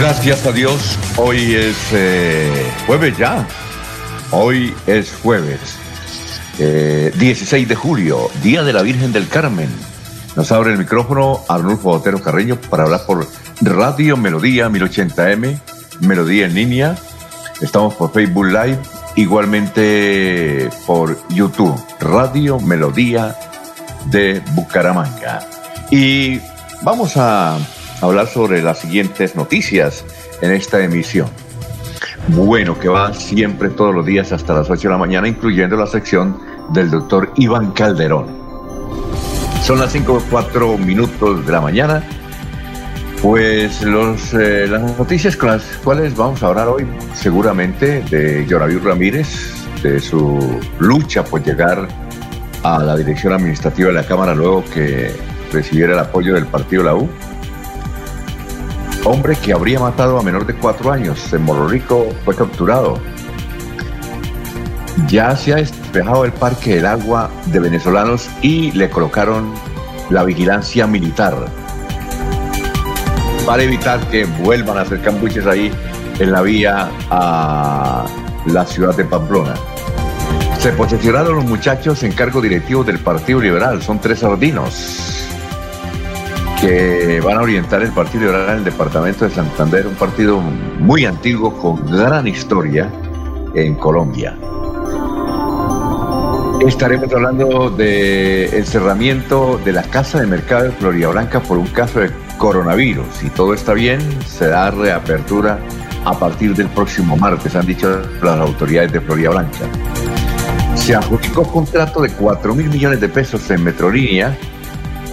Gracias a Dios, hoy es eh, jueves ya. Hoy es jueves, 16 eh, de julio, Día de la Virgen del Carmen. Nos abre el micrófono Arnulfo Otero Carreño para hablar por Radio Melodía 1080M, Melodía en línea. Estamos por Facebook Live, igualmente por YouTube, Radio Melodía de Bucaramanga. Y vamos a hablar sobre las siguientes noticias en esta emisión. Bueno, que va siempre todos los días hasta las 8 de la mañana, incluyendo la sección del doctor Iván Calderón. Son las 5 4 minutos de la mañana. Pues los, eh, las noticias con las cuales vamos a hablar hoy, seguramente de Yoraví Ramírez, de su lucha por llegar a la dirección administrativa de la Cámara luego que recibiera el apoyo del partido La U hombre que habría matado a menor de cuatro años en Morro fue capturado. Ya se ha despejado el parque del agua de venezolanos y le colocaron la vigilancia militar para evitar que vuelvan a hacer cambuches ahí en la vía a la ciudad de Pamplona. Se posesionaron los muchachos en cargo directivo del Partido Liberal, son tres sardinos que van a orientar el Partido Liberal en el departamento de Santander, un partido muy antiguo con gran historia en Colombia. Estaremos hablando del cerramiento de la Casa de Mercado de Florida Blanca por un caso de coronavirus. Si todo está bien, se da reapertura a partir del próximo martes, han dicho las autoridades de Florida Blanca. Se adjudicó contrato de 4 mil millones de pesos en Metrolínea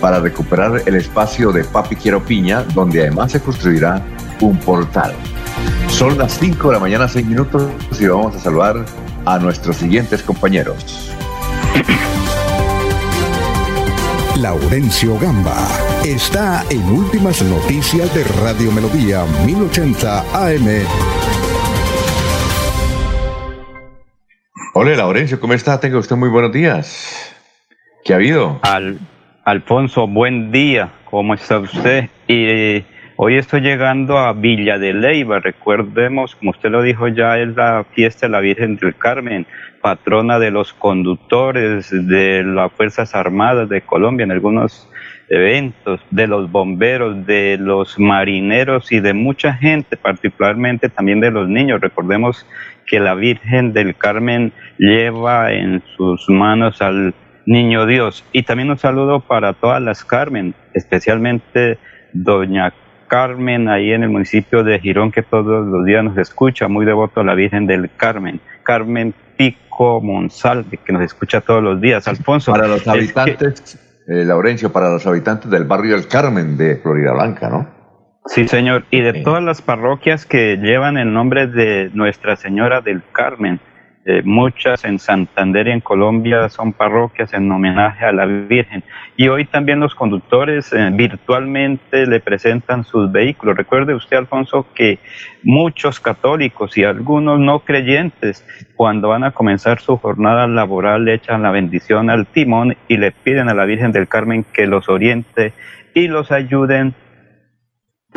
para recuperar el espacio de Papi Quiero Piña, donde además se construirá un portal. Son las 5 de la mañana, 6 minutos, y vamos a saludar a nuestros siguientes compañeros. Laurencio Gamba está en Últimas Noticias de Radio Melodía 1080 AM. Hola Laurencio, ¿cómo está? Tenga usted muy buenos días. ¿Qué ha habido? Al, Alfonso, buen día, ¿cómo está usted? Y eh, hoy estoy llegando a Villa de Leyva, recordemos, como usted lo dijo ya, es la fiesta de la Virgen del Carmen, patrona de los conductores, de las Fuerzas Armadas de Colombia en algunos eventos, de los bomberos, de los marineros y de mucha gente, particularmente también de los niños. Recordemos que la Virgen del Carmen lleva en sus manos al Niño Dios. Y también un saludo para todas las Carmen, especialmente doña Carmen ahí en el municipio de Girón que todos los días nos escucha, muy devoto a la Virgen del Carmen. Carmen Pico Monsalve, que nos escucha todos los días. Alfonso. Para los habitantes, eh, Laurencio, para los habitantes del barrio del Carmen de Florida Blanca, ¿no? Sí, señor. Y de todas las parroquias que llevan el nombre de Nuestra Señora del Carmen, eh, muchas en Santander y en Colombia son parroquias en homenaje a la Virgen. Y hoy también los conductores eh, virtualmente le presentan sus vehículos. Recuerde usted, Alfonso, que muchos católicos y algunos no creyentes, cuando van a comenzar su jornada laboral, le echan la bendición al timón y le piden a la Virgen del Carmen que los oriente y los ayuden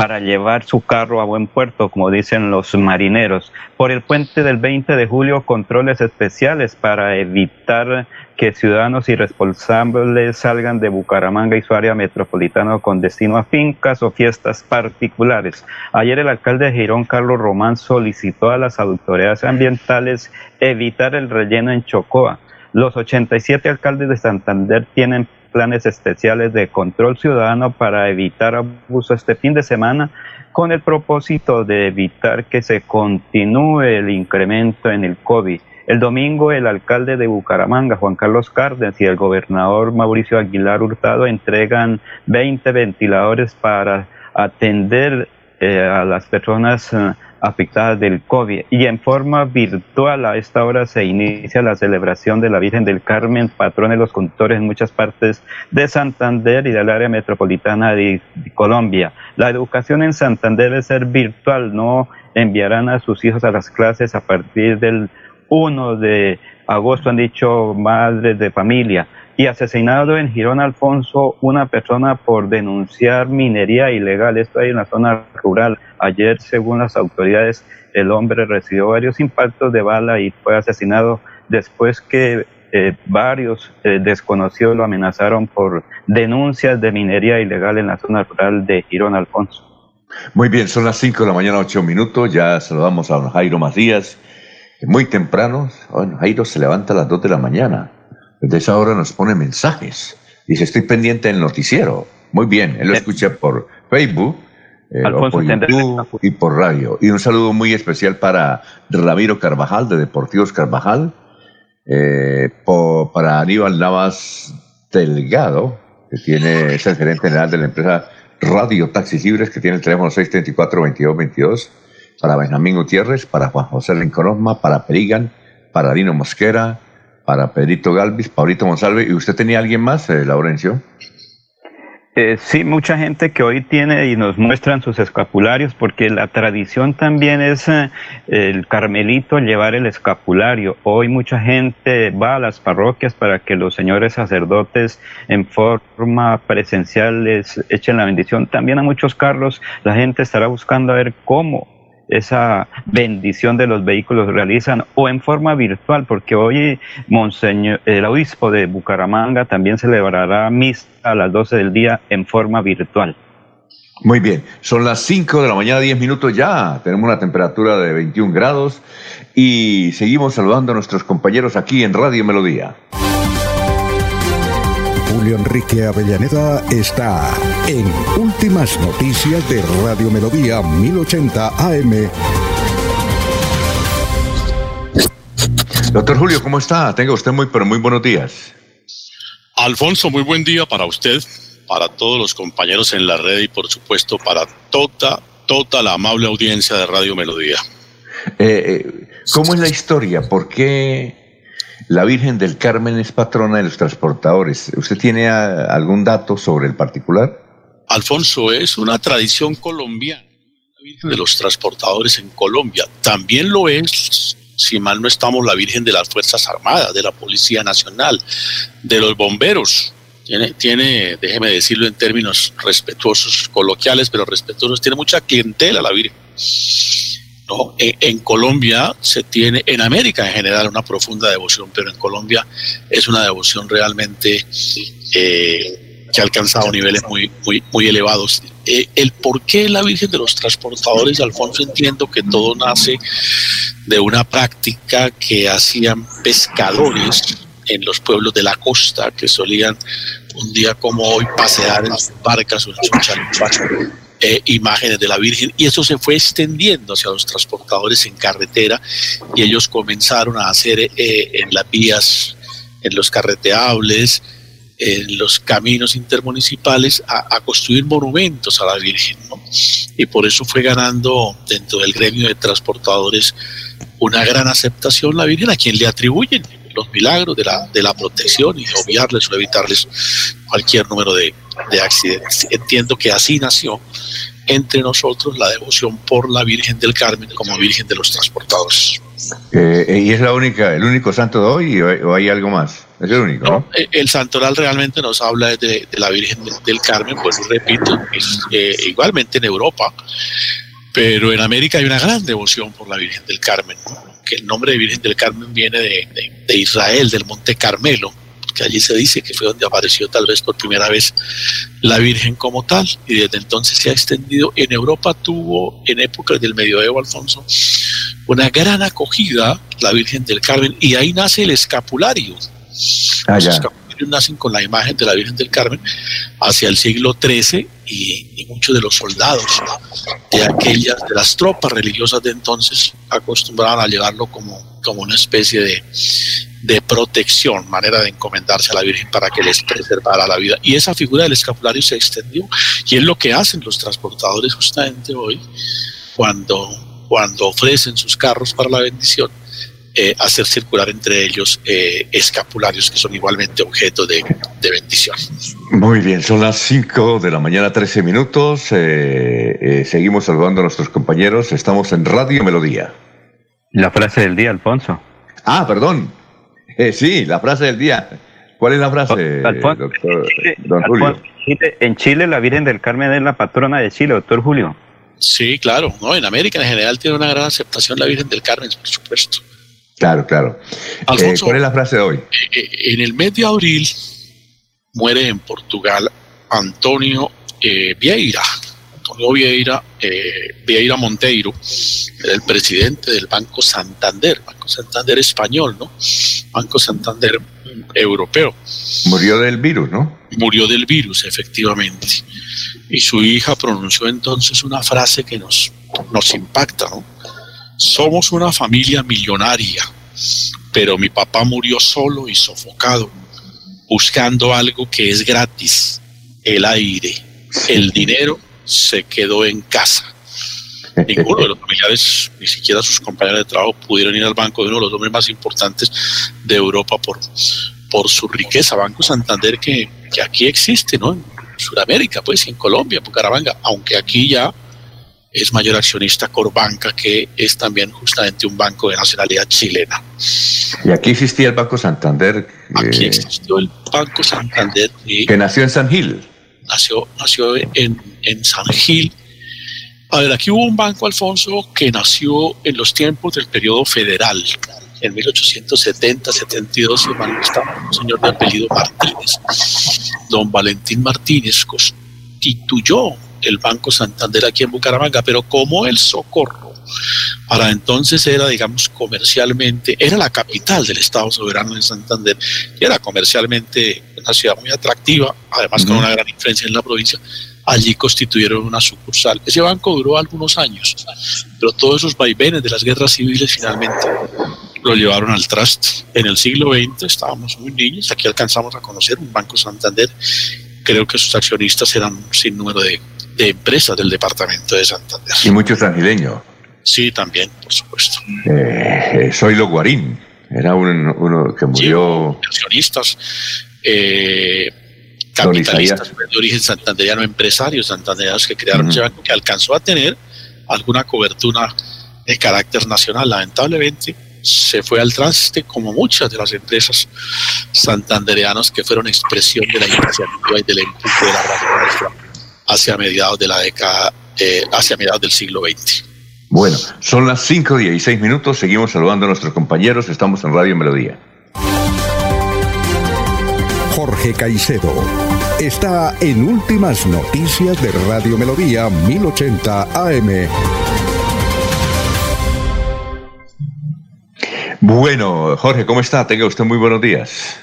para llevar su carro a buen puerto, como dicen los marineros. Por el puente del 20 de julio, controles especiales para evitar que ciudadanos irresponsables salgan de Bucaramanga y su área metropolitana con destino a fincas o fiestas particulares. Ayer el alcalde de Girón, Carlos Román, solicitó a las autoridades ambientales evitar el relleno en Chocoa Los 87 alcaldes de Santander tienen planes especiales de control ciudadano para evitar abuso este fin de semana con el propósito de evitar que se continúe el incremento en el COVID. El domingo el alcalde de Bucaramanga, Juan Carlos Cárdenas, y el gobernador Mauricio Aguilar Hurtado entregan 20 ventiladores para atender eh, a las personas eh, afectadas del COVID. Y en forma virtual a esta hora se inicia la celebración de la Virgen del Carmen, patrón de los conductores en muchas partes de Santander y del área metropolitana de, Colombia. La educación en Santander debe ser virtual, no enviarán a sus hijos a las clases a partir del 1 de agosto, han dicho madres de familia y asesinado en Girón Alfonso una persona por denunciar minería ilegal. Esto ahí en la zona rural. Ayer, según las autoridades, el hombre recibió varios impactos de bala y fue asesinado después que eh, varios eh, desconocidos lo amenazaron por denuncias de minería ilegal en la zona rural de Girón Alfonso. Muy bien, son las 5 de la mañana, 8 minutos. Ya saludamos a don Jairo Macías. Muy temprano, bueno, Jairo se levanta a las 2 de la mañana desde esa hora nos pone mensajes. Dice, estoy pendiente del noticiero. Muy bien, él lo escucha por Facebook, eh, por YouTube y por radio. Y un saludo muy especial para Ramiro Carvajal, de Deportivos Carvajal, eh, para Aníbal Navas Delgado, que tiene, es el gerente general de la empresa Radio Taxis Libres, que tiene el teléfono 634-2222, para Benjamín Gutiérrez, para Juan José Lincoln para Perigan, para Dino Mosquera, para Pedrito Galvis, Paulito Monsalve. ¿Y usted tenía alguien más, eh, Laurencio? Eh, sí, mucha gente que hoy tiene y nos muestran sus escapularios, porque la tradición también es eh, el carmelito llevar el escapulario. Hoy mucha gente va a las parroquias para que los señores sacerdotes en forma presencial les echen la bendición. También a muchos carros la gente estará buscando a ver cómo esa bendición de los vehículos realizan o en forma virtual, porque hoy Monseñor, el obispo de Bucaramanga también celebrará misa a las 12 del día en forma virtual. Muy bien, son las 5 de la mañana, 10 minutos ya, tenemos una temperatura de 21 grados y seguimos saludando a nuestros compañeros aquí en Radio Melodía. Julio Enrique Avellaneda está en Últimas Noticias de Radio Melodía 1080 AM. Doctor Julio, ¿cómo está? Tenga usted muy, pero muy buenos días. Alfonso, muy buen día para usted, para todos los compañeros en la red y por supuesto para toda, toda la amable audiencia de Radio Melodía. Eh, eh, ¿Cómo es la historia? ¿Por qué la Virgen del Carmen es patrona de los transportadores. ¿Usted tiene ah, algún dato sobre el particular? Alfonso, es una tradición colombiana, la Virgen de los transportadores en Colombia. También lo es, si mal no estamos, la Virgen de las Fuerzas Armadas, de la Policía Nacional, de los bomberos. Tiene, tiene, déjeme decirlo en términos respetuosos, coloquiales, pero respetuosos, tiene mucha clientela la Virgen. En, Colombia se tiene, en América en general, una profunda devoción, pero en Colombia es una devoción realmente eh, que ha alcanzado niveles muy, muy, muy elevados. Eh, el por qué la Virgen de los Transportadores, Alfonso, entiendo que todo nace de una práctica que hacían pescadores en los pueblos de la costa que solían un día como hoy pasear en sus barcas o en sus chalupas eh, imágenes de la Virgen y eso se fue extendiendo hacia los transportadores en carretera y ellos comenzaron a hacer eh, en las vías, en los carreteables, en los caminos intermunicipales a, construir monumentos a la Virgen. Y por eso fue ganando dentro del gremio de transportadores una gran aceptación la Virgen a quien le atribuyen los milagros de la, de la protección y obviarles o evitarles cualquier número de, de accidentes. Entiendo que así nació entre nosotros la devoción por la Virgen del Carmen como Virgen de los Transportadores. Eh, ¿Y es la única, el único santo de hoy o hay algo más? Es el único. No, eh, el santoral realmente nos habla de, la Virgen del Carmen, pues repito, eh, igualmente en Europa, pero en América hay una gran devoción por la Virgen del Carmen, que el nombre de Virgen del Carmen viene de, de Israel, del Monte Carmelo, que allí se dice que fue donde apareció tal vez por primera vez la Virgen como tal, y desde entonces se ha extendido. En Europa tuvo, en épocas del medioevo, Alfonso, una gran acogida la Virgen del Carmen, y ahí nace el escapulario. Ah, los escapularios nacen con la imagen de la Virgen del Carmen hacia el siglo XIII y, muchos de los soldados de aquellas, de las tropas religiosas de entonces, acostumbraban a llevarlo como, como una especie de, de protección, manera de encomendarse a la Virgen para que les preservara la vida. Y esa figura del escapulario se extendió y es lo que hacen los transportadores justamente hoy cuando, cuando ofrecen sus carros para la bendición. Eh, hacer circular entre ellos eh, escapularios que son igualmente objeto de, bendición. Muy bien, son las 5 de la mañana, 13 minutos. Eh, seguimos saludando a nuestros compañeros. Estamos en Radio Melodía. La frase del día, Alfonso. Ah, perdón. Eh, sí, la frase del día. ¿Cuál es la frase, doctor, don Julio? En Chile, la Virgen del Carmen es la patrona de Chile, doctor Julio. Sí, claro. No, en América en general tiene una gran aceptación la Virgen del Carmen, por supuesto. Claro, claro. Eh, ¿Cuál es la frase de hoy? Eh, en el mes de abril muere en Portugal Antonio Vieira. Antonio Vieira, Vieira Monteiro, el presidente del Banco Santander, Banco Santander español, ¿no? Banco Santander europeo. Murió del virus, ¿no? Murió del virus, efectivamente. Y su hija pronunció entonces una frase que nos, nos impacta, ¿no? Somos una familia millonaria, pero mi papá murió solo y sofocado, buscando algo que es gratis, el aire. El dinero se quedó en casa. Ninguno de los familiares, ni siquiera sus compañeros de trabajo, pudieron ir al banco de uno de los hombres más importantes de Europa por, por su riqueza. Banco Santander que, que aquí existe, ¿no? En Sudamérica, pues, en Colombia, Bucaramanga, aunque aquí ya es mayor accionista Corbanca, que es también justamente un banco de nacionalidad chilena. Y aquí existía el Banco Santander. Aquí existió el Banco Santander. que nació en San Gil. Nació, nació en, en San Gil a ver, aquí hubo un banco, Alfonso, que nació en los tiempos del periodo federal, en 1870-72, un señor de apellido Martínez. Don Valentín Martínez constituyó el Banco Santander aquí en Bucaramanga, pero como el Socorro para entonces era, digamos, comercialmente, era la capital del Estado soberano de Santander, y era comercialmente una ciudad muy atractiva, además con una gran influencia en la provincia, allí constituyeron una sucursal. Ese banco duró algunos años, pero todos esos vaivenes de las guerras civiles finalmente lo llevaron al traste. En el siglo XX estábamos muy niños, aquí alcanzamos a conocer un Banco Santander, creo que sus accionistas eran sin número de, empresas del departamento de Santander. Y muchos transileños. Sí, también, por supuesto. Eh, eh soy Guarín, era uno que murió. Sí. Eh, capitalistas de origen santanderiano, empresarios santanderianos que crearon banco que alcanzó a tener alguna cobertura de carácter nacional. Lamentablemente se fue al traste como muchas de las empresas santandereanas que fueron expresión de la iniciativa y del empuje de la radio hacia mediados de la década, eh, hacia mediados del siglo XX. Bueno, son las 5 y 16 minutos, seguimos saludando a nuestros compañeros, estamos en Radio Melodía. Jorge Caicedo está en Últimas Noticias de Radio Melodía 1080 AM. Bueno, Jorge, ¿cómo está? Tenga usted muy buenos días.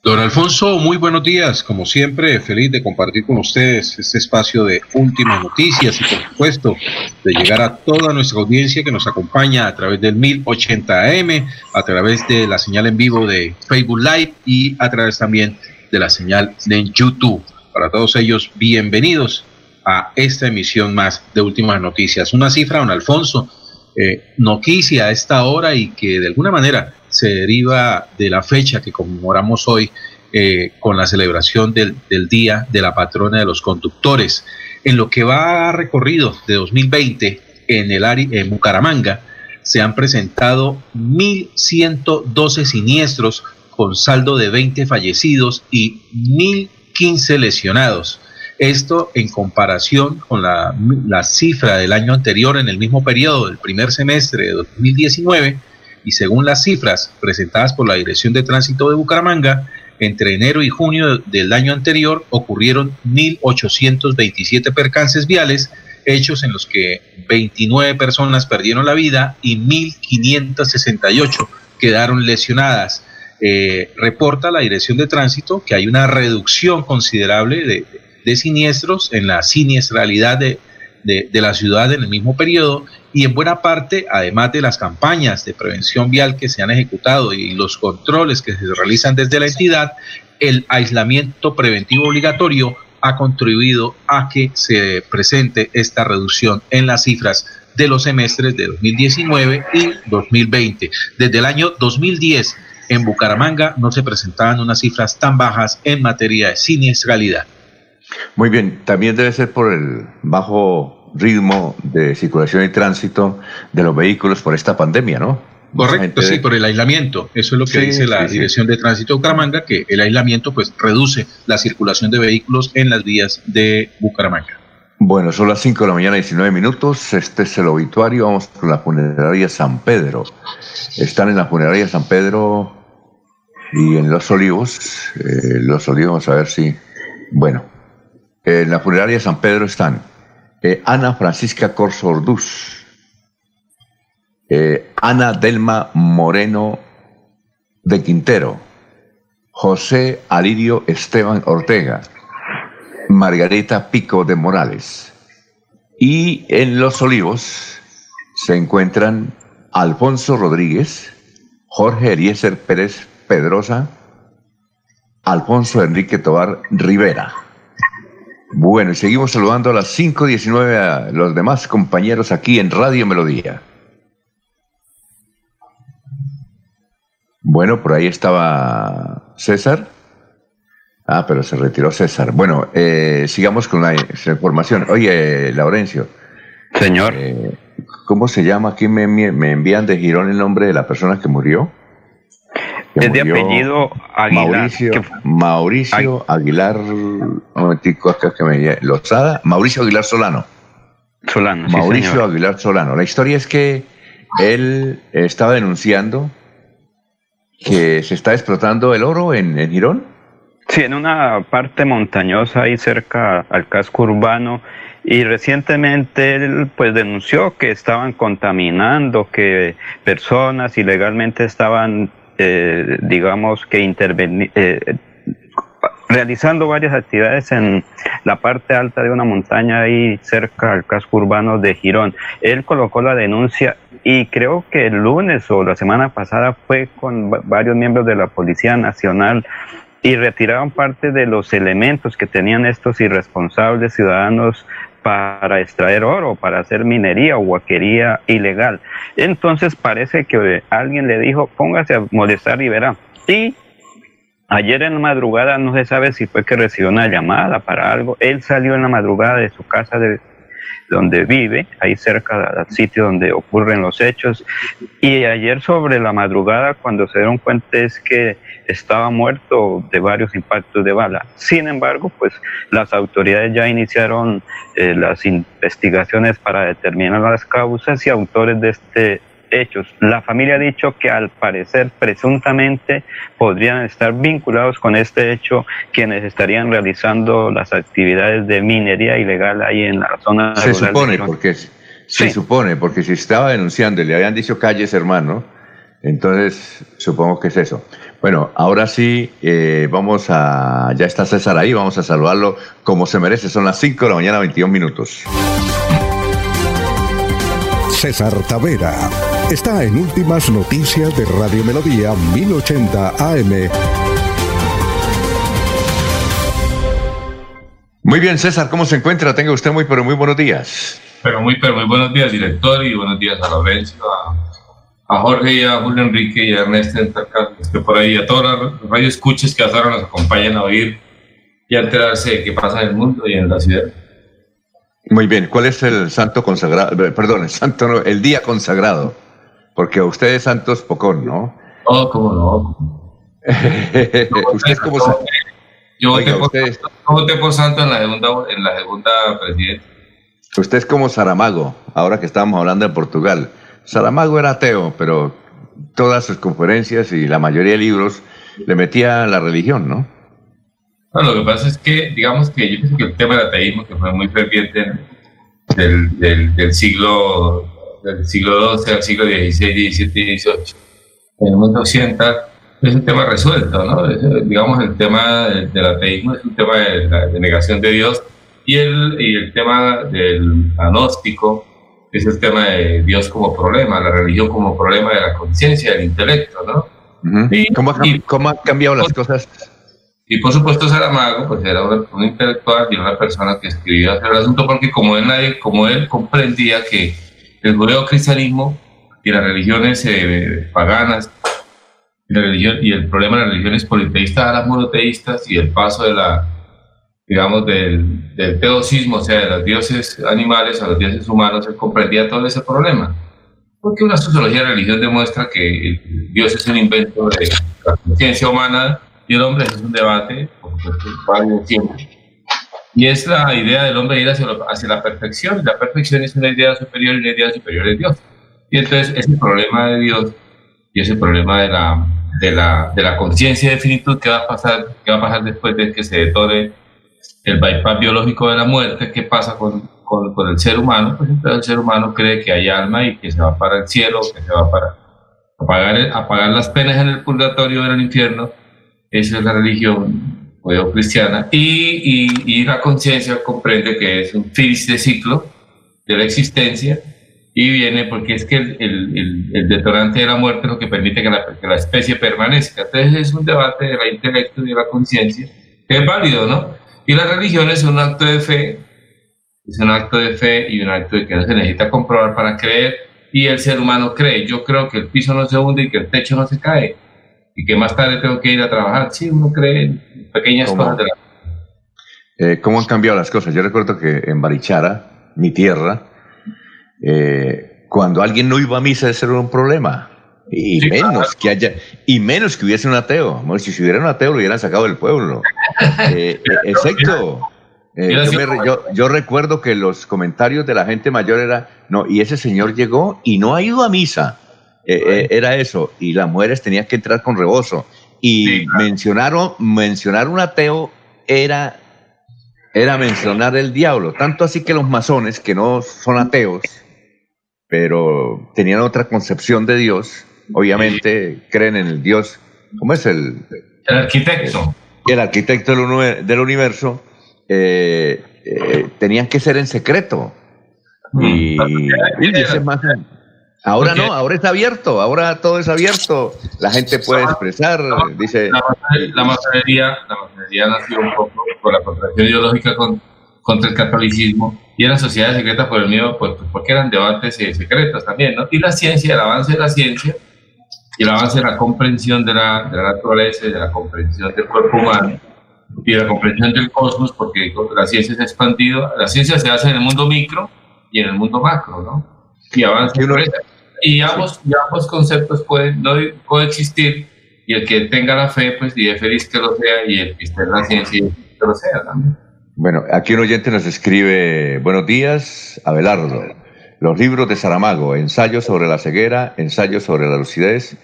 Don Alfonso, muy buenos días. Como siempre, feliz de compartir con ustedes este espacio de últimas noticias y, por supuesto, de llegar a toda nuestra audiencia que nos acompaña a través del 1080 AM, a través de la señal en vivo de Facebook Live y a través también de la señal de YouTube. Para todos ellos, bienvenidos a esta emisión más de Últimas Noticias. Una cifra, don Alfonso, eh, noticia a esta hora y que de alguna manera se deriva de la fecha que conmemoramos hoy eh, con la celebración del, Día de la Patrona de los Conductores. En lo que va recorrido de 2020 en el área en Bucaramanga, se han presentado 1.112 siniestros con saldo de 20 fallecidos y 1.015 lesionados. Esto en comparación con la, cifra del año anterior en el mismo periodo del primer semestre de 2019 y según las cifras presentadas por la Dirección de Tránsito de Bucaramanga, entre enero y junio del año anterior ocurrieron 1.827 percances viales, hechos en los que 29 personas perdieron la vida y 1.568 quedaron lesionadas. eh, reporta la Dirección de Tránsito que hay una reducción considerable de, de siniestros en la siniestralidad de, de, la ciudad en el mismo periodo y en buena parte, además de las campañas de prevención vial que se han ejecutado y los controles que se realizan desde la entidad, el aislamiento preventivo obligatorio ha contribuido a que se presente esta reducción en las cifras de los semestres de 2019 y 2020. Desde el año 2010 en Bucaramanga no se presentaban unas cifras tan bajas en materia de siniestralidad. Muy bien, también debe ser por el bajo ritmo de circulación y tránsito de los vehículos por esta pandemia, ¿no? Correcto, sí, por el aislamiento. Eso es lo que dice la Dirección de Tránsito de Bucaramanga, que el aislamiento pues reduce la circulación de vehículos en las vías de Bucaramanga. Bueno, son las 5 de la mañana, 19 minutos. Este es el obituario. Vamos con la funeraria San Pedro. Están en la funeraria San Pedro y en Los Olivos. Eh, los Olivos, a ver si. Bueno, en la funeraria San Pedro están eh, Ana Francisca Corso Orduz, eh, Ana Delma Moreno de Quintero, José Alirio Esteban Ortega, Margarita Pico de Morales. Y en Los Olivos se encuentran Alfonso Rodríguez, Jorge Eliezer Pérez Pedrosa, Alfonso Enrique Tobar Rivera. Bueno, y seguimos saludando a las 5.19 a los demás compañeros aquí en Radio Melodía. Bueno, por ahí estaba César. Ah, pero se retiró César. Bueno, eh, sigamos con la información. Oye, Laurencio. Señor. Eh, ¿Cómo se llama? Aquí me, me envían de Girón el nombre de la persona que murió. Es de apellido Aguilar. Mauricio, Mauricio Aguilar, un momentico que me Lozada, Mauricio Aguilar Solano. Solano, Mauricio Aguilar Solano. La historia es que él estaba denunciando que se está explotando el oro en, en Girón. Sí, en una parte montañosa ahí cerca al casco urbano y recientemente él pues denunció que estaban contaminando, que personas ilegalmente estaban eh, digamos que intervenir, eh, realizando varias actividades en la parte alta de una montaña ahí cerca al casco urbano de Girón. Él colocó la denuncia y creo que el lunes o la semana pasada fue con varios miembros de la Policía Nacional y retiraron parte de los elementos que tenían estos irresponsables ciudadanos para extraer oro, para hacer minería o guaquería ilegal. Entonces parece que alguien le dijo, póngase a molestar y verá. Y ayer en la madrugada, no se sabe si fue que recibió una llamada para algo, él salió en la madrugada de su casa de, donde vive, ahí cerca del sitio donde ocurren los hechos. Y ayer sobre la madrugada, cuando se dieron cuenta es que estaba muerto de varios impactos de bala. Sin embargo, pues las autoridades ya iniciaron eh, las investigaciones para determinar las causas y autores de este hechos. La familia ha dicho que al parecer presuntamente podrían estar vinculados con este hecho quienes estarían realizando las actividades de minería ilegal ahí en la zona. Se supone, porque se supone, porque si estaba denunciando y le habían dicho calles, hermano, entonces supongo que es eso. Bueno, ahora sí, eh, vamos a, ya está César ahí, vamos a saludarlo como se merece. Son las 5 de la mañana, 21 minutos. César Tavera está en Últimas Noticias de Radio Melodía 1080 AM. Muy bien, César, ¿cómo se encuentra? Tenga usted muy, pero muy buenos días. Pero muy, pero muy buenos días, director, y buenos días a Lorenzo, a, Jorge y a Julio Enrique y a Ernesto que por ahí, a todos los radio escuches que hasta ahora nos acompañan a oír y a enterarse de qué pasa en el mundo y en la ciudad. Muy bien, ¿cuál es el santo consagrado? Eh, perdón, el santo no, el día consagrado. Porque usted es Santos Pocón, ¿no? Oh, cómo no. usted es como Yo voté, por, por, santo en la segunda, en la segunda presidencia. Usted es como Saramago, ahora que estamos hablando de Portugal. Saramago era ateo, pero todas sus conferencias y la mayoría de libros le metía la religión, ¿no? Lo que pasa es que, digamos que yo pienso que el tema del ateísmo, que fue muy ferviente del, del, siglo del siglo XII al siglo XVI, XVII y XVIII, en el mundo occidental, es un tema resuelto, ¿no? digamos, el tema del, ateísmo es un tema de, negación de Dios y el, y el tema del agnóstico es el tema de Dios como problema, la religión como problema de la conciencia, del intelecto, ¿no? ¿Cómo, ¿Cómo, han cambiado las cosas? Y por supuesto Saramago, pues era un, intelectual y una persona que escribía el asunto porque como él, nadie, como él comprendía que el judeo-cristianismo y las religiones eh, paganas y, la religión, y el problema de las religiones politeístas a las monoteístas y el paso de la, digamos, del, del teosismo, o sea, de los dioses animales a los dioses humanos, él comprendía todo ese problema. Porque una sociología de religión demuestra que Dios es un invento de la conciencia humana y el hombre es un debate, por siempre. Y es la idea del hombre ir hacia, hacia, la perfección, la perfección es una idea superior y una idea superior es Dios. Y entonces ese problema de Dios y ese problema de la, de la, de la conciencia de finitud que va, a pasar, que va a pasar después de que se detone el bypass biológico de la muerte, ¿qué pasa con, con, el ser humano? Pues entonces el ser humano cree que hay alma y que se va para el cielo, que se va para apagar, apagar las penas en el purgatorio o en el infierno. Esa es la religión cristiana y, y, y la conciencia comprende que es un fin de ciclo de la existencia y viene porque es que el, el, el, detonante de la muerte es lo que permite que la, que la, especie permanezca. Entonces es un debate de la intelecto y de la conciencia que es válido, ¿no? Y la religión es un acto de fe, es un acto de fe y un acto de que no se necesita comprobar para creer y el ser humano cree. Yo creo que el piso no se hunde y que el techo no se cae y que más tarde tengo que ir a trabajar. Sí, uno cree en pequeñas cosas de la eh, ¿Cómo han cambiado las cosas? Yo recuerdo que en Barichara, mi tierra, eh, cuando alguien no iba a misa, ese era un problema. Y menos que haya, y menos que hubiese un ateo. si hubiera un ateo, lo hubieran sacado del pueblo. Eh, exacto. Yo, yo, recuerdo que los comentarios de la gente mayor era, no, y ese señor llegó y no ha ido a misa. Eh, eh, era eso, y las mujeres tenían que entrar con rebozo. Y mencionaron, mencionar un ateo era, era mencionar el diablo. Tanto así que los masones, que no son ateos, pero tenían otra concepción de Dios, obviamente creen en el Dios, ¿cómo es el? El arquitecto. El, arquitecto del, del universo, eh, tenían que ser en secreto. Y, y más, Ahora no, ahora está abierto, ahora todo es abierto, la gente puede expresar, dice... La masonería, la masonería nació un poco por la contradicción ideológica con, contra el catolicismo y en las sociedades secretas por el miedo, pues, pues, porque eran debates eh, secretos también, ¿no? Y la ciencia, el avance de la ciencia y el avance de la comprensión de la, de la naturaleza, de la comprensión del cuerpo humano y de la comprensión del cosmos, porque la ciencia se ha expandido, la ciencia se hace en el mundo micro y en el mundo macro, ¿no? Y avance y ambos, y ambos conceptos pueden no coexistir y el que tenga la fe pues y es feliz que lo sea y el que esté en la ciencia que lo sea también bueno aquí un oyente nos escribe buenos días Abelardo. Los libros de Saramago ensayos sobre la ceguera ensayos sobre la lucidez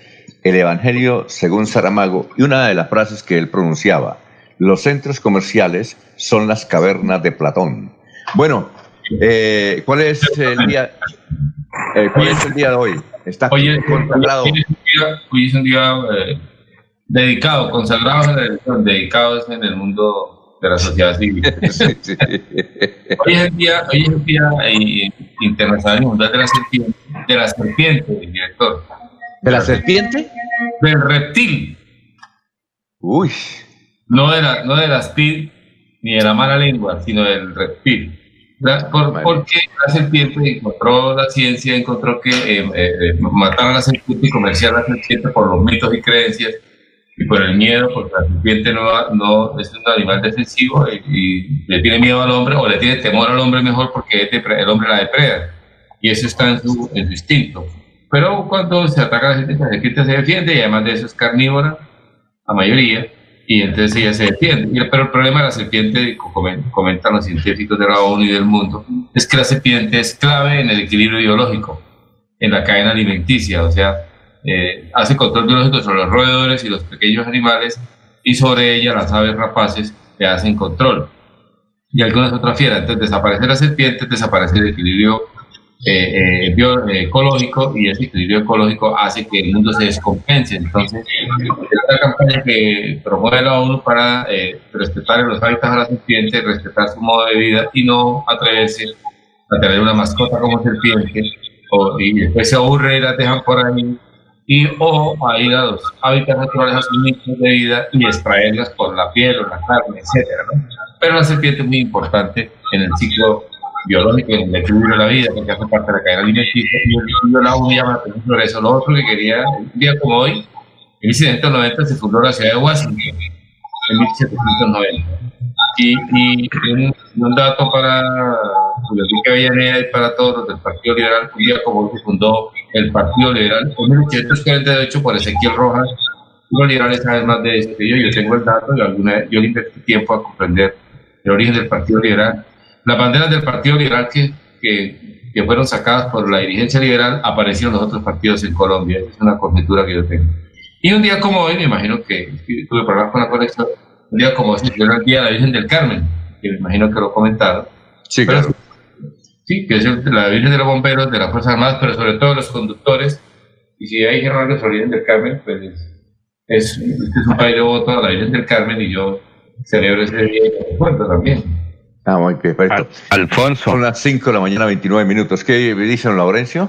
el Evangelio según Saramago y una de las frases que él pronunciaba los centros comerciales son las cavernas de Platón bueno eh, ¿cuál es el día eh, ¿Cuál es el día de hoy? Está hoy, es, consagrado. Hoy es un día, eh, dedicado, consagrado en la religión, dedicados en el mundo de la sociedad civil. hoy es el día, hoy es el día eh, internacional mundial de la serpiente, de la serpiente, director. ¿De la serpiente? Del reptil. Uy. No de, la, no de la speed ni de la mala lengua, sino del reptil porque la serpiente encontró la ciencia, encontró que eh, eh, matar a la serpiente y comerciar a la serpiente por los mitos y creencias y por el miedo, porque la serpiente no, no es un animal defensivo y, le tiene miedo al hombre o le tiene temor al hombre mejor porque el hombre la depreda y eso está en su, en su instinto. Pero cuando se ataca a la serpiente, la serpiente se defiende y además de eso es carnívora, la mayoría, y entonces ella se defiende. Pero el problema de la serpiente, comentan los científicos de la ONU y del mundo, es que la serpiente es clave en el equilibrio biológico, en la cadena alimenticia, o sea, eh, hace control biológico sobre los roedores y los pequeños animales y sobre ella las aves rapaces le hacen control. Y algunas otras fieras. Entonces desaparece la serpiente, desaparece el equilibrio eh, eh, ecológico y ese equilibrio ecológico hace que el mundo se descompense. Entonces, la campaña que promueve la ONU para eh, respetar los hábitats a la serpiente, respetar su modo de vida y no atreverse a tener una mascota como serpiente o, y después se aburre y la dejan por ahí y o a ir a los hábitats naturales a sus de vida y extraerlas por la piel o la carne, etcétera. Pero la serpiente es muy importante en el ciclo biológico el equilibrio de la vida, porque hace parte de la cadena alimenticia, y yo la un día sobre eso. Lo otro que quería, un día como hoy, en 1790 se fundó la ciudad de Washington, en 1790. Y, y un, dato para Enrique Avellaneda y para todos los del Partido Liberal, un día como hoy se fundó el Partido Liberal en 1848 por Ezequiel Rojas. Los liberales saben más de esto que yo, yo tengo el dato y alguna yo le invertí tiempo a comprender el origen del Partido Liberal las banderas del Partido Liberal que, que, que, fueron sacadas por la dirigencia liberal aparecieron en los otros partidos en Colombia. Es una conjetura que yo tengo. Y un día como hoy, me imagino que, tuve problemas con la conexión, un día como hoy se celebra el Día de la Virgen del Carmen, que me imagino que lo comentaron. Sí, claro. Sí, que es la Virgen de los Bomberos, de las Fuerzas Armadas, pero sobre todo los conductores. Y si hay algo sobre la Virgen del Carmen, pues es, es, un país de voto a la Virgen del Carmen y yo celebro ese día y recuerdo también. Ah, muy perfecto. Alfonso. Son las 5 de la mañana, 29 minutos. ¿Qué dicen, Laurencio?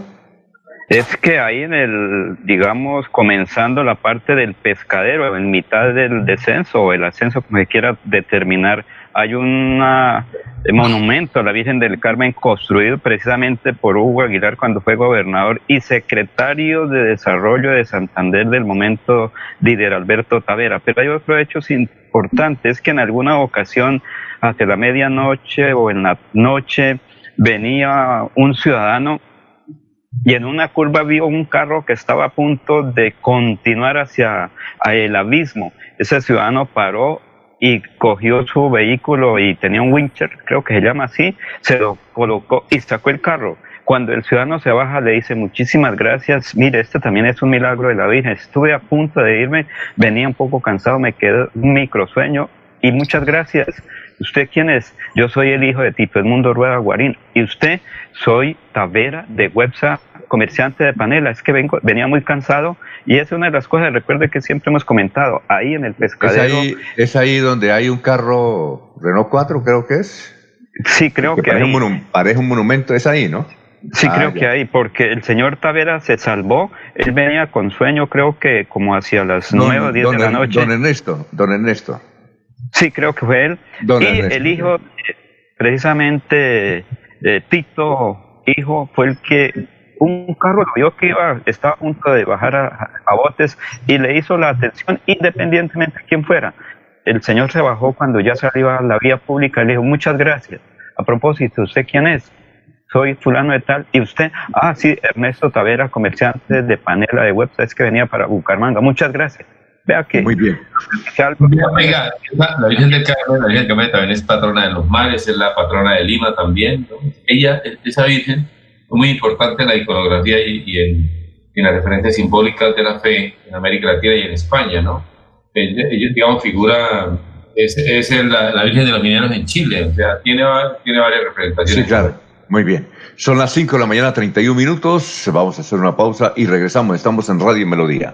Es que ahí en el, digamos, comenzando la parte del pescadero, en mitad del descenso o el ascenso, como se quiera determinar, hay un monumento a la Virgen del Carmen construido precisamente por Hugo Aguilar cuando fue gobernador y secretario de Desarrollo de Santander del momento líder Alberto Tavera. Pero hay otro hecho importante, es que en alguna ocasión hacia la medianoche o en la noche venía un ciudadano y en una curva vio un carro que estaba a punto de continuar hacia el abismo. Ese ciudadano paró y cogió su vehículo y tenía un wincher, creo que se llama así, se lo colocó y sacó el carro. Cuando el ciudadano se baja le dice muchísimas gracias, mire, este también es un milagro de la Virgen, estuve a punto de irme, venía un poco cansado, me quedó un microsueño y muchas gracias. ¿Usted quién es? Yo soy el hijo de Tito Mundo Rueda Guarín. ¿Y usted? Soy Tavera de WebSA, comerciante de panela. Es que vengo, venía muy cansado y es una de las cosas, recuerde que siempre hemos comentado, ahí en el pescadero. ¿Es ahí, es ahí donde hay un carro Renault 4, creo que es? Sí, creo que, parece, Un parece un monumento, es ahí, ¿no? Sí, creo ah, que ahí, porque el señor Tavera se salvó, él venía con sueño, creo que como hacia las nueve o diez de la noche. Don Ernesto, don Ernesto. Sí, creo que fue él. y el hijo, precisamente eh, Tito, hijo, fue el que un carro lo vio que iba, estaba a punto de bajar a, botes y le hizo la atención independientemente de quién fuera. El señor se bajó cuando ya salió a la vía pública y le dijo, muchas gracias. A propósito, ¿usted quién es? Soy fulano de tal. ¿Y usted? Ah, sí, Ernesto Tavera, comerciante de panela de websites que venía para Bucaramanga. Muchas gracias. Vea que. Muy bien. Oiga, la Virgen del Carmen, la Virgen del Carmen también es patrona de los mares, es la patrona de Lima también. Ella, esa Virgen, es muy importante en la iconografía y, en, en las referencias simbólicas de la fe en América Latina y en España, ¿no? Ella, digamos, figura, es, es la, la, Virgen de los Mineros en Chile, o sea, tiene, tiene varias representaciones. Sí, claro. Muy bien. Son las 5 de la mañana, 31 minutos. Vamos a hacer una pausa y regresamos. Estamos en Radio Melodía.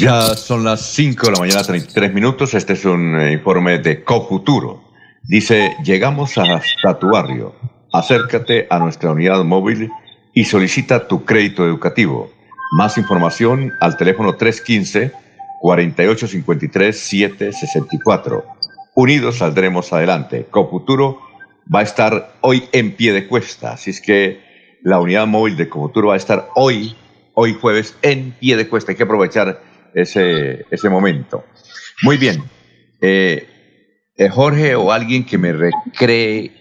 Ya son las 5 de la mañana, 33 minutos. Este es un eh, informe de Cofuturo. Dice, llegamos hasta tu barrio. Acércate a nuestra unidad móvil y solicita tu crédito educativo. Más información al teléfono 315 4853 764. Unidos saldremos adelante. Cofuturo va a estar hoy en pie de cuesta, así es que la unidad móvil de Cofuturo va a estar hoy, hoy jueves, en pie de cuesta. Hay que aprovechar ese, ese momento. Muy bien. Eh, eh, Jorge o alguien que me recree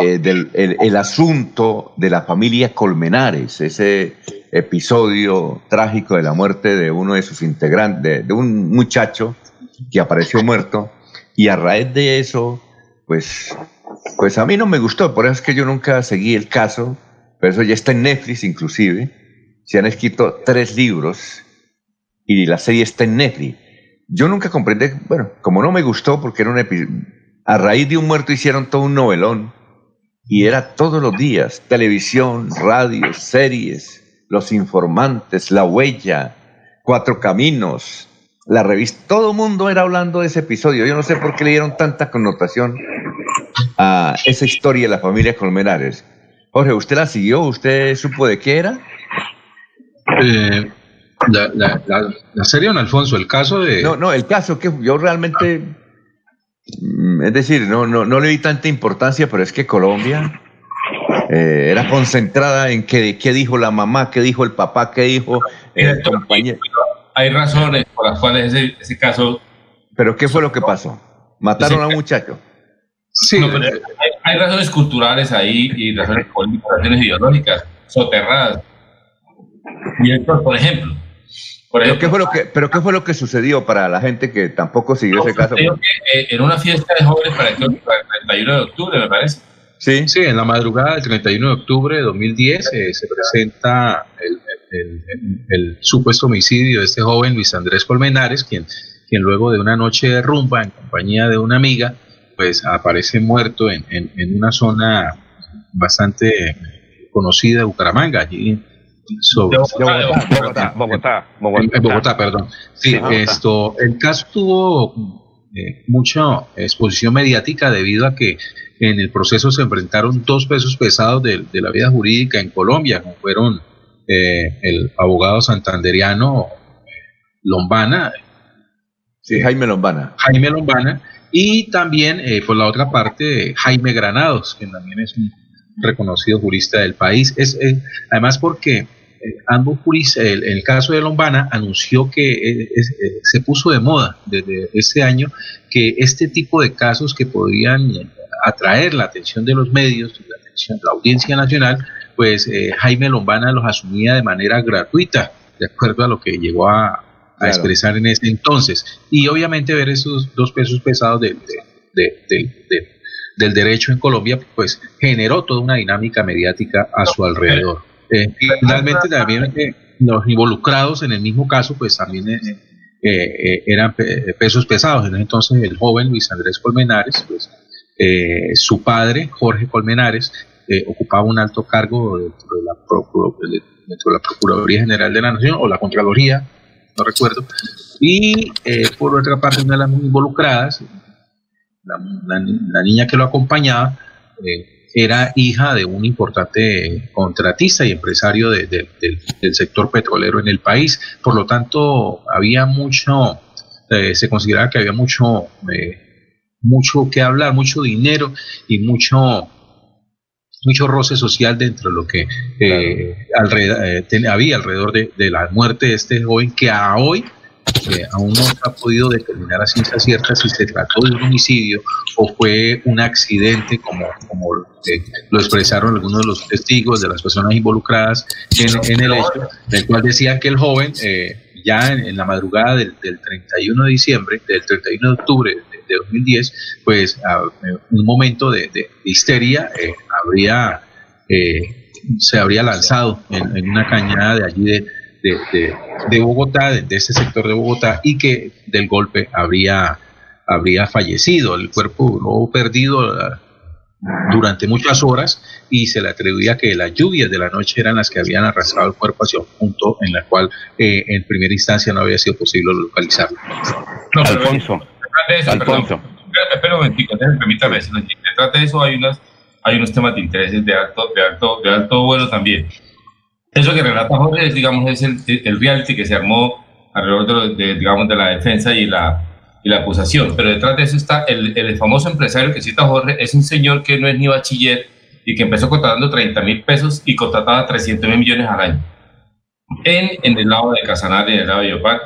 eh, del, el, el asunto de la familia Colmenares, ese episodio trágico de la muerte de uno de sus integrantes, de, de un muchacho que apareció muerto y a raíz de eso, pues, pues a mí no me gustó, por eso es que yo nunca seguí el caso, pero eso ya está en Netflix inclusive, se han escrito tres libros y la serie está en Netflix. Yo nunca comprendí, bueno, como no me gustó porque era un episodio, a raíz de un muerto hicieron todo un novelón y era todos los días, televisión, radio, series, los informantes, la huella, cuatro caminos, la revista, todo el mundo era hablando de ese episodio. Yo no sé por qué le dieron tanta connotación a esa historia de la familia Colmenares. Jorge, ¿usted la siguió? ¿Usted supo de qué era? Eh, la, la, la, la, serie, don Alfonso, el caso de... No, no, el caso que yo realmente... Es decir, no, no, no le di tanta importancia, pero es que Colombia eh, era concentrada en qué, qué dijo la mamá, qué dijo el papá, qué dijo el compañero hay razones por las cuales ese, ese caso... ¿Pero qué fue lo que pasó? ¿Mataron a un muchacho? Sí. No, hay, hay, razones culturales ahí y razones políticas, razones ideológicas soterradas. Y esto, por ejemplo... Por ejemplo ¿Pero, qué fue lo que, ¿Pero qué fue lo que sucedió para la gente que tampoco siguió no, ese caso? Que, eh, en una fiesta de jóvenes para el 31 de octubre, me parece. Sí. sí, en la madrugada del 31 de octubre de 2010 eh, se presenta el, el, el, el, supuesto homicidio de este joven Luis Andrés Colmenares, quien, quien luego de una noche de rumba en compañía de una amiga, pues aparece muerto en, en, en una zona bastante conocida de Bucaramanga, allí sobre Bogotá, Bogotá, Bogotá, Bogotá, en, en Bogotá perdón. Sí, sí esto, el caso tuvo eh, mucha exposición mediática debido a que en el proceso se enfrentaron dos pesos pesados de, de la vida jurídica en Colombia, como fueron eh, el abogado santanderiano Lombana. Sí, Jaime Lombana. Jaime Lombana. Y también, eh, por la otra parte, Jaime Granados, que también es un reconocido jurista del país. Es, eh, además porque ambos juristas, el, el, caso de Lombana anunció que es, se puso de moda desde este año que este tipo de casos que podían atraer la atención de los medios, la atención de la audiencia nacional, pues eh, Jaime Lombana los asumía de manera gratuita, de acuerdo a lo que llegó a, a claro. expresar en ese entonces. Y obviamente ver esos dos pesos pesados de, de, de, del derecho en Colombia, pues generó toda una dinámica mediática a su alrededor. Eh, finalmente también eh, los involucrados en el mismo caso, pues también eh, eh, eran pesos pesados. Entonces el joven Luis Andrés Colmenares, pues su padre, Jorge Colmenares, ocupaba un alto cargo dentro de, la Procuraduría General de la Nación o la Contraloría, no recuerdo. Y por otra parte, una de las involucradas, la, la, la niña que lo acompañaba, eh, era hija de un importante contratista y empresario de, de, de, del sector petrolero en el país. Por lo tanto, había mucho, eh, se consideraba que había mucho eh, mucho que hablar, mucho dinero y mucho mucho roce social dentro de lo que eh, alrededor, ten, había alrededor de, de, la muerte de este joven que a hoy aún no se ha podido determinar a ciencia cierta si se trató de un homicidio o fue un accidente, como, como lo expresaron algunos de los testigos, de las personas involucradas en, el hecho, del cual decían que el joven, ya en, la madrugada del, 31 de diciembre, del 31 de octubre de, 2010, pues a, un momento de, histeria habría se habría lanzado en, una cañada de allí de, de, Bogotá, de, ese sector de Bogotá, y que del golpe habría, habría fallecido. El cuerpo lo perdido ah, durante muchas horas y se le atribuía que las lluvias de la noche eran las que habían arrastrado el cuerpo hacia un punto en el cual eh, en primera instancia no había sido posible localizarlo. Alfonso. Alfonso. Espera un momentito, permítame. Detrás de eso hay unas hay unos temas de intereses de alto, de alto, de alto vuelo también. Eso que relata Jorge es, digamos, es el, el reality que se armó alrededor de, digamos, de la defensa y la, y la acusación. Pero detrás de eso está el, el, famoso empresario que cita Jorge, es un señor que no es ni bachiller y que empezó contratando 30 mil pesos y contrataba 300 mil millones al año. En, en el lado de Casanare, en el lado de Yopal.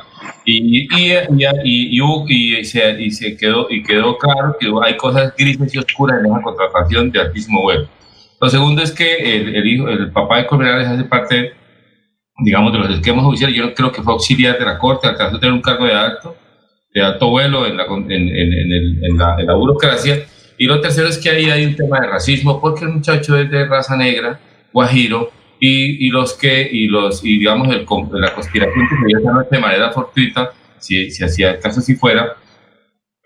Y, y, y, y, se, y, se, quedó, y quedó claro que hay cosas grises y oscuras en esa contratación de altísimo vuelo. Lo segundo es que el, el, hijo, el papá de Colmenares hace parte, digamos, de los esquemas judiciales. Yo creo que fue auxiliar de la corte, alcanzó a tener un cargo de alto, de alto vuelo en la, en, en, en, la, en la burocracia. Y lo tercero es que ahí hay un tema de racismo, porque el muchacho es de raza negra, guajiro, y, y, los que, y los, y digamos, el, la conspiración que se dio de manera fortuita, si, si hacía el caso si fuera,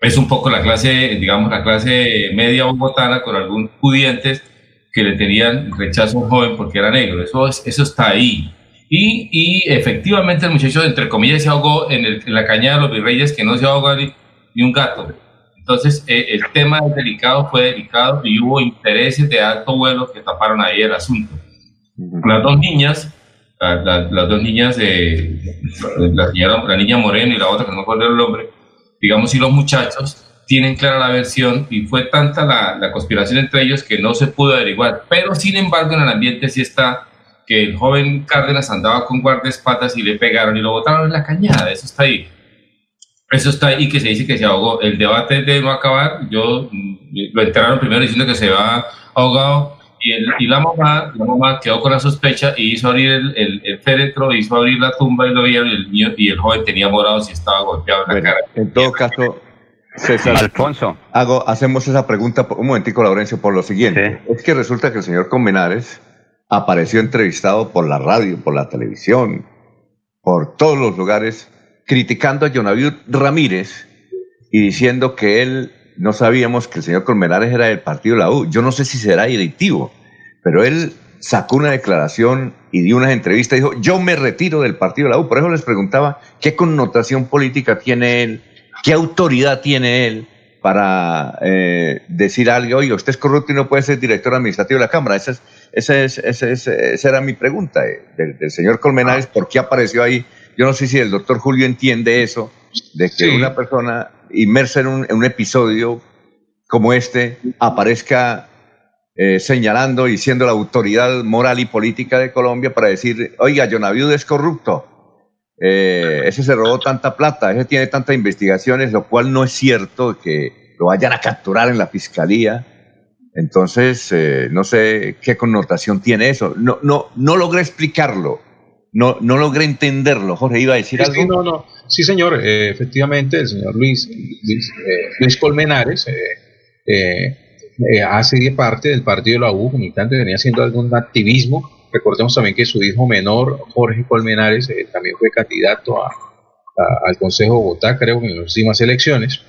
es un poco la clase, digamos, la clase media bogotana con algunos pudientes que le tenían rechazo a un joven porque era negro. Eso, es, eso está ahí. Y, y, efectivamente el muchacho, entre comillas, se ahogó en, el, en la caña de los virreyes, que no se ahogó ni, ni un gato. Entonces, eh, el tema es delicado, fue delicado y hubo intereses de alto vuelo que taparon ahí el asunto. Las dos niñas, las dos niñas, de la, la niña Moreno y la otra que no me acuerdo el nombre, digamos, y los muchachos tienen clara la versión y fue tanta la, la, conspiración entre ellos que no se pudo averiguar. Pero sin embargo, en el ambiente sí está que el joven Cárdenas andaba con guardaespaldas y le pegaron y lo botaron en la cañada. Eso está ahí. Eso está ahí que se dice que se ahogó. El debate de no acabar, yo mm, lo enterraron primero diciendo que se va ahogado y, el, y la, mamá, la mamá quedó con la sospecha y hizo abrir el, el, el féretro, hizo abrir la tumba y lo vieron y el, niño, y el joven tenía morado si estaba golpeado en la cara. En todo caso, César, Alfonso. Hago, hacemos esa pregunta, un momentico, Laurencio, por lo siguiente. Es que resulta que el señor Comenares apareció entrevistado por la radio, por la televisión, por todos los lugares, criticando a Jonaviud Ramírez y diciendo que él no sabíamos que el señor Colmenares era del partido de la U. Yo no sé si será directivo, pero él sacó una declaración y dio unas entrevistas y dijo, yo me retiro del partido de la U. Por eso les preguntaba qué connotación política tiene él, qué autoridad tiene él para eh, decir algo, oye, usted es corrupto y no puede ser director administrativo de la Cámara. Esa, es, esa, es, esa era mi pregunta eh, del, señor Colmenares, ¿por qué apareció ahí? Yo no sé si el doctor Julio entiende eso, de que una persona inmersa en un, episodio como este aparezca eh, señalando y siendo la autoridad moral y política de Colombia para decir, oiga, Jonaviud es corrupto, eh, ese se robó tanta plata, ese tiene tantas investigaciones, lo cual no es cierto que lo vayan a capturar en la fiscalía. Entonces, eh, no sé qué connotación tiene eso. No, no, no logré explicarlo, no, no logré entenderlo. Jorge, ¿iba a decir algo? no, no. Sí, señor, eh, efectivamente, el señor Luis, Luis, eh, Colmenares eh, hace parte del partido de la U, militante, venía haciendo algún activismo. Recordemos también que su hijo menor, Jorge Colmenares, también fue candidato al Consejo de Bogotá, creo, en las últimas elecciones.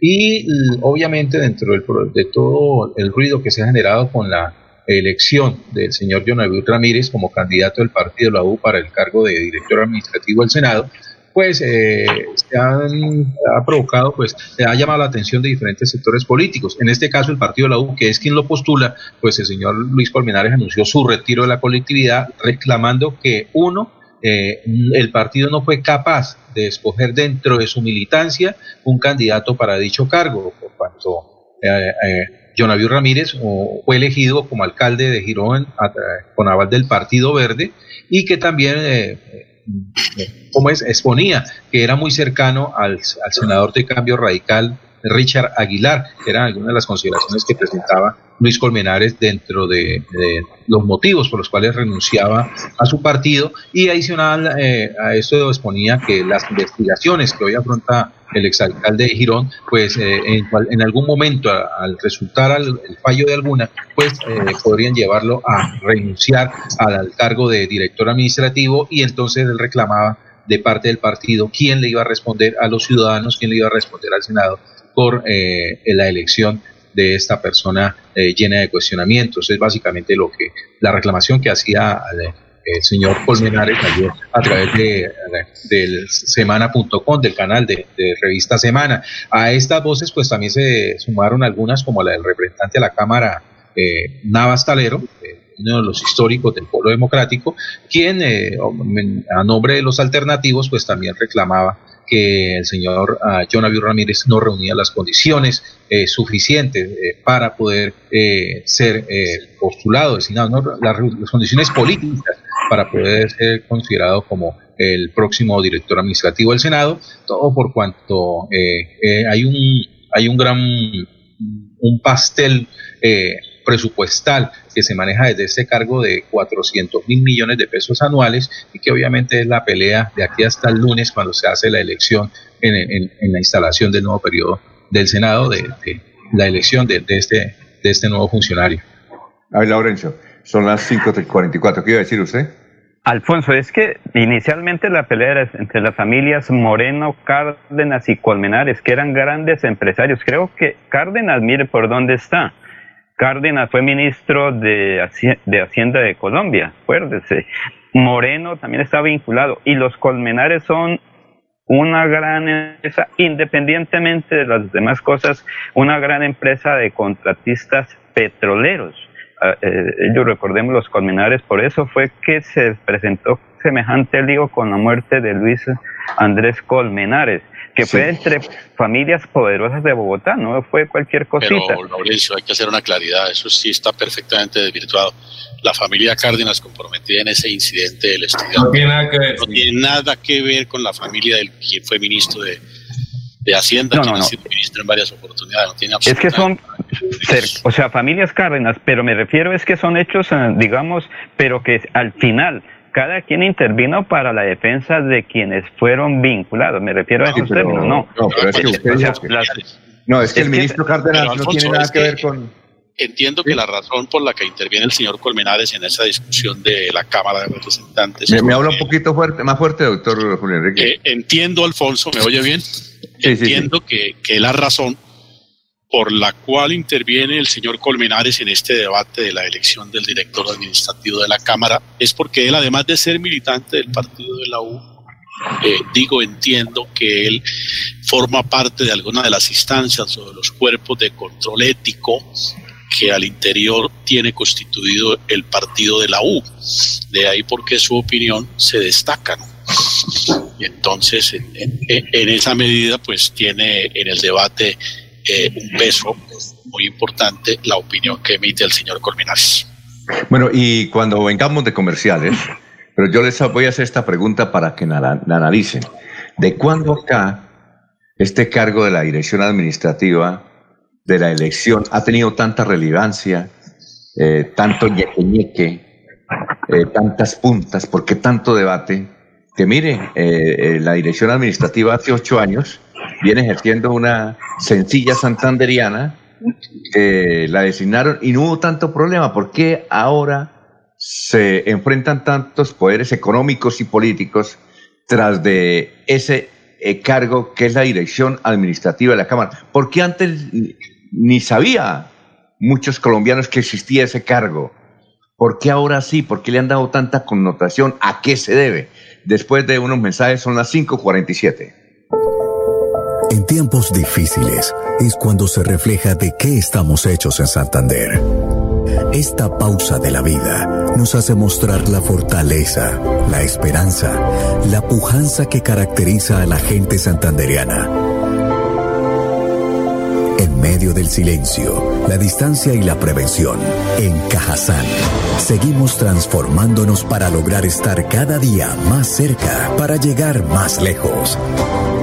y obviamente dentro de todo el ruido que se ha generado con la elección del señor Jonaviu Ramírez como candidato del partido de la U para el cargo de director administrativo del Senado, pues eh, se han, ha provocado, pues ha llamado la atención de diferentes sectores políticos. En este caso, el partido de la U, que es quien lo postula, pues el señor Luis Colmenares anunció su retiro de la colectividad, reclamando que uno, eh, el partido no fue capaz de escoger dentro de su militancia un candidato para dicho cargo, por cuanto eh, Jonaviu Ramírez fue elegido como alcalde de Girón con aval del Partido Verde y que también eh, ¿cómo es? Exponía que era muy cercano al, al senador de cambio radical Richard Aguilar, que eran algunas de las consideraciones que presentaba Luis Colmenares dentro de, los motivos por los cuales renunciaba a su partido y adicional eh, a esto exponía que las investigaciones que hoy afronta el exalcalde de Girón, pues eh, en, algún momento al resultar el fallo de alguna, pues eh, podrían llevarlo a renunciar al cargo de director administrativo y entonces él reclamaba de parte del partido quién le iba a responder a los ciudadanos, quién le iba a responder al Senado por eh, la elección de esta persona eh, llena de cuestionamientos. Es básicamente lo que la reclamación que hacía eh, el señor Colmenares ayer a través de, del semana.com, del canal de, revista Semana. A estas voces pues también se sumaron algunas como la del representante de la Cámara Navas Talero, uno de los históricos del pueblo democrático, quien a nombre de los alternativos pues también reclamaba que el señor uh, John Ramírez no reunía las condiciones eh, suficientes eh, para poder eh, ser postulado, ¿no? las, condiciones políticas para poder ser considerado como el próximo director administrativo del Senado, todo por cuanto hay un hay un gran un pastel presupuestal que se maneja desde ese cargo de 400 mil millones de pesos anuales y que obviamente es la pelea de aquí hasta el lunes cuando se hace la elección en, la instalación del nuevo periodo del Senado, de, la elección de, este, de este nuevo funcionario. A ver, Laurencio, son las 5.44. ¿Qué iba a decir usted? Alfonso, es que inicialmente la pelea era entre las familias Moreno, Cárdenas y Colmenares, que eran grandes empresarios. Creo que Cárdenas, mire por dónde está. Cárdenas fue ministro de, Hacienda de Colombia, acuérdese. Moreno también está vinculado y los Colmenares son una gran empresa, independientemente de las demás cosas, una gran empresa de contratistas petroleros. Ah, eh, ellos recordemos los Colmenares, por eso fue que se presentó semejante lío con la muerte de Luis Andrés Colmenares que fue entre familias poderosas de Bogotá, no fue cualquier cosita. Pero, Mauricio, hay que hacer una claridad, eso sí está perfectamente desvirtuado. La familia Cárdenas comprometida en ese incidente del estudiante no tiene nada que ver, no tiene nada que ver con la familia del quien fue ministro de, de Hacienda, quien ha sido ministro en varias oportunidades. No tiene es que son, o sea, familias Cárdenas, pero me refiero es que son hechos, eh, digamos, pero que al final cada quien intervino para la defensa de quienes fueron vinculados. Me refiero a esos términos, no. No, pero es que usted no, es que el ministro Cárdenas no tiene nada que, ver con... Entiendo que la razón por la que interviene el señor Colmenares en esa discusión de la Cámara de Representantes... Me, habla un poquito fuerte, más fuerte, doctor Julio Enrique. Eh, entiendo, Alfonso, ¿me oye bien? entiendo Que, que la razón por la cual interviene el señor Colmenares en este debate de la elección del director administrativo de la Cámara es porque él, además de ser militante del partido de la U, eh, digo, entiendo que él forma parte de alguna de las instancias o de los cuerpos de control ético que al interior tiene constituido el partido de la U. De ahí porque su opinión se destaca. Y entonces, en, en esa medida, pues tiene en el debate eh, un peso muy importante la opinión que emite el señor Colmenares. Bueno, y cuando vengamos de comerciales, pero yo les voy a hacer esta pregunta para que la, analicen. ¿De cuándo acá este cargo de la dirección administrativa de la elección ha tenido tanta relevancia, eh, tanto ñeque eh, tantas puntas, por qué tanto debate? Que mire, la dirección administrativa hace ocho años viene ejerciendo una sencilla santanderiana que la designaron y no hubo tanto problema. ¿Por qué ahora se enfrentan tantos poderes económicos y políticos tras de ese eh, cargo que es la dirección administrativa de la Cámara? ¿Por qué antes ni sabía muchos colombianos que existía ese cargo? ¿Por qué ahora sí? ¿Por qué le han dado tanta connotación? ¿A qué se debe? Después de unos mensajes son las 5.47. En tiempos difíciles es cuando se refleja de qué estamos hechos en Santander. Esta pausa de la vida nos hace mostrar la fortaleza, la esperanza, la pujanza que caracteriza a la gente santanderiana. En medio del silencio, la distancia y la prevención, en Cajazán, seguimos transformándonos para lograr estar cada día más cerca, para llegar más lejos.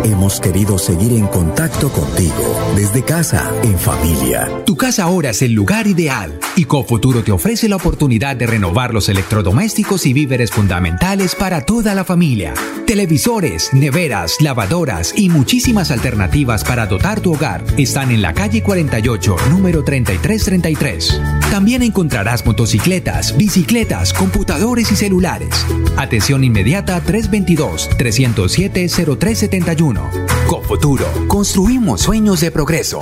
Hemos querido seguir en contacto contigo, desde casa, en familia. Tu casa ahora es el lugar ideal y Cofuturo te ofrece la oportunidad de renovar los electrodomésticos y víveres fundamentales para toda la familia. Televisores, neveras, lavadoras y muchísimas alternativas para dotar tu hogar están en la calle 48, número 3333. También encontrarás motocicletas, bicicletas, computadores y celulares. Atención inmediata 322 307 0371 con futuro, construimos sueños de progreso.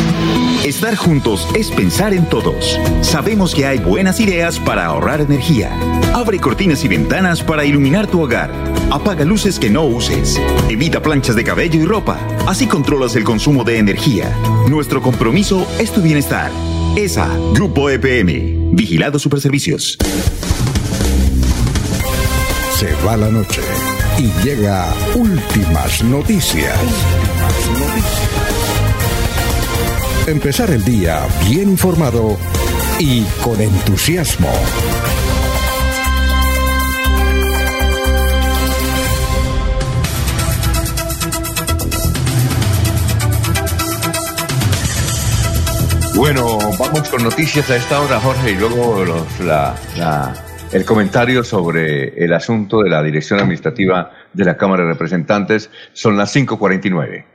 Estar juntos es pensar en todos. Sabemos que hay buenas ideas para ahorrar energía. Abre cortinas y ventanas para iluminar tu hogar. Apaga luces que no uses. Evita planchas de cabello y ropa. Así controlas el consumo de energía. Nuestro compromiso es tu bienestar. ESA, Grupo EPM. Vigilado Superservicios. Se va la noche y llega últimas noticias. Empezar el día bien informado y con entusiasmo. Bueno, vamos con noticias a esta hora, Jorge, y luego los, la, el comentario sobre el asunto de la dirección administrativa de la Cámara de Representantes. Son las 5.49.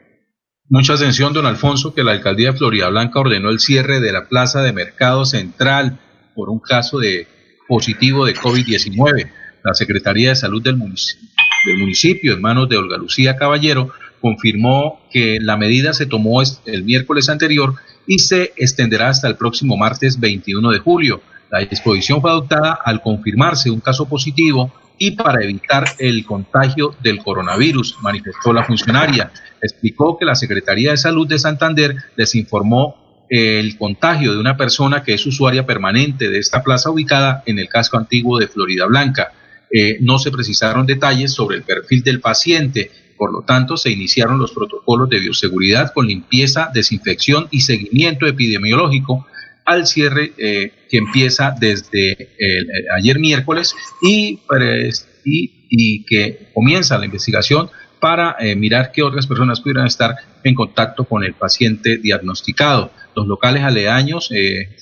Mucha atención, don Alfonso, que la alcaldía de Florida Blanca ordenó el cierre de la plaza de mercado central por un caso de positivo de COVID-19. La Secretaría de Salud del municipio, del municipio, en manos de Olga Lucía Caballero, confirmó que la medida se tomó el miércoles anterior y se extenderá hasta el próximo martes 21 de julio. La disposición fue adoptada al confirmarse un caso positivo y para evitar el contagio del coronavirus, manifestó la funcionaria. Explicó que la Secretaría de Salud de Santander les informó el contagio de una persona que es usuaria permanente de esta plaza ubicada en el casco antiguo de Florida Blanca. Eh, no se precisaron detalles sobre el perfil del paciente, por lo tanto se iniciaron los protocolos de bioseguridad con limpieza, desinfección y seguimiento epidemiológico al cierre eh, que empieza desde eh, ayer miércoles y, que comienza la investigación para eh, mirar qué otras personas pudieran estar en contacto con el paciente diagnosticado. Los locales aledaños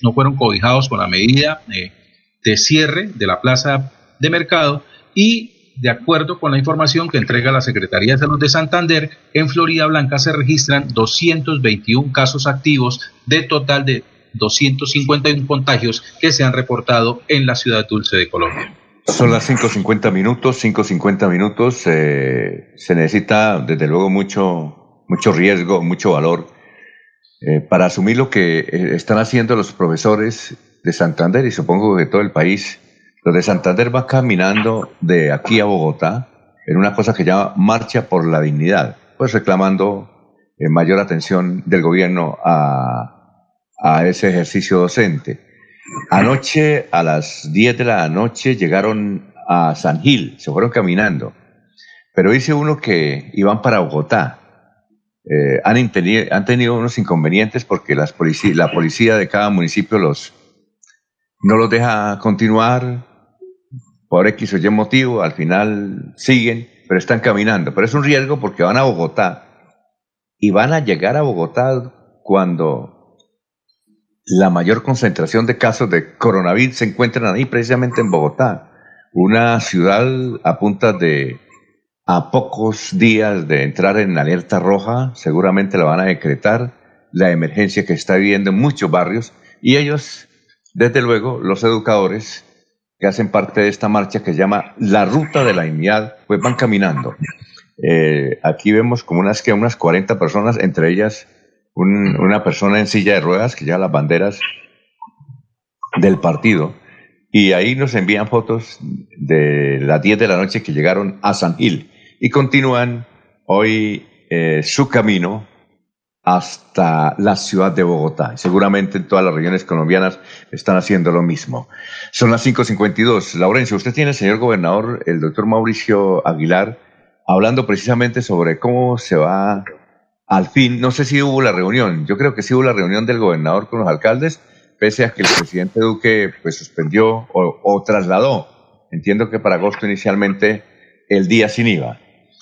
no fueron cobijados con la medida de cierre de la plaza de mercado y de acuerdo con la información que entrega la Secretaría de Salud de Santander, en Florida Blanca se registran 221 casos activos de total de 251 contagios que se han reportado en la ciudad dulce de Colombia. Son las 5.50 minutos, 5.50 minutos. Eh, se necesita, desde luego, mucho, mucho riesgo, mucho valor eh, para asumir lo que eh, están haciendo los profesores de Santander y supongo que todo el país. Los de Santander van caminando de aquí a Bogotá en una cosa que llama Marcha por la Dignidad, pues reclamando mayor atención del gobierno a a ese ejercicio docente. Anoche, a las 10 de la noche, llegaron a San Gil, se fueron caminando. Pero dice uno que iban para Bogotá. Eh, han, tenido unos inconvenientes porque la policía de cada municipio los, no los deja continuar por X o Y motivo. Al final siguen, pero están caminando. Pero es un riesgo porque van a Bogotá y van a llegar a Bogotá cuando la mayor concentración de casos de coronavirus se encuentran ahí, precisamente en Bogotá, una ciudad a punta de a pocos días de entrar en alerta roja, seguramente la van a decretar, la emergencia que está viviendo en muchos barrios, y ellos, desde luego, los educadores que hacen parte de esta marcha que se llama La Ruta de la Dignidad, pues van caminando. Eh, aquí vemos como unas, que unas 40 personas, entre ellas una persona en silla de ruedas que lleva las banderas del partido. Y ahí nos envían fotos de las 10 de la noche que llegaron a San Gil y continúan hoy eh, su camino hasta la ciudad de Bogotá. Seguramente en todas las regiones colombianas están haciendo lo mismo. Son las 5.52. Laurencio, usted tiene, señor gobernador, el doctor Mauricio Aguilar, hablando precisamente sobre cómo se va al fin, no sé si hubo la reunión, yo creo que sí hubo la reunión del gobernador con los alcaldes, pese a que el presidente Duque pues suspendió o, trasladó, entiendo que para agosto inicialmente, el día sin IVA.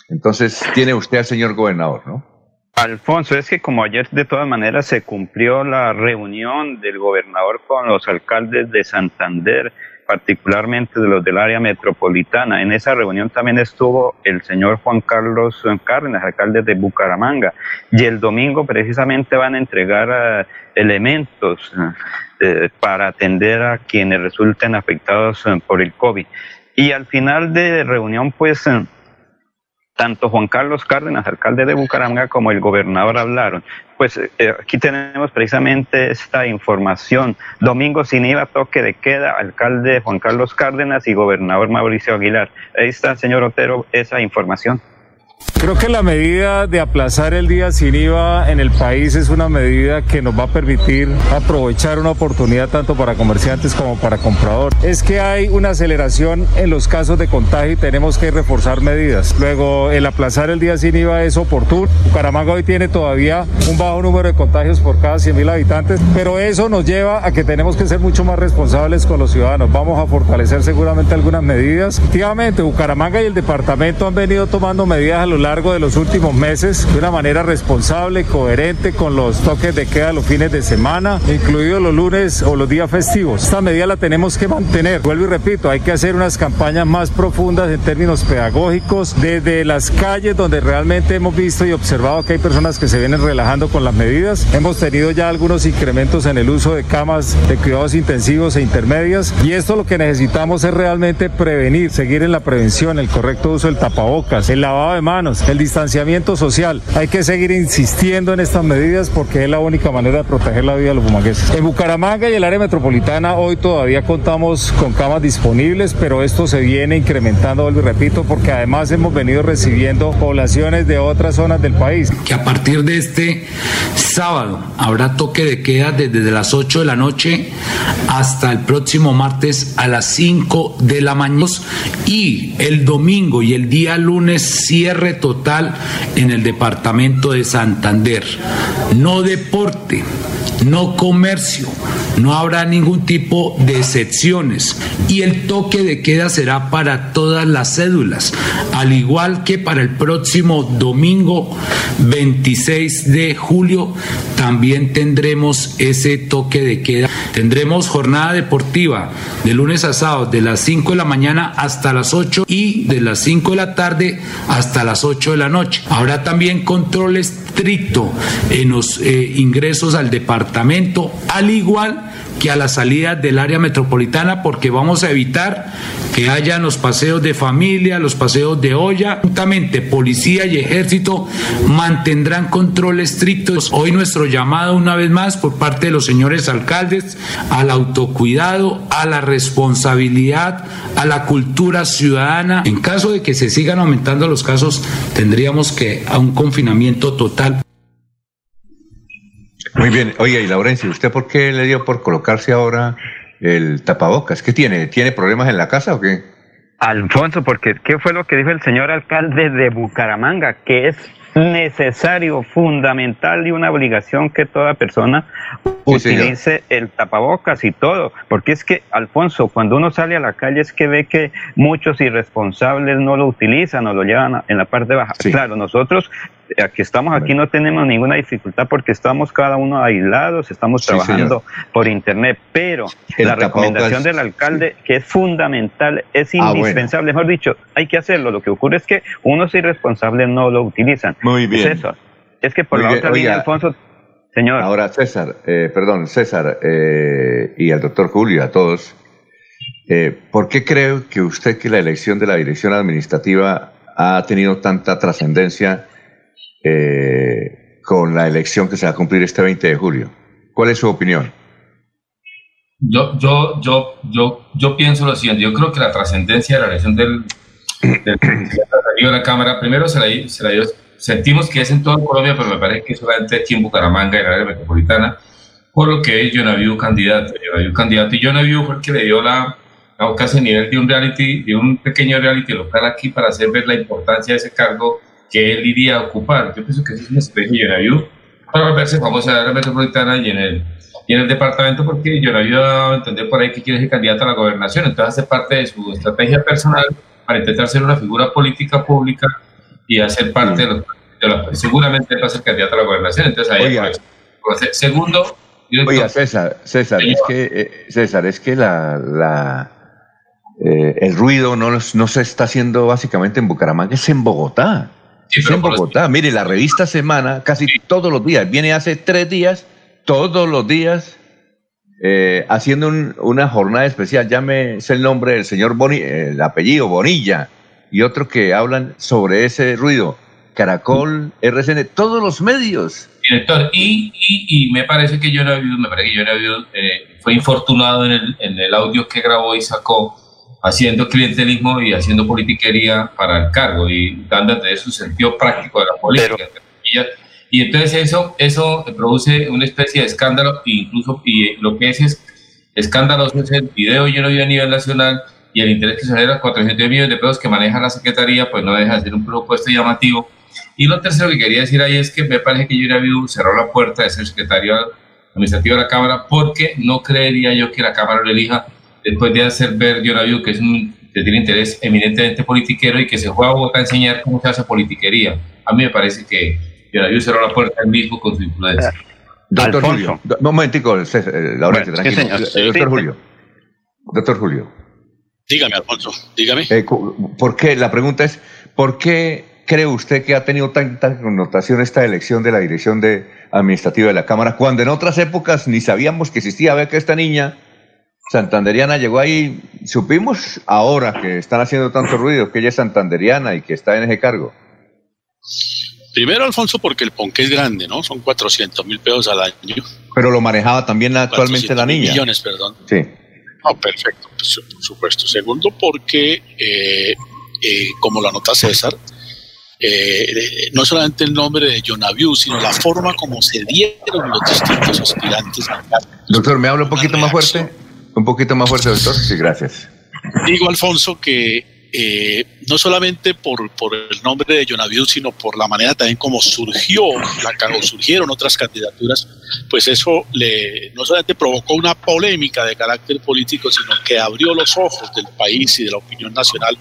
Entonces, tiene usted al señor gobernador, ¿no? Alfonso, es que como ayer de todas maneras se cumplió la reunión del gobernador con los alcaldes de Santander, particularmente de los del área metropolitana. En esa reunión también estuvo el señor Juan Carlos Cárdenas, alcalde de Bucaramanga, y el domingo precisamente van a entregar eh, elementos eh, para atender a quienes resulten afectados eh, por el COVID. Y al final de reunión, pues tanto Juan Carlos Cárdenas, alcalde de Bucaramanga, como el gobernador hablaron. Pues eh, aquí tenemos precisamente esta información. Domingo sin IVA, toque de queda, alcalde Juan Carlos Cárdenas y gobernador Mauricio Aguilar. Ahí está, señor Otero, esa información. Creo que la medida de aplazar el día sin IVA en el país es una medida que nos va a permitir aprovechar una oportunidad tanto para comerciantes como para compradores. Es que hay una aceleración en los casos de contagio y tenemos que reforzar medidas. Luego, el aplazar el día sin IVA es oportuno. Bucaramanga hoy tiene todavía un bajo número de contagios por cada 100 mil habitantes, pero eso nos lleva a que tenemos que ser mucho más responsables con los ciudadanos. Vamos a fortalecer seguramente algunas medidas. Efectivamente, Bucaramanga y el departamento han venido tomando medidas lo largo de los últimos meses de una manera responsable, coherente con los toques de queda los fines de semana, incluidos los lunes o los días festivos. Esta medida la tenemos que mantener. Vuelvo y repito, hay que hacer unas campañas más profundas en términos pedagógicos desde las calles donde realmente hemos visto y observado que hay personas que se vienen relajando con las medidas. Hemos tenido ya algunos incrementos en el uso de camas de cuidados intensivos e intermedias y esto lo que necesitamos es realmente prevenir, seguir en la prevención, el correcto uso del tapabocas, el lavado de manos el distanciamiento social. Hay que seguir insistiendo en estas medidas porque es la única manera de proteger la vida de los bumangueses. En Bucaramanga y el área metropolitana hoy todavía contamos con camas disponibles, pero esto se viene incrementando, vuelvo y repito, porque además hemos venido recibiendo poblaciones de otras zonas del país. Que a partir de este sábado habrá toque de queda desde las 8 de la noche hasta el próximo martes a las 5 de la mañana y el domingo y el día lunes cierre total en el departamento de Santander. No deporte, no comercio, no habrá ningún tipo de excepciones y el toque de queda será para todas las cédulas, al igual que para el próximo domingo 26 de julio también tendremos ese toque de queda. Tendremos jornada deportiva de lunes a sábado de las 5 de la mañana hasta las 8 y de las 5 de la tarde hasta las 8 de la noche. Habrá también control estricto en los eh, ingresos al departamento, al igual que a la salida del área metropolitana porque vamos a evitar que hayan los paseos de familia, los paseos de olla. Juntamente policía y ejército mantendrán control estricto. Hoy nuestro llamado una vez más por parte de los señores alcaldes al autocuidado, a la responsabilidad, a la cultura ciudadana. En caso de que se sigan aumentando los casos, tendríamos que a un confinamiento total. Muy bien. Oye, y Laurencia, ¿usted por qué le dio por colocarse ahora el tapabocas? ¿Qué tiene? ¿Tiene problemas en la casa o qué? Alfonso, porque ¿qué fue lo que dijo el señor alcalde de Bucaramanga? Que es necesario, fundamental y una obligación que toda persona utilice el tapabocas y todo, porque es que, Alfonso, cuando uno sale a la calle es que ve que muchos irresponsables no lo utilizan o lo llevan en la parte baja. Claro, nosotros aquí estamos aquí no tenemos ninguna dificultad porque estamos cada uno aislados, estamos trabajando por internet, pero la recomendación del alcalde, que es fundamental, es ah, indispensable, mejor dicho, hay que hacerlo. Lo que ocurre es que unos irresponsables no lo utilizan. Muy bien. Es eso. Es que por la otra línea, Alfonso, señor. Ahora, César, eh, perdón, César eh, y al doctor Julio, a todos. Eh, ¿Por qué creo que usted que la elección de la dirección administrativa ha tenido tanta trascendencia eh, con la elección que se va a cumplir este 20 de julio. ¿Cuál es su opinión? Yo, yo, yo, yo, yo pienso lo siguiente, yo creo que la trascendencia de la elección del, del de la Cámara, primero se la, se la dio, sentimos que es en toda Colombia, pero me parece que solamente aquí en Bucaramanga, en la área metropolitana, por lo que es Jonaviu candidato, Jonaviu candidato, y Jonaviu fue el que le dio la, la casi nivel de un reality, de un pequeño reality local aquí para hacer ver la importancia de ese cargo que él iría a ocupar. Yo pienso que es una especie de Yonaviu para volverse famosa en la metropolitana y en el, y en el departamento, porque Yonaviu ha dado a entender por ahí que quiere ser candidato a la gobernación, entonces hace parte de su estrategia personal para intentar ser una figura política pública y hacer parte de los... De los seguramente va a ser candidato a la gobernación, entonces ahí... Oiga. pues, segundo... Oiga, César, César, es que, eh, César, es que la, la, eh, el ruido no, no se está haciendo básicamente en Bucaramanga, es en Bogotá. Es en Bogotá. Mire, la revista Semana, casi todos los días, viene hace tres días, todos los días, eh, haciendo un- una jornada especial. Llámese el nombre del señor Boni, el apellido Bonilla, y otro que hablan sobre ese ruido. Caracol, RCN, todos los medios. director. Y, y, y me parece que Jonaviu, me parece que Jonaviu, eh, fue infortunado en el, en el audio que grabó y sacó haciendo clientelismo y haciendo politiquería para el cargo y dando de su sentido práctico de la política. comillas. Y entonces eso, eso produce una especie de escándalo e incluso y lo que es, es escandaloso es el video yo no vi a nivel nacional y el interés que se genera 400 millones de pesos que maneja la Secretaría, pues no deja de ser un propuesto llamativo. Y lo tercero que quería decir ahí es que me parece que Yuraviu cerró la puerta de ser secretario administrativo de la Cámara porque no creería yo que la Cámara lo elija después de hacer ver Yuraviu que es un que tiene interés eminentemente politiquero y que se juega a Bogotá a enseñar cómo se hace politiquería. A mí me parece que Yuraviu cerró la puerta él mismo con su influencia. Doctor Alfonso. Julio, do- un momentico, César, eh, Laurenti, Bueno, tranquilo. señor. Eh, Doctor Sí. Julio, doctor Julio, Dígame, Alfonso, dígame. eh, ¿por qué? La pregunta es, ¿por qué cree usted que ha tenido tanta connotación esta elección de la dirección de administrativa de la Cámara, cuando en otras épocas ni sabíamos que existía? Ve que esta niña santanderiana llegó ahí, supimos ahora que están haciendo tanto ruido, que ella es santanderiana y que está en ese cargo. Primero, Alfonso, porque el ponque es grande, ¿no? Son 400 mil pesos al año. Pero lo manejaba también actualmente la 400.000 niña. Millones, perdón. Sí. No, perfecto, pues, por supuesto. Segundo, porque, eh, eh, como lo anota César, eh, eh, no solamente el nombre de Jonaviu, sino la forma como se dieron los distintos aspirantes. Doctor, ¿me habla un poquito más fuerte? Un poquito más fuerte, doctor. Sí, gracias. Digo, Alfonso, que eh, no solamente por, por el nombre de Jonaviu, sino por la manera también como surgió, la, ca- o surgieron otras candidaturas, pues eso le, no solamente provocó una polémica de carácter político, sino que abrió los ojos del país y de la opinión nacional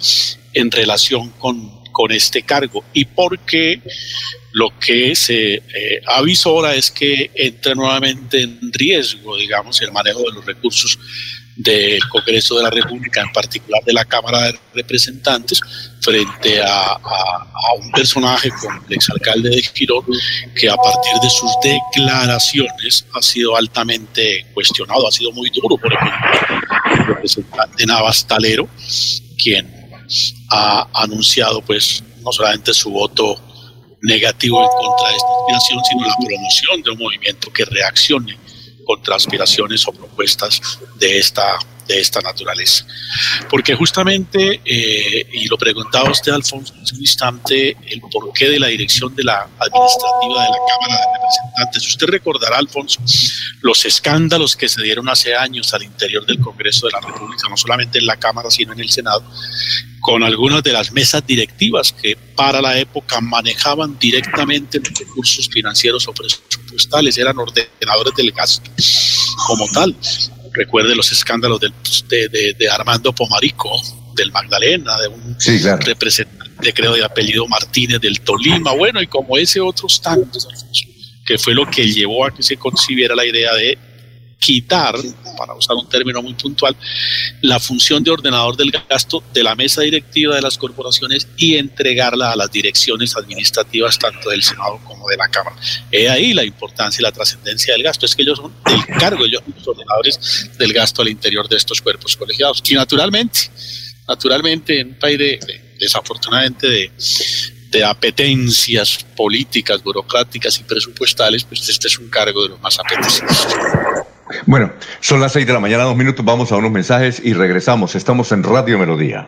en relación con, con este cargo. Y porque lo que se eh, avisora es que entra nuevamente en riesgo, digamos, el manejo de los recursos del Congreso de la República, en particular de la Cámara de Representantes, frente a, un personaje como el exalcalde de Girón, que a partir de sus declaraciones ha sido altamente cuestionado, ha sido muy duro, por ejemplo, el representante Navas Talero, quien ha anunciado pues no solamente su voto negativo en contra de esta aspiración, sino la promoción de un movimiento que reaccione contra aspiraciones o propuestas de esta, de esta naturaleza. Porque justamente, eh, y lo preguntaba usted, Alfonso, hace un instante, el porqué de la dirección de la administrativa de la Cámara de Representantes. Usted recordará, Alfonso, los escándalos que se dieron hace años al interior del Congreso de la República, no solamente en la Cámara, sino en el Senado, con algunas de las mesas directivas que para la época manejaban directamente los recursos financieros o presupuestales, eran ordenadores del gasto como tal. Recuerde los escándalos del- de, de- de Armando Pomarico, del Magdalena, de un Sí, claro. representante, creo, de apellido Martínez del Tolima, bueno, y como ese otros tantos, Alfonso, que fue lo que llevó a que se concibiera la idea de quitar, para usar un término muy puntual, la función de ordenador del gasto de la mesa directiva de las corporaciones y entregarla a las direcciones administrativas tanto del Senado como de la Cámara. He ahí la importancia y la trascendencia del gasto, es que ellos son del cargo, ellos son los ordenadores del gasto al interior de estos cuerpos colegiados. Y naturalmente, naturalmente en un país de, de- desafortunadamente de, de apetencias políticas, burocráticas y presupuestales, pues este es un cargo de los más apetecidos. Bueno, son las seis de la mañana, dos minutos, vamos a unos mensajes y regresamos. Estamos en Radio Melodía.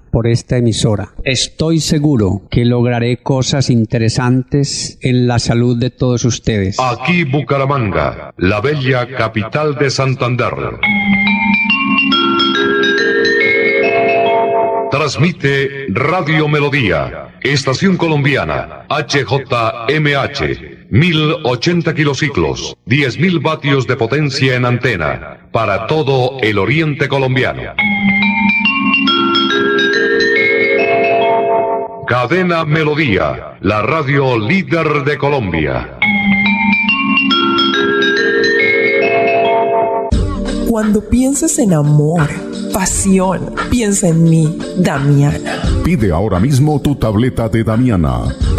por esta emisora. Estoy seguro que lograré cosas interesantes en la salud de todos ustedes. Aquí Bucaramanga, la bella capital de Santander. Transmite Radio Melodía, Estación Colombiana, HJMH, 1080 kilociclos, 10.000 vatios de potencia en antena, para todo el oriente colombiano. Cadena Melodía, la radio líder de Colombia. Cuando pienses en amor, pasión, piensa en mí, Damiana. Pide ahora mismo tu tableta de Damiana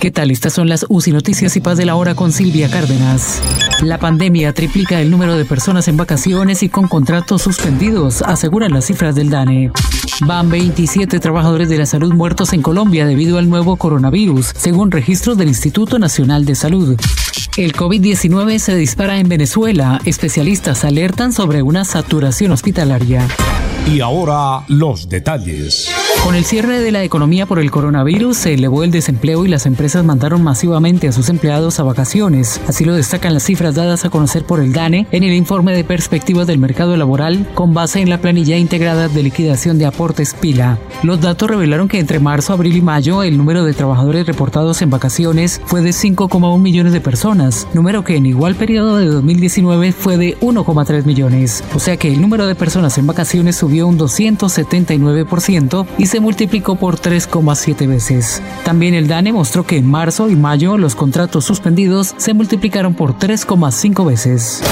¿Qué tal? Estas son las UCI Noticias y Paz de la Hora con Silvia Cárdenas. La pandemia triplica el número de personas en vacaciones y con contratos suspendidos, aseguran las cifras del DANE. Van 27 trabajadores de la salud muertos en Colombia debido al nuevo coronavirus, según registros del Instituto Nacional de Salud. El COVID-19 se dispara en Venezuela. Especialistas alertan sobre una saturación hospitalaria. Y ahora los detalles. Con el cierre de la economía por el coronavirus se elevó el desempleo y las empresas mandaron masivamente a sus empleados a vacaciones. Así lo destacan las cifras dadas a conocer por el DANE en el informe de perspectivas del mercado laboral con base en la planilla integrada de liquidación de aportes PILA. Los datos revelaron que entre marzo, abril y mayo el número de trabajadores reportados en vacaciones fue de 5,1 millones de personas, número que en igual periodo de 2019 fue de 1,3 millones. O sea que el número de personas en vacaciones subió un 279% y se multiplicó por 3,7 veces. También el DANE mostró que en marzo y mayo los contratos suspendidos se multiplicaron por 3,5 veces.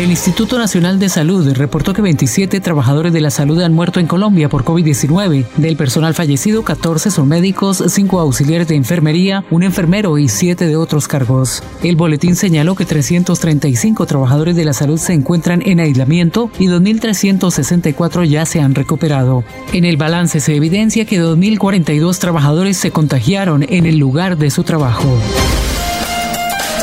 El Instituto Nacional de Salud reportó que 27 trabajadores de la salud han muerto en Colombia por COVID-19. Del personal fallecido, 14 son médicos, 5 auxiliares de enfermería, un enfermero y 7 de otros cargos. El boletín señaló que 335 trabajadores de la salud se encuentran en aislamiento y 2.364 ya se han recuperado. En el balance se evidencia que 2.042 trabajadores se contagiaron en el lugar de su trabajo.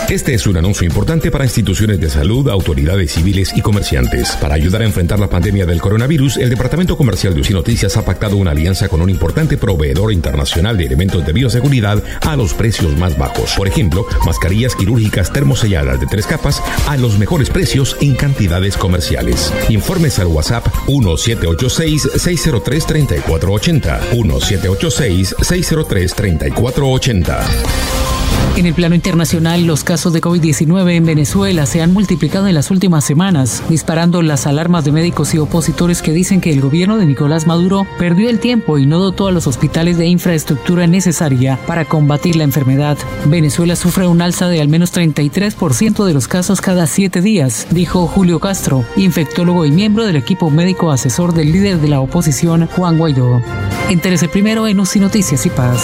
Este es un anuncio importante para instituciones de salud, autoridades civiles y comerciantes. Para ayudar a enfrentar la pandemia del coronavirus, el Departamento Comercial de UCI Noticias ha pactado una alianza con un importante proveedor internacional de elementos de bioseguridad a los precios más bajos. Por ejemplo, mascarillas quirúrgicas termoselladas de tres capas a los mejores precios en cantidades comerciales. Informes al WhatsApp 1786-603-3480. 1786-603-3480. En el plano internacional, los casos de COVID-19 en Venezuela se han multiplicado en las últimas semanas, disparando las alarmas de médicos y opositores que dicen que el gobierno de Nicolás Maduro perdió el tiempo y no dotó a los hospitales de infraestructura necesaria para combatir la enfermedad. Venezuela sufre un alza de al menos 33% de los casos cada siete días, dijo Julio Castro, infectólogo y miembro del equipo médico asesor del líder de la oposición, Juan Guaidó. Entérese primero en UCI Noticias y Paz.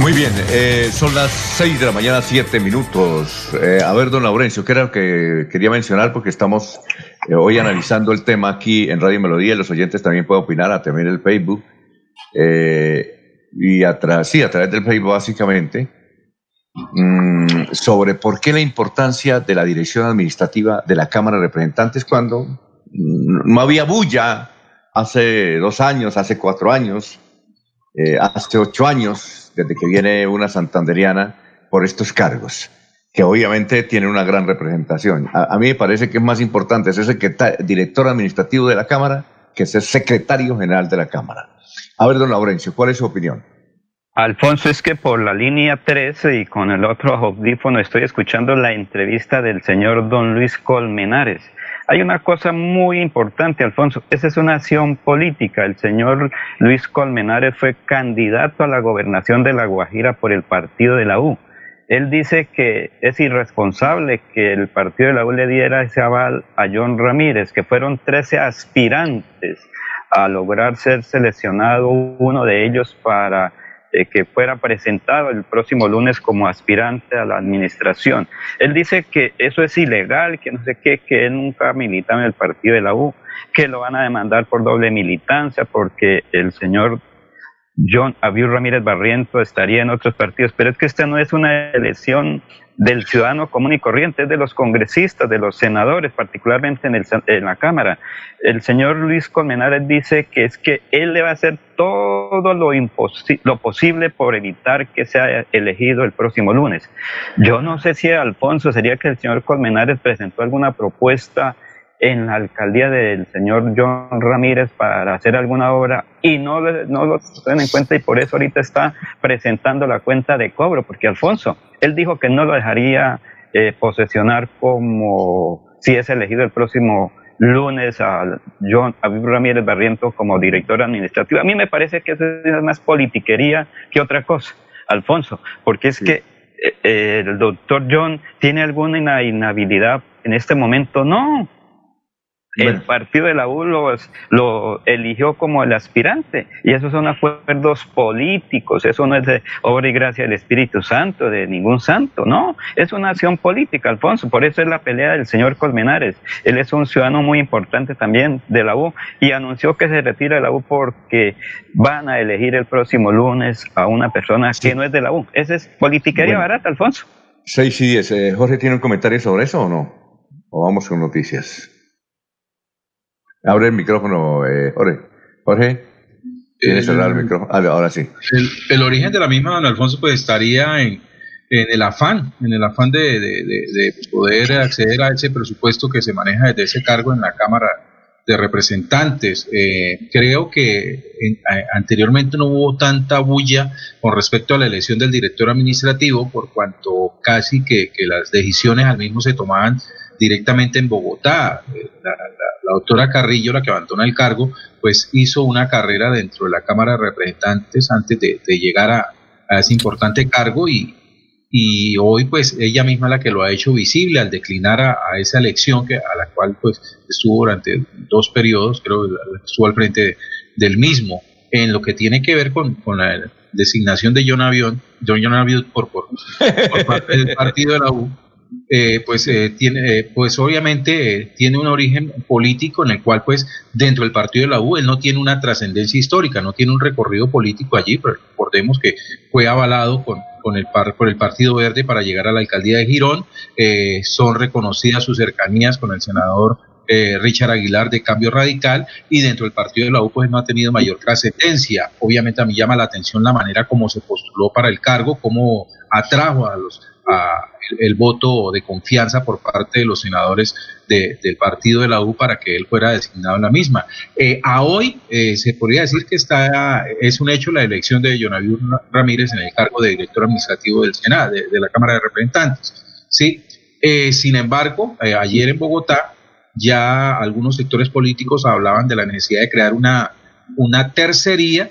Muy bien, eh, son las 6 de la mañana, 7 minutos. Eh, a ver, don Laurencio, ¿qué era lo que quería mencionar? Porque estamos eh, hoy analizando el tema aquí en Radio Melodía. Los oyentes también pueden opinar a través del Facebook. y a, sí, a través del Facebook, básicamente, mm, sobre por qué la importancia de la dirección administrativa de la Cámara de Representantes cuando mm, no había bulla hace dos años, hace cuatro años, hace ocho años desde que viene una santanderiana por estos cargos, que obviamente tienen una gran representación. A, mí me parece que es más importante ser director administrativo de la Cámara que ser secretario general de la Cámara. A ver, don Laurencio, ¿cuál es su opinión? Alfonso, es que por la línea 13 y con el otro audífono estoy escuchando la entrevista del señor don Luis Colmenares. Hay una cosa muy importante, Alfonso, esa es una acción política. El señor Luis Colmenares fue candidato a la gobernación de La Guajira por el partido de la U. Él dice que es irresponsable que el partido de la U le diera ese aval a John Ramírez, que fueron 13 aspirantes a lograr ser seleccionado uno de ellos para eh, que fuera presentado el próximo lunes como aspirante a la administración. Él dice que eso es ilegal, que no sé qué, que él nunca milita en el partido de la U, que lo van a demandar por doble militancia, porque el señor John Abiu Ramírez Barriento estaría en otros partidos, pero es que esta no es una elección del ciudadano común y corriente, de los congresistas, de los senadores, particularmente en, el, en la Cámara. El señor Luis Colmenares dice que es que él le va a hacer todo lo, lo posible por evitar que sea elegido el próximo lunes. Yo no sé si, Alfonso, sería que el señor Colmenares presentó alguna propuesta en la alcaldía del señor John Ramírez para hacer alguna obra y no, no lo tienen en cuenta y por eso ahorita está presentando la cuenta de cobro, porque Alfonso, él dijo que no lo dejaría eh, posesionar como si es elegido el próximo lunes a John Ramírez Barriento como director administrativo. A mí me parece que eso es más politiquería que otra cosa, Alfonso, porque es que eh, el doctor John tiene alguna inhabilidad en este momento. No, el partido de la U lo eligió como el aspirante y esos son acuerdos políticos, eso no es de obra y gracia del Espíritu Santo, de ningún santo, no, es una acción política, Alfonso, por eso es la pelea del señor Colmenares, él es un ciudadano muy importante también de la U y anunció que se retira de la U porque van a elegir el próximo lunes a una persona que no es de la U, esa es politiquería barata, Alfonso. 6 y 10, eh, Jorge tiene un comentario sobre eso o no? O vamos con noticias. Abre el micrófono, eh, Jorge. Jorge, ¿quieres cerrar el micrófono? Ah, ahora sí. El, origen de la misma, don Alfonso, pues estaría en, el afán, en el afán de, poder acceder a ese presupuesto que se maneja desde ese cargo en la Cámara de Representantes. Eh, creo que anteriormente no hubo tanta bulla con respecto a la elección del director administrativo, por cuanto casi que, que las decisiones al mismo se tomaban directamente en Bogotá. Eh, la, doctora Carrillo, la que abandona el cargo, pues hizo una carrera dentro de la Cámara de Representantes antes de, llegar a, ese importante cargo y, y hoy pues ella misma la que lo ha hecho visible al declinar a, esa elección que, a la cual pues estuvo durante dos periodos, creo que estuvo al frente del mismo, en lo que tiene que ver con, la designación de John Avión, John Avión por, por, por parte del partido de la U eh, pues eh, tiene, eh, pues obviamente tiene un origen político en el cual, pues, dentro del partido de la U, él no tiene una trascendencia histórica, no tiene un recorrido político allí, pero recordemos que fue avalado con, con el por el Partido Verde para llegar a la alcaldía de Girón, son reconocidas sus cercanías con el senador Richard Aguilar de Cambio Radical y dentro del partido de la U pues no ha tenido mayor trascendencia. Obviamente a mí llama la atención la manera como se postuló para el cargo, cómo atrajo a los el, voto de confianza por parte de los senadores del partido de la U para que él fuera designado en la misma. Eh, a hoy eh, se podría decir que está es un hecho la elección de Jonaviu Ramírez en el cargo de director administrativo del Senado, de, la Cámara de Representantes. Sí, eh, sin embargo, ayer en Bogotá ya algunos sectores políticos hablaban de la necesidad de crear una, una tercería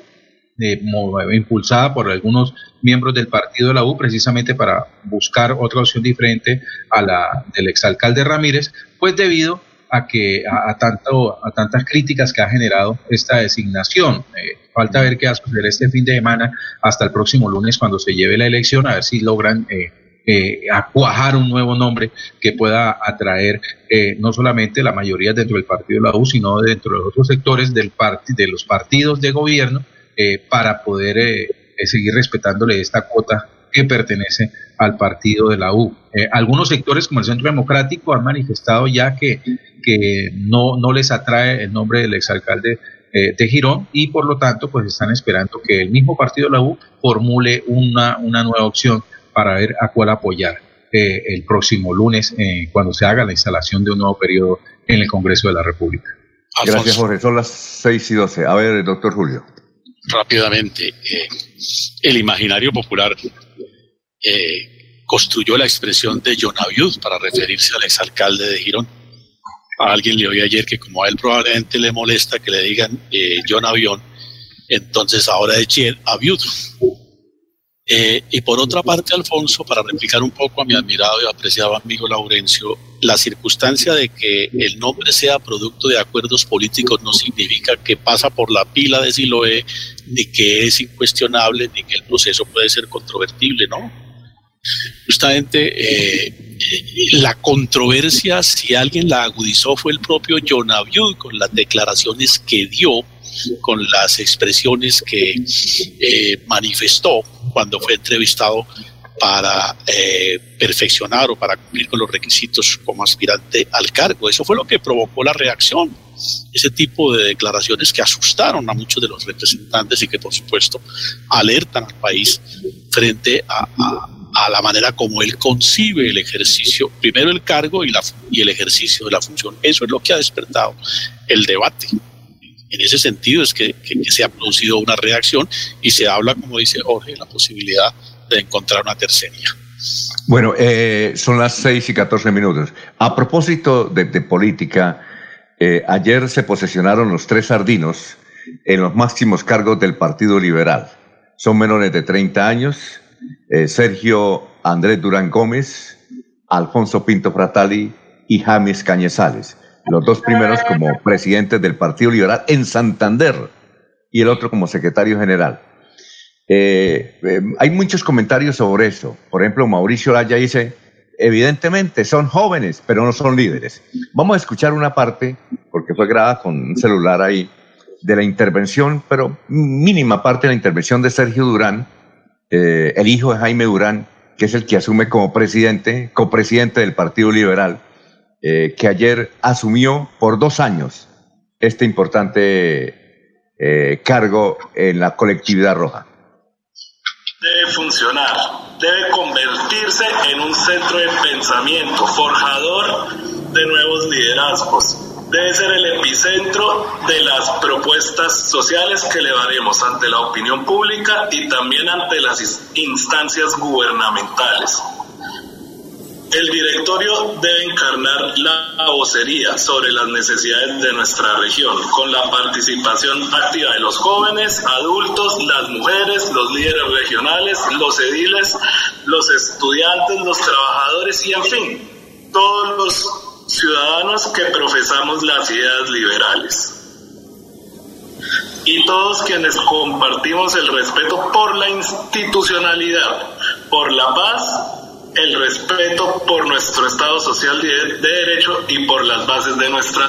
impulsada por algunos miembros del partido de la U precisamente para buscar otra opción diferente a la del exalcalde Ramírez, pues debido a que a, tanto a tantas críticas que ha generado esta designación. Eh, falta ver qué va a suceder este fin de semana hasta el próximo lunes cuando se lleve la elección, a ver si logran eh, eh, acuajar un nuevo nombre que pueda atraer eh, no solamente la mayoría dentro del partido de la U, sino dentro de los otros sectores del de los partidos de gobierno eh, para poder eh, seguir respetándole esta cuota que pertenece al partido de la U. algunos sectores como el Centro Democrático han manifestado ya que, que no, no les atrae el nombre del exalcalde de Girón y por lo tanto pues están esperando que el mismo partido de la U formule una, una nueva opción para ver a cuál apoyar eh, el próximo lunes eh, cuando se haga la instalación de un nuevo periodo en el Congreso de la República. Gracias, Jorge. Son las 6 y 12. A ver, doctor Julio. Rápidamente, eh, el imaginario popular construyó la expresión de John Aviud para referirse al exalcalde de Girón. A alguien le oí ayer que como a él probablemente le molesta que le digan John Avión, entonces ahora es Jen Aviud. Eh, y por otra parte, Alfonso, para replicar un poco a mi admirado y apreciado amigo Laurencio, la circunstancia de que el nombre sea producto de acuerdos políticos no significa que pasa por la pila de Siloé, ni que es incuestionable, ni que el proceso puede ser controvertible, ¿no? Justamente eh, la controversia, si alguien la agudizó, fue el propio John Abiud con las declaraciones que dio con las expresiones que eh, manifestó cuando fue entrevistado para eh, perfeccionar o para cumplir con los requisitos como aspirante al cargo. Eso fue lo que provocó la reacción, ese tipo de declaraciones que asustaron a muchos de los representantes y que por supuesto alertan al país frente a, la manera como él concibe el ejercicio, primero el cargo y, la, y el ejercicio de la función. Eso es lo que ha despertado el debate en ese sentido es que, se ha producido una reacción y se habla, como dice Jorge, la posibilidad de encontrar una tercería. Bueno, eh, son las 6 y 14 minutos. A propósito de, política, eh, ayer se posesionaron los tres sardinos en los máximos cargos del Partido Liberal. Son menores de 30 años, eh, Sergio Andrés Durán Gómez, Alfonso Pinto Fratali y James Cañezales los dos primeros como presidentes del Partido Liberal en Santander y el otro como secretario general. Eh, eh, hay muchos comentarios sobre eso. Por ejemplo, Mauricio Laya dice, evidentemente son jóvenes, pero no son líderes. Vamos a escuchar una parte, porque fue grabada con un celular ahí, de la intervención, pero mínima parte de la intervención de Sergio Durán, eh, el hijo de Jaime Durán, que es el que asume como presidente, copresidente del Partido Liberal eh, que ayer asumió por dos años este importante eh, cargo en la colectividad roja. Debe funcionar, debe convertirse en un centro de pensamiento, forjador de nuevos liderazgos. Debe ser el epicentro de las propuestas sociales que elevaremos ante la opinión pública y también ante las instancias gubernamentales. El directorio debe encarnar la vocería sobre las necesidades de nuestra región, con la participación activa de los jóvenes, adultos, las mujeres, los líderes regionales, los ediles, los estudiantes, los trabajadores y, en fin, todos los ciudadanos que profesamos las ideas liberales. Y todos quienes compartimos el respeto por la institucionalidad, por la paz el respeto por nuestro Estado social de, derecho y por las bases de nuestra...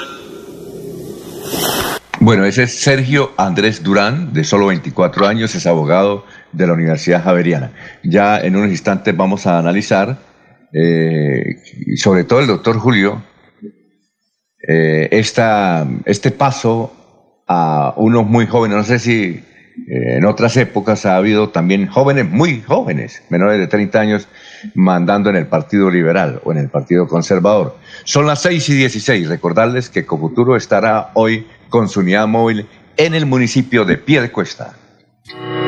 Bueno, ese es Sergio Andrés Durán, de solo 24 años, es abogado de la Universidad Javeriana. Ya en unos instantes vamos a analizar, eh, sobre todo el doctor Julio, eh, este paso a unos muy jóvenes, no sé si eh, en otras épocas ha habido también jóvenes, muy jóvenes, menores de 30 años, mandando en el Partido Liberal o en el Partido Conservador. Son las 6 y 16. Recordarles que Cofuturo estará hoy con su unidad móvil en el municipio de Piedecuesta. Para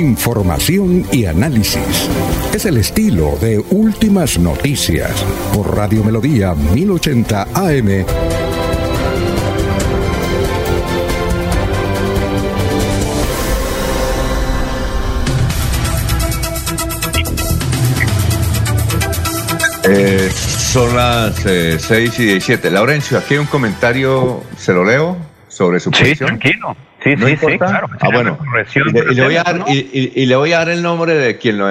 Información y análisis. Es el estilo de Últimas Noticias por Radio Melodía 1080 AM. Eh, son las 6 y 17. Laurencio, aquí hay un comentario, ¿se lo leo? Sobre su Sí, posición. tranquilo. Sí, ¿No sí, sí, claro. Ah, bueno. Y le, y le voy a dar, ¿no? y, y- y le voy a dar el nombre de quien lo,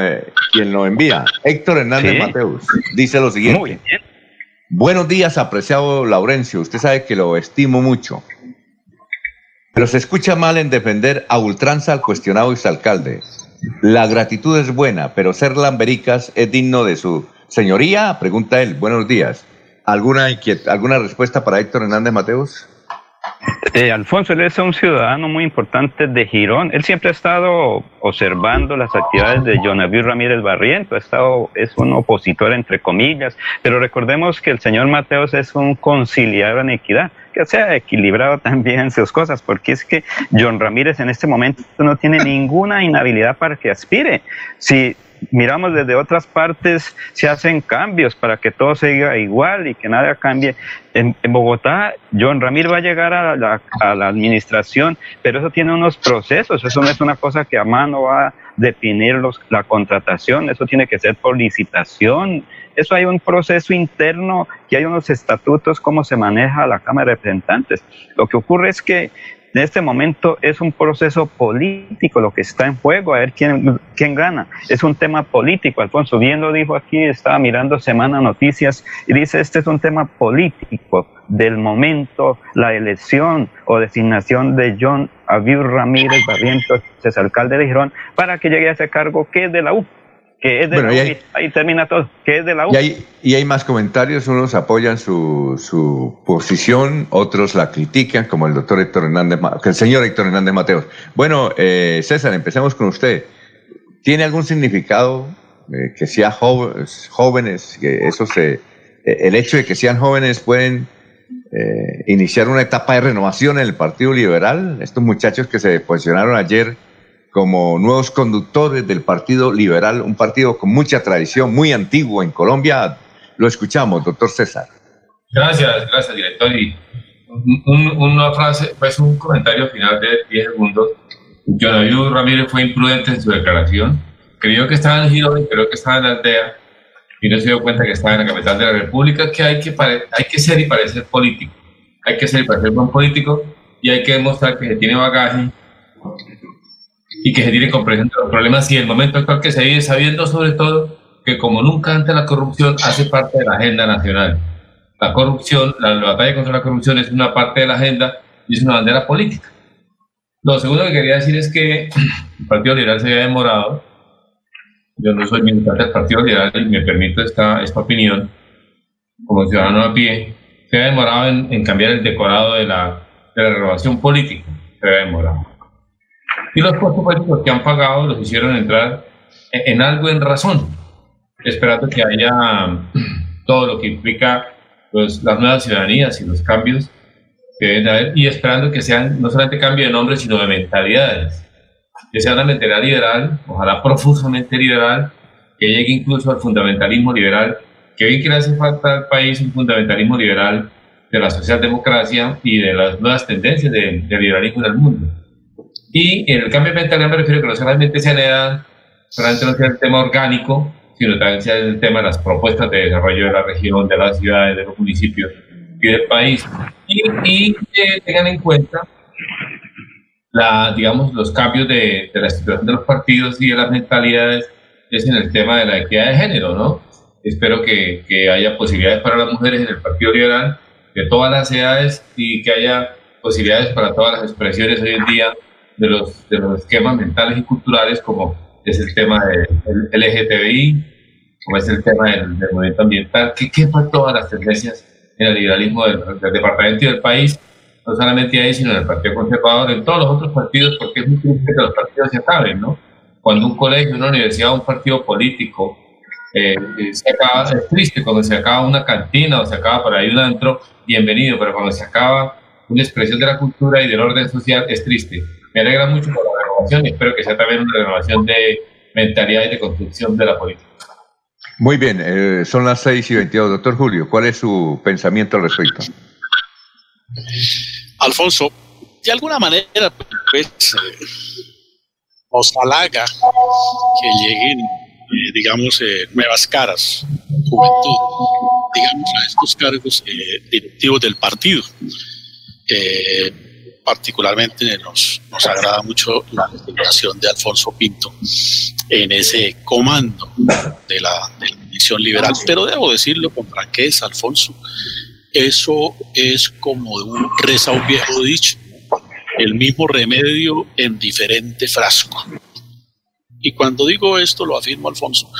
quien lo envía. Héctor Hernández Sí. Mateus. Dice lo siguiente. Muy bien. Buenos días, apreciado Laurencio. Usted sabe que lo estimo mucho. Pero se escucha mal en defender a ultranza al cuestionado exalcalde. La gratitud es buena, pero ser lambericas es digno de su señoría. Pregunta él. Buenos días. ¿Alguna, inquiet- ¿Alguna respuesta para Héctor Hernández Mateus? Eh, Alfonso, él es un ciudadano muy importante de Girón. Él siempre ha estado observando las actividades de Jonaviu Ramírez Barriento. Ha estado, es un opositor, entre comillas. Pero recordemos que el señor Mateos es un conciliador en equidad, que se ha equilibrado también sus cosas, porque es que John Ramírez en este momento no tiene ninguna inhabilidad para que aspire. Si miramos desde otras partes, se hacen cambios para que todo siga igual y que nada cambie. En, Bogotá, John Ramírez va a llegar a la, a la administración, pero eso tiene unos procesos, eso no es una cosa que a mano va a definir los, la contratación, eso tiene que ser por licitación, eso hay un proceso interno y hay unos estatutos, cómo se maneja la Cámara de Representantes. Lo que ocurre es que en este momento es un proceso político lo que está en juego, a ver quién, quién gana. Es un tema político, Alfonso. Bien lo dijo aquí, estaba mirando Semana Noticias y dice, este es un tema político del momento, la elección o designación de John Abiur Ramírez Barrientos, es alcalde de Girón, para que llegue a ese cargo que es de la U, que es de Bueno, la y hay- ahí termina todo, que es de la U. Y hay, y hay más comentarios, unos apoyan su, su posición, otros la critican, como el doctor Héctor Hernández, el señor Héctor Hernández Mateos. Bueno, eh, César, empecemos con usted. ¿Tiene algún significado eh, que sea jo- jóvenes, que eso se, eh, el hecho de que sean jóvenes pueden eh, iniciar una etapa de renovación en el Partido Liberal? Estos muchachos que se posicionaron ayer como nuevos conductores del Partido Liberal, un partido con mucha tradición, muy antiguo en Colombia. Lo escuchamos, doctor César. Gracias, gracias, director. Y un- un- una frase, pues un comentario final de 10 segundos. Jonaviu Ramírez fue imprudente en su declaración. Creyó que estaba en Girón y creo que estaba en la aldea y no se dio cuenta que estaba en la capital de la República, que hay que, hay que ser y parecer político. Hay que ser y parecer buen político y hay que demostrar que se tiene bagaje y que se tiene comprensión de los problemas y el momento actual que se vive, sabiendo sobre todo que como nunca antes la corrupción hace parte de la agenda nacional. La corrupción, la, la batalla contra la corrupción es una parte de la agenda y es una bandera política. Lo segundo que quería decir es que el Partido Liberal se había demorado. Yo no soy militante del Partido Liberal y me permito esta, esta opinión como ciudadano a pie. Se había demorado en, en cambiar el decorado de la, de la renovación política. Se había demorado. Y los costos políticos que han pagado los hicieron entrar en, en algo en razón, esperando que haya todo lo que implica pues, las nuevas ciudadanías y los cambios que deben de haber, y esperando que sean no solamente cambio de nombre, sino de mentalidades. Que sea una mentalidad liberal, ojalá profusamente liberal, que llegue incluso al fundamentalismo liberal, que hoy que le hace falta al país un fundamentalismo liberal de la socialdemocracia y de las nuevas tendencias de- del liberalismo en el mundo. Y en el cambio de mentalidad me refiero que no solamente sea en edad, solamente no sea el tema orgánico, sino también sea el tema de las propuestas de desarrollo de la región, de las ciudades, de los municipios y del país. Y, y que tengan en cuenta la, digamos, los cambios de, de la situación de los partidos y de las mentalidades es en el tema de la equidad de género, ¿no? Espero que, que haya posibilidades para las mujeres en el Partido Liberal de todas las edades y que haya posibilidades para todas las expresiones hoy en día de los, de los esquemas mentales y culturales como es el tema del LGTBI, como es el tema del, movimiento ambiental, que quepan todas las tendencias en el liberalismo del, departamento y del país, no solamente ahí, sino en el Partido Conservador, en todos los otros partidos, porque es muy triste que los partidos se acaben, ¿no? Cuando un colegio, una universidad, un partido político, eh, se acaba, es triste cuando se acaba una cantina o se acaba por ahí un antro, bienvenido, pero cuando se acaba una expresión de la cultura y del orden social, es triste. Me alegra mucho por la renovación y espero que sea también una renovación de mentalidad y de construcción de la política. Muy bien, eh, son las 6 y 22. Doctor Julio, ¿cuál es su pensamiento al respecto? Alfonso, de alguna manera, pues, eh, nos halaga que lleguen, eh, digamos, nuevas caras, juventud, digamos, a estos cargos directivos del partido particularmente nos, nos agrada mucho la designación de Alfonso Pinto en ese comando de la, de liberal. Pero debo decirlo con franqueza, Alfonso, eso es como un reza un viejo dicho, el mismo remedio en diferente frasco. Y cuando digo esto lo afirmo, Alfonso,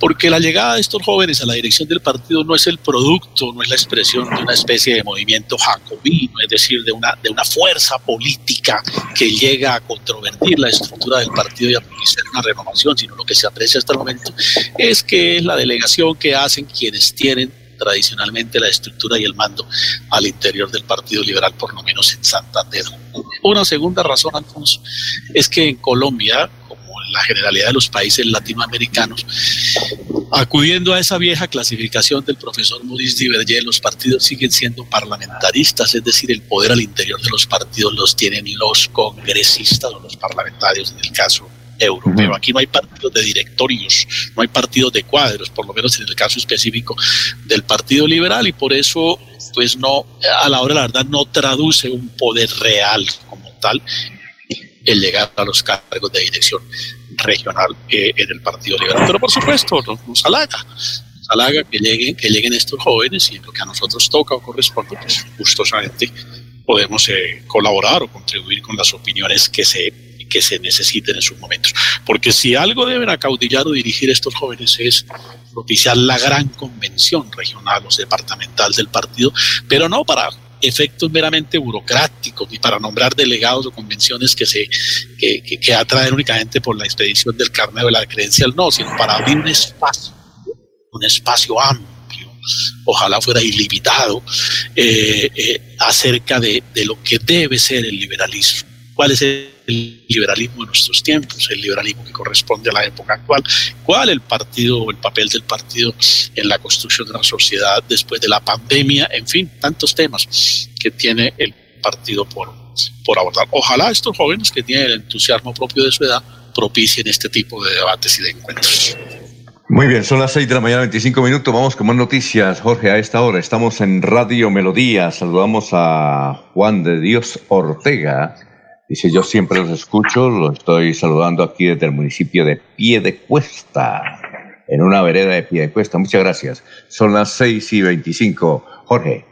porque la llegada de estos jóvenes a la dirección del partido no es el producto, no es la expresión de una especie de movimiento jacobino, es decir, de una, de una fuerza política que llega a controvertir la estructura del partido y a hacer una renovación, sino lo que se aprecia hasta el momento es que es la delegación que hacen quienes tienen tradicionalmente la estructura y el mando al interior del Partido Liberal, por lo menos en Santander. Una segunda razón, Alfonso, es que en Colombia la generalidad de los países latinoamericanos, acudiendo a esa vieja clasificación del profesor Maurice Diverger, los partidos siguen siendo parlamentaristas, es decir, el poder al interior de los partidos los tienen los congresistas o los parlamentarios en el caso europeo. Aquí no hay partidos de directorios, no hay partidos de cuadros, por lo menos en el caso específico del Partido Liberal, y por eso, pues no, a la hora de la verdad, no traduce un poder real como tal el llegar a los cargos de dirección regional eh, en el Partido Liberal. Pero por supuesto, nos, halaga, nos halaga que lleguen, que lleguen estos jóvenes y lo que a nosotros toca o corresponde, pues gustosamente podemos eh, colaborar o contribuir con las opiniones que se, que se necesiten en sus momentos. Porque si algo deben acaudillar o dirigir estos jóvenes es propiciar la gran convención regional o departamental del partido, pero no para efectos meramente burocráticos ni para nombrar delegados o convenciones que se que, que, atraen únicamente por la expedición del carnet de la credencial, no, sino para abrir un espacio, un espacio amplio, ojalá fuera ilimitado, eh, eh, acerca de, de lo que debe ser el liberalismo. ¿Cuál es el liberalismo de nuestros tiempos, el liberalismo que corresponde a la época actual, cuál el partido o el papel del partido en la construcción de la sociedad después de la pandemia, en fin, tantos temas que tiene el partido por, por abordar. Ojalá estos jóvenes que tienen el entusiasmo propio de su edad propicien este tipo de debates y de encuentros. Muy bien, son las 6 de la mañana, 25 minutos. Vamos con más noticias, Jorge, a esta hora. Estamos en Radio Melodía. Saludamos a Juan de Dios Ortega, Dice, yo siempre los escucho, lo estoy saludando aquí desde el municipio de Piedecuesta, en una vereda de Piedecuesta. Muchas gracias. Son las 6 y 25. Jorge.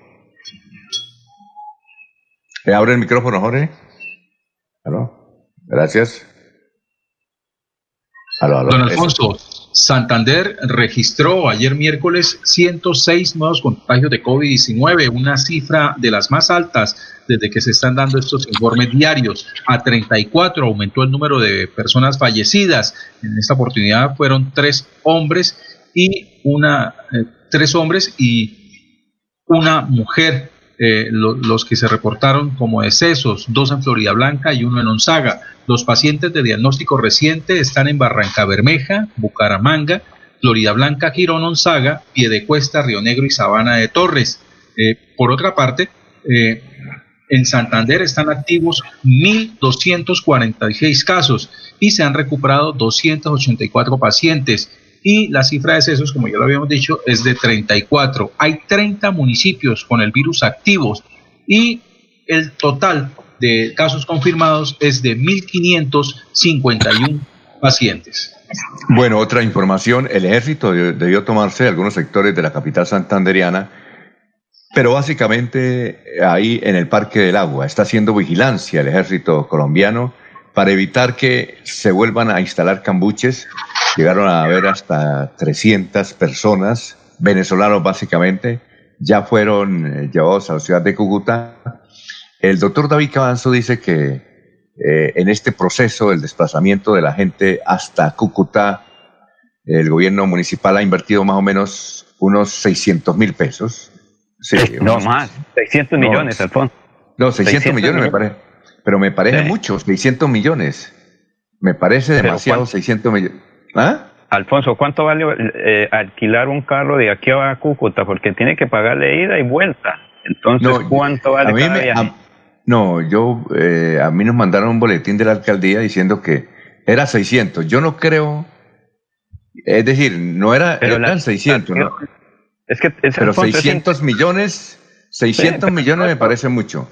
¿Me abre el micrófono, Jorge? ¿Aló? Gracias. Aló, aló. Don Alfonso, Santander registró ayer miércoles 106 nuevos contagios de COVID-19, una cifra de las más altas desde que se están dando estos informes diarios. A 34 aumentó el número de personas fallecidas. En esta oportunidad fueron tres hombres y una, eh, tres hombres y una mujer. Eh, los que se reportaron como decesos, dos en Florida Blanca y uno en Onzaga. Los pacientes de diagnóstico reciente están en Barranca Bermeja, Bucaramanga, Florida Blanca, Girón, Onzaga, Piedecuesta, Río Negro y Sabana de Torres. Eh, por otra parte, en Santander están activos 1.246 casos y se han recuperado 284 pacientes. Y la cifra de decesos, como ya lo habíamos dicho, es de 34. Hay 30 municipios con el virus activos y el total de casos confirmados es de 1.551 pacientes. Bueno, otra información, el ejército debió tomarse algunos sectores de la capital santanderiana pero básicamente ahí en el Parque del Agua está haciendo vigilancia el ejército colombiano para evitar que se vuelvan a instalar cambuches. Llegaron a haber hasta 300 personas, venezolanos básicamente, ya fueron eh, llevados a la ciudad de Cúcuta. El doctor David Cabanzo dice que eh, en este proceso del desplazamiento de la gente hasta Cúcuta, el gobierno municipal ha invertido más o menos unos 600 mil pesos. Sí, no más, 600 millones, Alfonso. No, 600, millones, me parece. Pero me parece mucho, 600 millones. Me parece demasiado 600 millones. ¿Ah? Alfonso, ¿cuánto vale eh, alquilar un carro de aquí a Cúcuta? Porque tiene que pagarle ida y vuelta. Entonces, ¿cuánto vale cada viaje? No, yo, eh, a mí nos mandaron un boletín de la alcaldía diciendo que era 600. Yo no creo, es decir, no era, eran 600, ¿no? Es que pero 600 millones, 600 millones me parece mucho.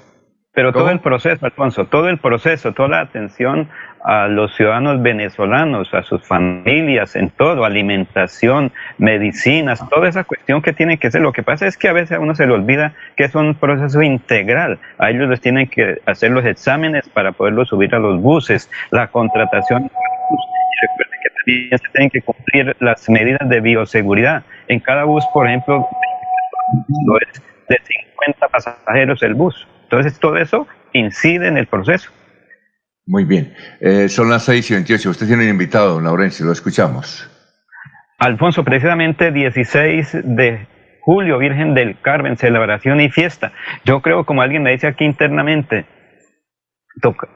Pero todo el proceso, Alfonso, todo el proceso, toda la atención a los ciudadanos venezolanos, a sus familias, en todo, alimentación, medicinas, toda esa cuestión que tiene que ser. Lo que pasa es que a veces a uno se le olvida que es un proceso integral. A ellos les tienen que hacer los exámenes para poderlos subir a los buses, la contratación. Recuerden que también se tienen que cumplir las medidas de bioseguridad. En cada bus, por ejemplo, de 50 pasajeros el bus entonces, todo eso incide en el proceso. Muy bien. Eh, son las 6 y 28. Usted tiene un invitado, don Laurencio, lo escuchamos. Alfonso, precisamente 16 de julio, Virgen del Carmen, celebración y fiesta. Yo creo, como alguien me dice aquí internamente,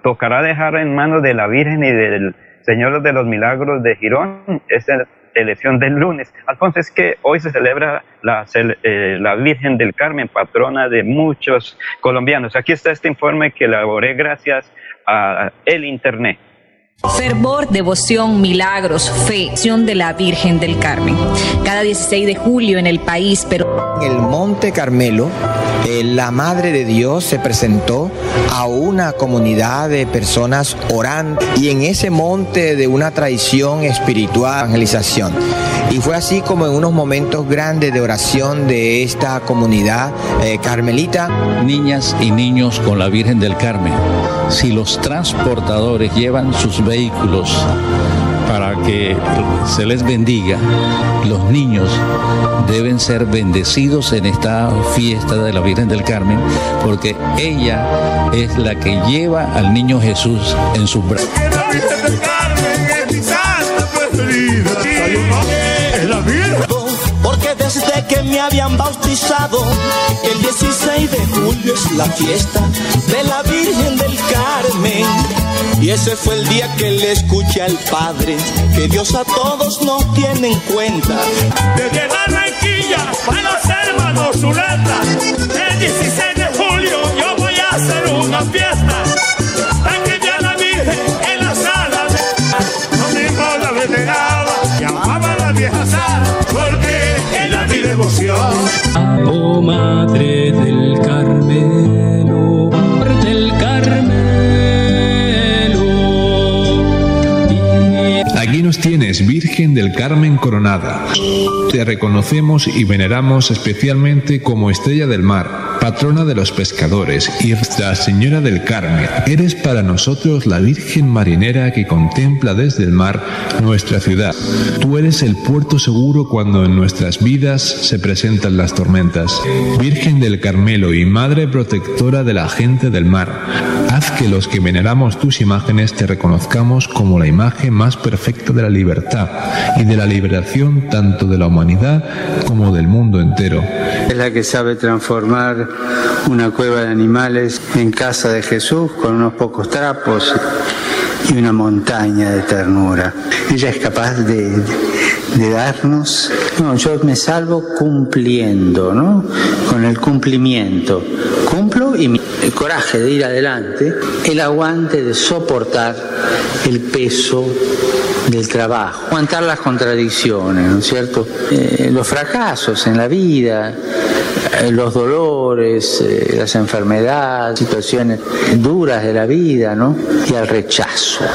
tocará dejar en manos de la Virgen y del Señor de los Milagros de Girón esa elección del lunes. Alfonso, es que hoy se celebra la, eh, la Virgen del Carmen, patrona de muchos colombianos. Aquí está este informe que elaboré gracias a el Internet. Fervor, devoción, milagros, fe, de la Virgen del Carmen. Cada 16 de julio en el país, pero... En el Monte Carmelo, eh, la Madre de Dios se presentó a una comunidad de personas orando y en ese monte de una tradición espiritual, evangelización. Y fue así como en unos momentos grandes de oración de esta comunidad eh, carmelita. Niñas y niños con la Virgen del Carmen. Si los transportadores llevan sus vehículos para que se les bendiga, los niños deben ser bendecidos en esta fiesta de la Virgen del Carmen, porque ella es la que lleva al niño Jesús en sus brazos. Me habían bautizado, el 16 de julio es la fiesta de la Virgen del Carmen. Y ese fue el día que le escuché al Padre, que Dios a todos nos tiene en cuenta. Desde Barranquilla, para los hermanos Zuleta, el 16 de julio yo voy a hacer una fiesta. Aquí ya la Virgen en la sala, no la veneraba, llamaba a la vieja porque devoción. Oh Madre del Carmelo, tienes, Virgen del Carmen Coronada. Te reconocemos y veneramos especialmente como estrella del mar, patrona de los pescadores y la Señora del Carmen. Eres para nosotros la Virgen marinera que contempla desde el mar nuestra ciudad. Tú eres el puerto seguro cuando en nuestras vidas se presentan las tormentas. Virgen del Carmelo y Madre protectora de la gente del mar, haz que los que veneramos tus imágenes te reconozcamos como la imagen más perfecta de la libertad y de la liberación tanto de la humanidad como del mundo entero. Es la que sabe transformar una cueva de animales en casa de Jesús con unos pocos trapos y una montaña de ternura. Ella es capaz de, de darnos, no, yo me salvo cumpliendo, ¿no? Con el cumplimiento. Cumplo y el coraje de ir adelante, el aguante de soportar el peso del trabajo, aguantar las contradicciones, ¿no es cierto? Eh, los fracasos en la vida, eh, los dolores, eh, las enfermedades, situaciones duras de la vida, ¿no? Y al rechazo.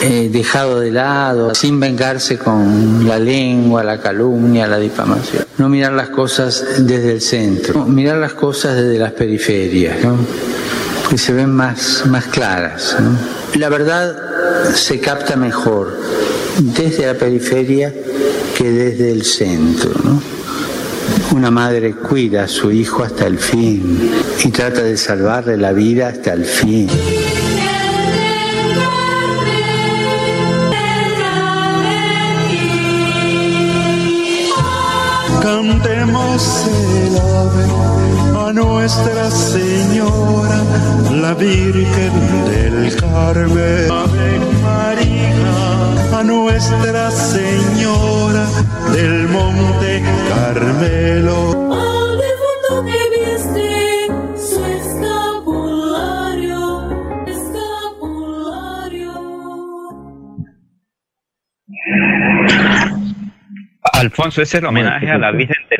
dejado de lado, sin vengarse con la lengua, la calumnia, la difamación. No mirar las cosas desde el centro, mirar las cosas desde las periferias, ¿no? y se ven más, más claras. La verdad se capta mejor desde la periferia que desde el centro. Una madre cuida a su hijo hasta el fin y trata de salvarle la vida hasta el fin. Cantemos el ave a Nuestra Señora, la Virgen del Carmen. Ave María, a Nuestra Señora del Monte Carmelo. Alfonso, ese es el homenaje a la Virgen del Carmen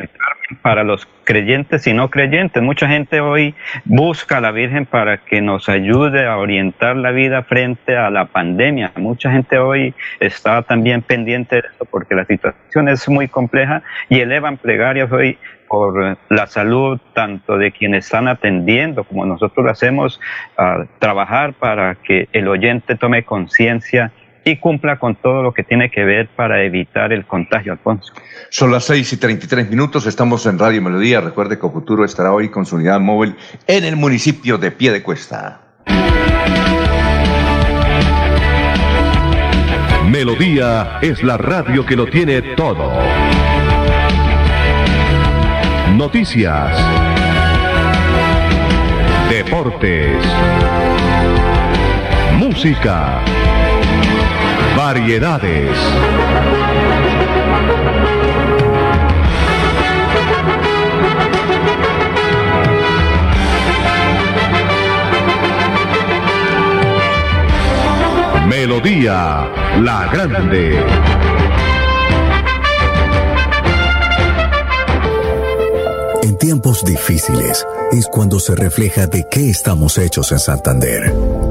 para los creyentes y no creyentes. Mucha gente hoy busca a la Virgen para que nos ayude a orientar la vida frente a la pandemia. Mucha gente hoy está también pendiente de eso porque la situación es muy compleja y elevan plegarias hoy por la salud tanto de quienes están atendiendo como nosotros lo hacemos, a trabajar para que el oyente tome conciencia y cumpla con todo lo que tiene que ver para evitar el contagio, Alfonso. Son las 6 y 33 minutos, estamos en Radio Melodía. Recuerde que Futuro estará hoy con su unidad móvil en el municipio de Piedecuesta. Melodía es la radio que lo tiene todo. Noticias. Deportes. Música Variedades. Melodía La Grande. En tiempos difíciles es cuando se refleja de qué estamos hechos en Santander.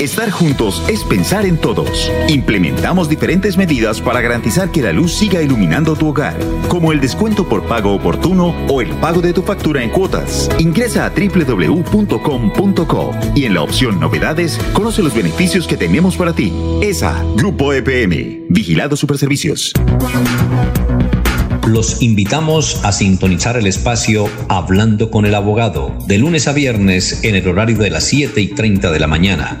Estar juntos es pensar en todos. Implementamos diferentes medidas para garantizar que la luz siga iluminando tu hogar, como el descuento por pago oportuno o el pago de tu factura en cuotas. Ingresa a www.com.co y en la opción Novedades conoce los beneficios que tenemos para ti. ESA, Grupo EPM, Vigilado Superservicios. Los invitamos a sintonizar el espacio Hablando con el Abogado, de lunes a viernes en el horario de las 7 y 30 de la mañana.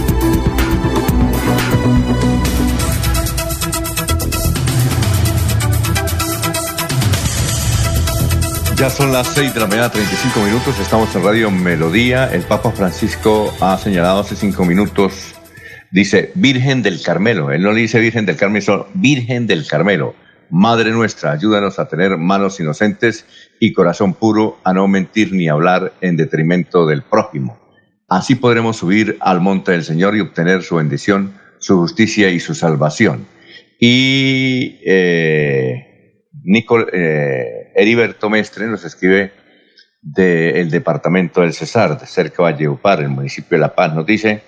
Ya son las 6 de la mañana, 35 minutos. Estamos en Radio Melodía. El Papa Francisco ha señalado hace cinco minutos, dice Virgen del Carmelo. Él no le dice Virgen del Carmelo, sino Virgen del Carmelo. Madre nuestra, ayúdanos a tener manos inocentes y corazón puro, a no mentir ni hablar en detrimento del prójimo. Así podremos subir al monte del Señor y obtener su bendición, su justicia y su salvación. Y eh, Nicol, eh, Heriberto Mestre nos escribe del departamento del Cesar, de cerca de Valleupar, el municipio de La Paz. Nos dice,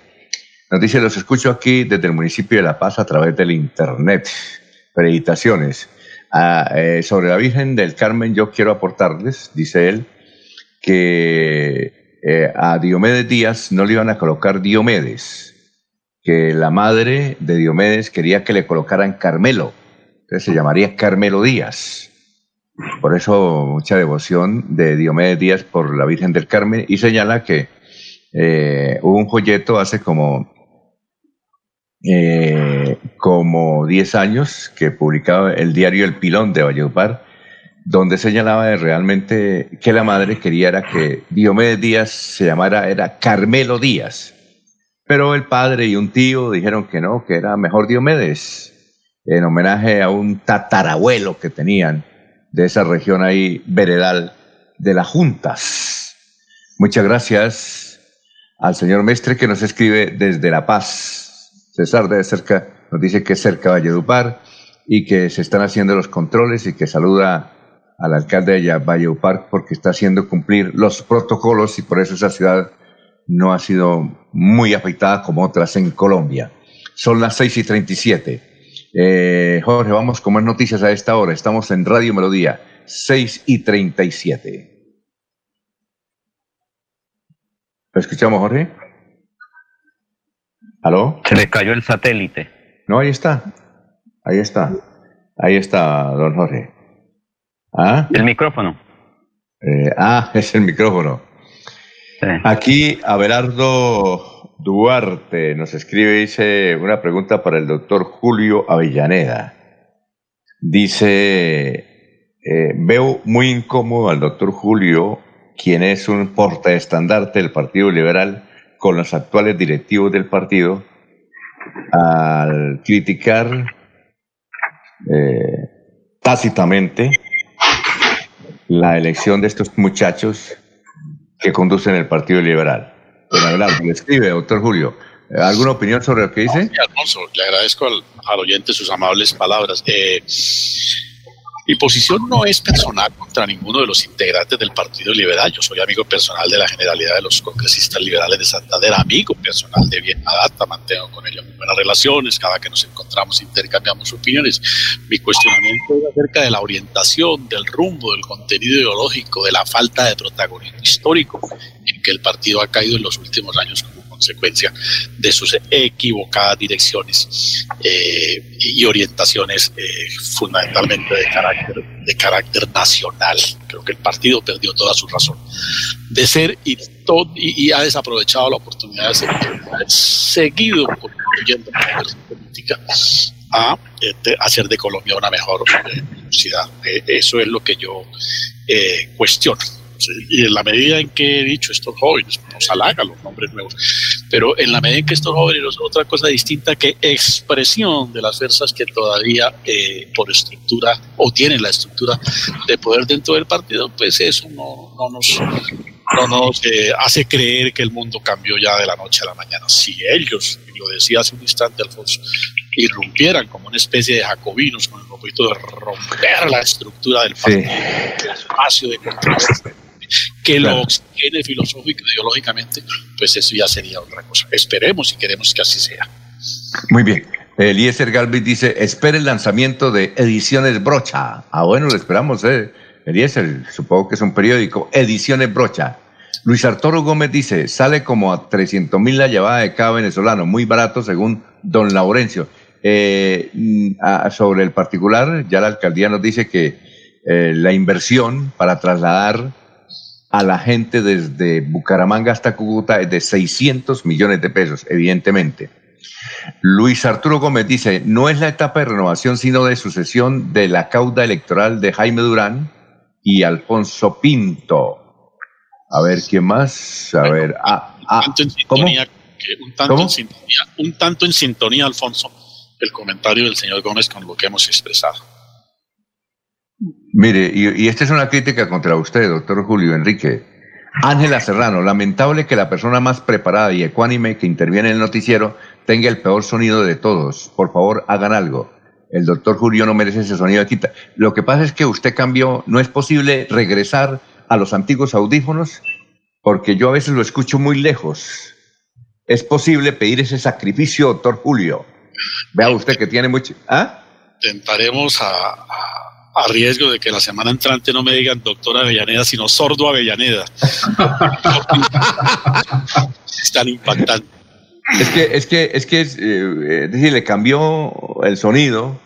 nos dice, los escucho aquí desde el municipio de La Paz a través del internet. Preditaciones. Ah, eh, sobre la Virgen del Carmen yo quiero aportarles, dice él, que eh, a Diomedes Díaz no le iban a colocar Diomedes, que la madre de Diomedes quería que le colocaran Carmelo, entonces se llamaría Carmelo Díaz. Por eso mucha devoción de Diomedes Díaz por la Virgen del Carmen y señala que eh, hubo un folleto hace como eh, como 10 años que publicaba el diario El Pilón de Valledupar donde señalaba realmente que la madre quería era que Diomedes Díaz se llamara, era Carmelo Díaz. Pero el padre y un tío dijeron que no, que era mejor Diomedes, en homenaje a un tatarabuelo que tenían de esa región ahí, veredal de las juntas. Muchas gracias al señor Mestre que nos escribe desde La Paz. César de cerca, nos dice que es cerca Valledupar y que se están haciendo los controles y que saluda al alcalde de Valledupar porque está haciendo cumplir los protocolos y por eso esa ciudad no ha sido muy afectada como otras en Colombia. Son las 6 y 37. Eh, Jorge, vamos con más noticias a esta hora. Estamos en Radio Melodía, 6 y 37. ¿Lo escuchamos, Jorge? ¿Aló? Se le cayó el satélite. No, ahí está. Ahí está. Ahí está, don Jorge. ¿Ah? El micrófono. Eh, ah, es el micrófono. Aquí Abelardo Duarte nos escribe, dice una pregunta para el doctor Julio Avellaneda. Dice, eh, veo muy incómodo al doctor Julio, quien es un portaestandarte del Partido Liberal con los actuales directivos del partido, al criticar eh, tácitamente la elección de estos muchachos que conducen el Partido Liberal. Le escribe, doctor Julio. ¿Alguna opinión sobre lo que dice? Alfonso, le agradezco al, oyente sus amables palabras. Eh, mi posición no es personal contra ninguno de los integrantes del Partido Liberal. Yo soy amigo personal de la generalidad de los congresistas liberales de Santander, amigo personal de Bien Data, mantengo con ellos buenas relaciones, cada que nos encontramos intercambiamos opiniones. Mi cuestionamiento es acerca de la orientación, del rumbo, del contenido ideológico, de la falta de protagonismo histórico que el partido ha caído en los últimos años consecuencia de sus equivocadas direcciones eh, y orientaciones eh, fundamentalmente de carácter, de carácter nacional. Creo que el partido perdió toda su razón de ser y, y, ha desaprovechado la oportunidad de ser seguido construyendo política a este, hacer de Colombia una mejor eh, ciudad. eso es lo que yo cuestiono y en la medida en que he dicho estos jóvenes, nos halaga los nombres nuevos, pero en la medida en que estos jóvenes, otra cosa distinta que expresión de las fuerzas que todavía eh, por estructura o tienen la estructura de poder dentro del partido, pues eso no, no nos, no nos eh, hace creer que el mundo cambió ya de la noche a la mañana. Si ellos, y lo decía hace un instante Alfonso, irrumpieran como una especie de jacobinos con el propósito de romper la estructura del partido, el espacio de control que lo oxigene filosófico y ideológicamente, pues eso ya sería otra cosa. Esperemos y queremos que así sea. Muy bien. Eliezer Galvis dice, espere el lanzamiento de Ediciones Brocha. Ah, bueno, lo esperamos, eh. Eliezer, supongo que es un periódico. Ediciones Brocha. Luis Arturo Gómez dice, sale como a 300 mil la llevada de cada venezolano, muy barato según don Laurencio. Eh, mm, sobre el particular, ya la alcaldía nos dice que eh, la inversión para trasladar a la gente desde Bucaramanga hasta Cúcuta es de 600 millones de pesos, evidentemente. Luis Arturo Gómez dice, no es la etapa de renovación, sino de sucesión de la cauda electoral de Jaime Durán y Alfonso Pinto. A ver, ¿quién más? A ver, ah, ah, ¿cómo? Un tanto, En sintonía, un tanto en sintonía, Alfonso, el comentario del señor Gómez con lo que hemos expresado. Mire, y, esta es una crítica contra usted, doctor Julio Enrique. Ángela Serrano, lamentable que la persona más preparada y ecuánime que interviene en el noticiero tenga el peor sonido de todos. Por favor, hagan algo. El doctor Julio no merece ese sonido aquí. Lo que pasa es que usted cambió, no es posible regresar a los antiguos audífonos porque yo a veces lo escucho muy lejos. Es posible pedir ese sacrificio, doctor Julio. Vea usted que tiene mucho... ¿Ah? Intentaremos a a riesgo de que la semana entrante no me digan doctor Avellaneda, sino sordo Avellaneda. es tan impactante. Es que, es que, es que, eh, es decir, le cambió el sonido,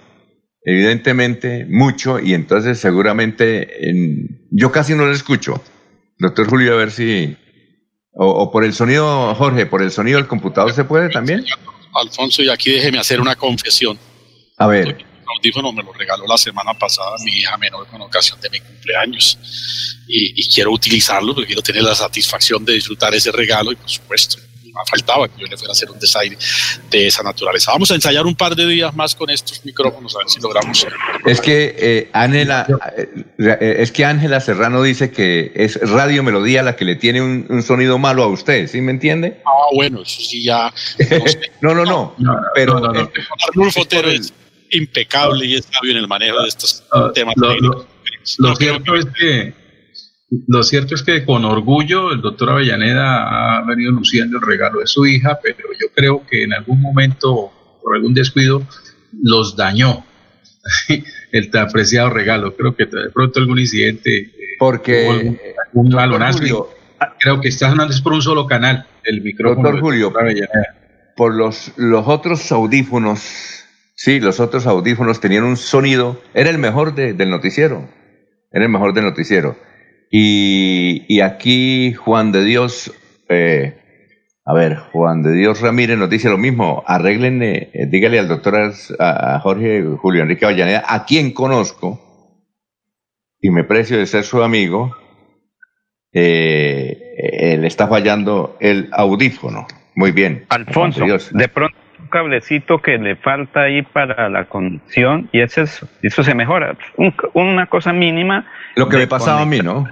evidentemente, mucho, y entonces seguramente yo casi no lo escucho. Doctor Julio, a ver si, o, por el sonido, Jorge, por el sonido del computador se puede también. Alfonso, y aquí déjeme hacer una confesión. A ver audífono me lo regaló la semana pasada mi hija menor con ocasión de mi cumpleaños. Y, y quiero utilizarlo porque quiero tener la satisfacción de disfrutar ese regalo y por supuesto me faltaba que yo le fuera a hacer un design de esa naturaleza. Vamos a ensayar un par de días más con estos micrófonos a ver si logramos. Es que eh, Ángela, eh, eh, es que Ángela Serrano dice que es Radio Melodía la que le tiene un, un sonido malo a usted, ¿sí me entiende? Ah, bueno, eso sí ya. No, no, no, pero eh, Arnulfo Otero es impecable y es sabio en el manejo de estos temas lo- técnicos. Lo cierto es que lo cierto es que con orgullo el doctor Avellaneda ha venido luciendo el regalo de su hija, pero yo creo que en algún momento, por algún descuido, los dañó el tan apreciado regalo. Creo que de pronto algún incidente, eh, Porque, algún, algún balonazo. Julio, creo que está sonando es por un solo canal el micrófono. Doctor del Julio, Avellaneda. por los, los otros audífonos, sí, los otros audífonos tenían un sonido, era el mejor de- del noticiero, era el mejor del noticiero. Y, y aquí Juan de Dios, eh, a ver, Juan de Dios Ramírez nos dice lo mismo, arreglen, eh, eh, dígale al doctor a, a Jorge Julio Enrique Avellaneda, a quien conozco y me precio de ser su amigo, eh, eh, le está fallando el audífono. Muy bien. Alfonso, de pronto cablecito que le falta ahí para la conexión y es, eso se mejora. Un- una cosa mínima. Lo que me pasaba a mí, ¿no?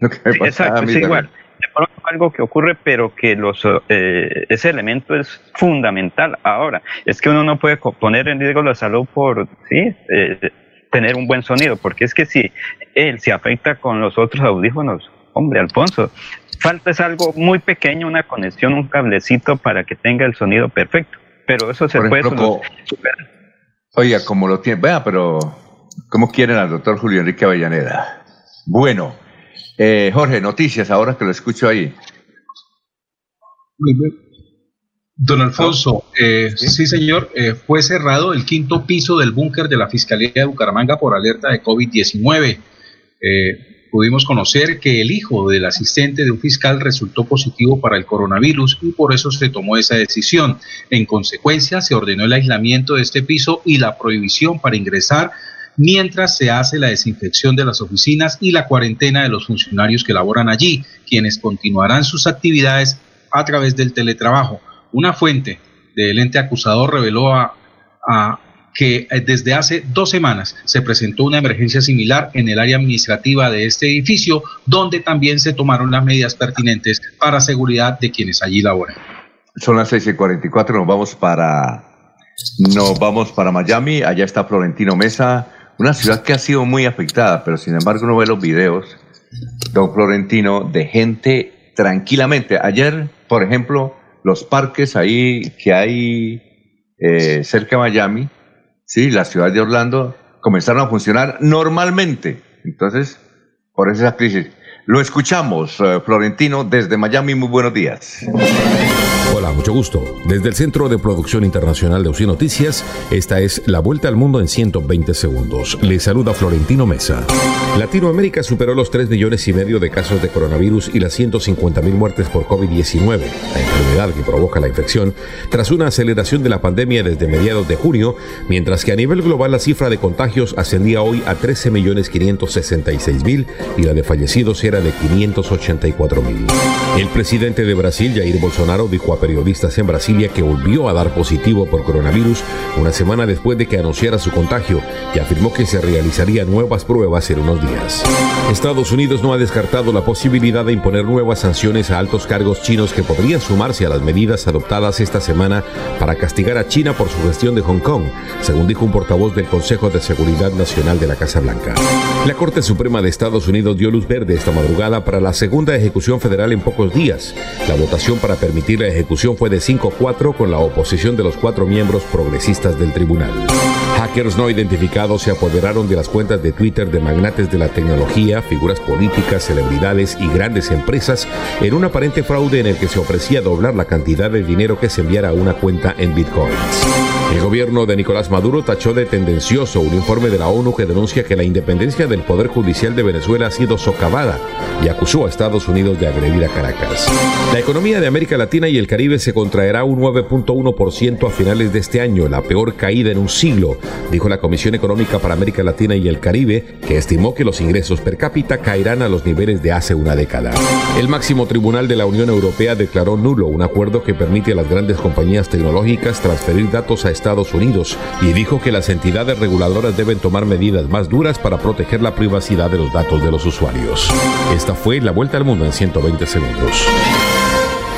Lo que me Sí, exacto, a mí es también. igual. De pronto algo que ocurre, pero que los, eh, ese elemento es fundamental. Ahora, es que uno no puede poner en riesgo la salud por sí, eh, tener un buen sonido, porque es que si él se afecta con los otros audífonos, hombre, Alfonso, falta es algo muy pequeño, una conexión, un cablecito para que tenga el sonido perfecto. Pero eso se Por puede ejemplo, solu- Oiga, como lo tiene, vea, pero ¿cómo quieren al doctor Julio Enrique Avellaneda? Bueno, eh, Jorge, noticias, ahora que lo escucho ahí. Don Alfonso, eh, ¿Sí? señor, eh, fue cerrado el quinto piso del búnker de la Fiscalía de Bucaramanga por alerta de COVID-19. Eh, pudimos conocer que el hijo del asistente de un fiscal resultó positivo para el coronavirus y por eso se tomó esa decisión. En consecuencia, se ordenó el aislamiento de este piso y la prohibición para ingresar mientras se hace la desinfección de las oficinas y la cuarentena de los funcionarios que laboran allí, quienes continuarán sus actividades a través del teletrabajo. Una fuente del ente acusador reveló a, a que eh, desde hace dos semanas se presentó una emergencia similar en el área administrativa de este edificio, donde también se tomaron las medidas pertinentes para seguridad de quienes allí laboran. Son las 6 y 44, nos vamos para, nos vamos para Miami, allá está Florentino Mesa, una ciudad que ha sido muy afectada, pero sin embargo uno ve los videos, don Florentino, de gente tranquilamente. Ayer, por ejemplo, los parques ahí que hay eh, cerca de Miami, sí, la ciudad de Orlando, comenzaron a funcionar normalmente. Entonces, por esa crisis. Lo escuchamos, eh, Florentino, desde Miami. Muy buenos días. Hola, mucho gusto. Desde el Centro de Producción Internacional de UCI Noticias, esta es La Vuelta al Mundo en 120 segundos. Le saluda Florentino Mesa. Latinoamérica superó los 3 millones y medio de casos de coronavirus y las 150 mil muertes por COVID-19, la enfermedad que provoca la infección, tras una aceleración de la pandemia desde mediados de junio, mientras que a nivel global la cifra de contagios ascendía hoy a 13 millones 566 mil y la de fallecidos era de 584 mil. El presidente de Brasil, Jair Bolsonaro, dijo a periodistas en Brasilia que volvió a dar positivo por coronavirus una semana después de que anunciara su contagio y afirmó que se realizarían nuevas pruebas en unos días. Estados Unidos no ha descartado la posibilidad de imponer nuevas sanciones a altos cargos chinos que podrían sumarse a las medidas adoptadas esta semana para castigar a China por su gestión de Hong Kong, según dijo un portavoz del Consejo de Seguridad Nacional de la Casa Blanca. La Corte Suprema de Estados Unidos dio luz verde esta madrugada para la segunda ejecución federal en pocos días. La votación para permitir la ejecución fue de 5-4 con la oposición de los cuatro miembros progresistas del tribunal. Hackers no identificados se apoderaron de las cuentas de Twitter de magnates de la tecnología, figuras políticas, celebridades y grandes empresas en un aparente fraude en el que se ofrecía doblar la cantidad de dinero que se enviara a una cuenta en bitcoins. El gobierno de Nicolás Maduro tachó de tendencioso un informe de la ONU que denuncia que la independencia del Poder Judicial de Venezuela ha sido socavada y acusó a Estados Unidos de agredir a Caracas. La economía de América Latina y el Caribe se contraerá un 9.1% a finales de este año, la peor caída en un siglo, dijo la Comisión Económica para América Latina y el Caribe, que estimó que los ingresos per cápita caerán a los niveles de hace una década. El máximo tribunal de la Unión Europea declaró nulo un acuerdo que permite a las grandes compañías tecnológicas transferir datos a Estados Unidos y dijo que las entidades reguladoras deben tomar medidas más duras para proteger la privacidad de los datos de los usuarios. Esta fue la vuelta al mundo en 120 segundos.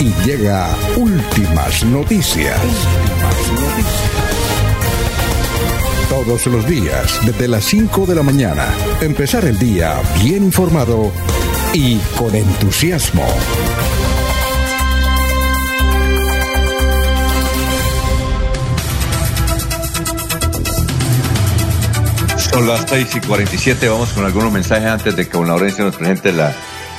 y llega últimas noticias. Todos los días, desde las 5 de la mañana, empezar el día bien informado y con entusiasmo. Son las 6 y 47, vamos con algunos mensajes antes de que Don Laurencio nos presente la,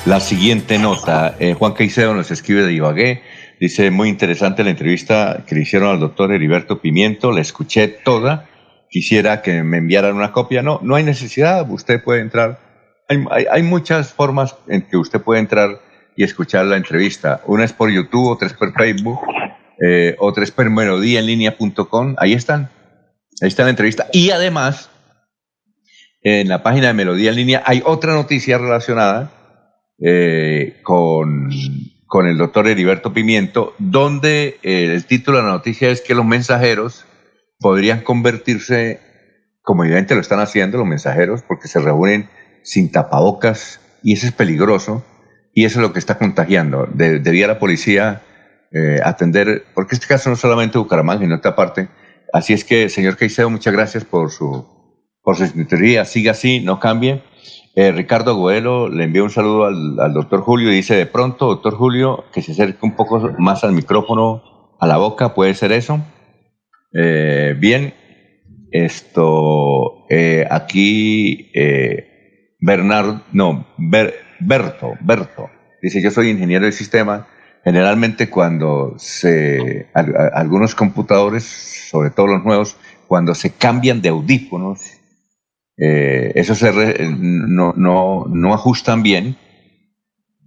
la siguiente nota. Eh, Juan Caicedo nos escribe de Ibagué, dice muy interesante la entrevista que le hicieron al doctor Heriberto Pimiento, la escuché toda, quisiera que me enviaran una copia, no, no hay necesidad, usted puede entrar, hay, hay, muchas formas en que usted puede entrar y escuchar la entrevista, una es por YouTube, otra es por Facebook, eh, otra es por melodíaenlínea.com, ahí están, ahí está la entrevista, y además, en la página de Melodía en línea hay otra noticia relacionada eh, con, con, el doctor Heriberto Pimiento, donde eh, el título de la noticia es que los mensajeros podrían convertirse, como evidentemente lo están haciendo los mensajeros, porque se reúnen sin tapabocas y eso es peligroso y eso es lo que está contagiando. De, debía la policía eh, atender, porque este caso no solamente Bucaramanga, en otra parte. Así es que, señor Caicedo, muchas gracias por su, por su sintonía. Siga así, no cambie. Eh, Ricardo Goelo le envió un saludo al, al, doctor Julio y dice, de pronto, doctor Julio, que se acerque un poco más al micrófono, a la boca, ¿puede ser eso? Eh, bien, esto, eh, aquí, eh, Bernardo, no, Ber, Berto, Berto, dice, yo soy ingeniero de sistema, generalmente cuando se, algunos computadores, sobre todo los nuevos, cuando se cambian de audífonos, eh, esos R no, no, no ajustan bien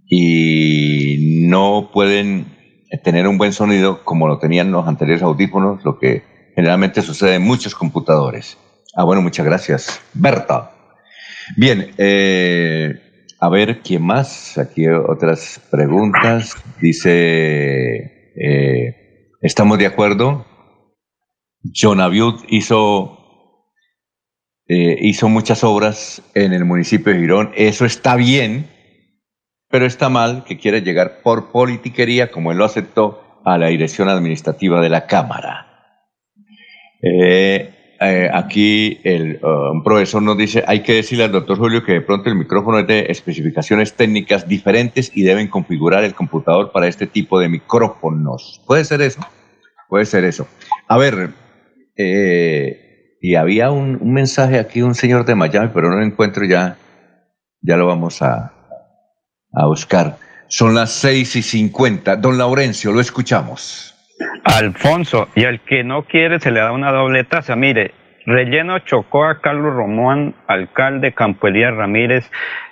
y no pueden tener un buen sonido como lo tenían los anteriores audífonos, lo que generalmente sucede en muchos computadores. Ah, bueno, muchas gracias. Berta. Bien, eh, a ver, ¿quién más? Aquí otras preguntas. Dice, eh, ¿estamos de acuerdo? John Abiud hizo eh, hizo muchas obras en el municipio de Girón. Eso está bien, pero está mal que quiera llegar por politiquería, como él lo aceptó, a la dirección administrativa de la Cámara. Eh, eh, aquí el, uh, un profesor nos dice, hay que decirle al doctor Julio que de pronto el micrófono es de especificaciones técnicas diferentes y deben configurar el computador para este tipo de micrófonos. ¿Puede ser eso? Puede ser eso. A ver, eh, y había un, un, mensaje aquí un señor de Miami, pero no lo encuentro ya, ya lo vamos a, a buscar. Son las seis y cincuenta. Don Laurencio, lo escuchamos. Alfonso, y al que no quiere se le da una doble taza. Mire, Relleno chocó a Carlos Román, alcalde Campo Elías Ramírez.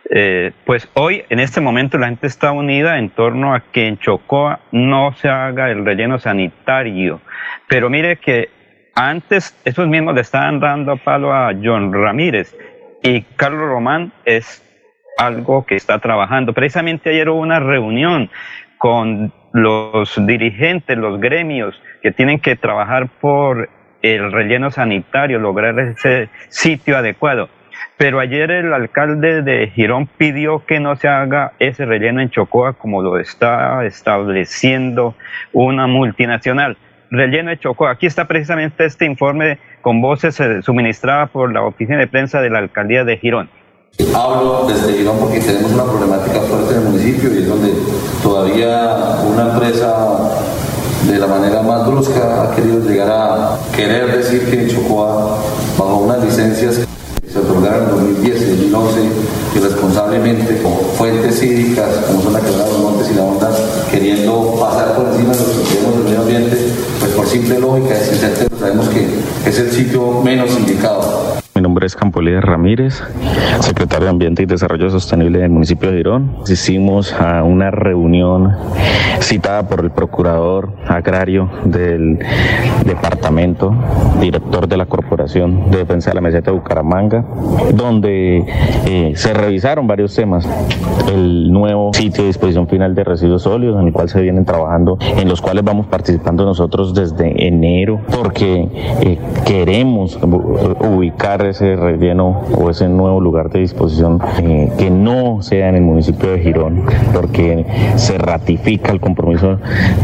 Eh, pues hoy, en este momento, la gente está unida en torno a que en Chocoa no se haga el relleno sanitario. Pero mire que antes, esos mismos le estaban dando palo a John Ramírez y Carlos Román es algo que está trabajando. Precisamente ayer hubo una reunión con los dirigentes, los gremios que tienen que trabajar por el relleno sanitario, lograr ese sitio adecuado. Pero ayer el alcalde de Girón pidió que no se haga ese relleno en Chocoa como lo está estableciendo una multinacional. Relleno de Chocó. Aquí está precisamente este informe con voces eh, suministrada por la oficina de prensa de la alcaldía de Girón. Hablo desde Girón porque tenemos una problemática fuerte en el municipio y es donde todavía una empresa de la manera más brusca ha querido llegar a querer decir que Chocó, bajo unas licencias que se otorgaron en 2010 y 2011, irresponsablemente con fuentes hídricas como son la quebrada de los montes y la onda, queriendo pasar por encima de los criterios del medio ambiente, por simple lógica, sin certeza, sabemos que es el sitio menos indicado. Nombre es Campolides Ramírez, secretario de Ambiente y Desarrollo Sostenible del municipio de Girón. Hicimos a una reunión citada por el procurador agrario del departamento, director de la Corporación de Defensa de la Meseta de Bucaramanga, donde eh, se revisaron varios temas. El nuevo sitio de disposición final de residuos sólidos, en el cual se vienen trabajando, en los cuales vamos participando nosotros desde enero, porque eh, queremos ubicar ese relleno o ese nuevo lugar de disposición eh, que no sea en el municipio de Girón, porque se ratifica el compromiso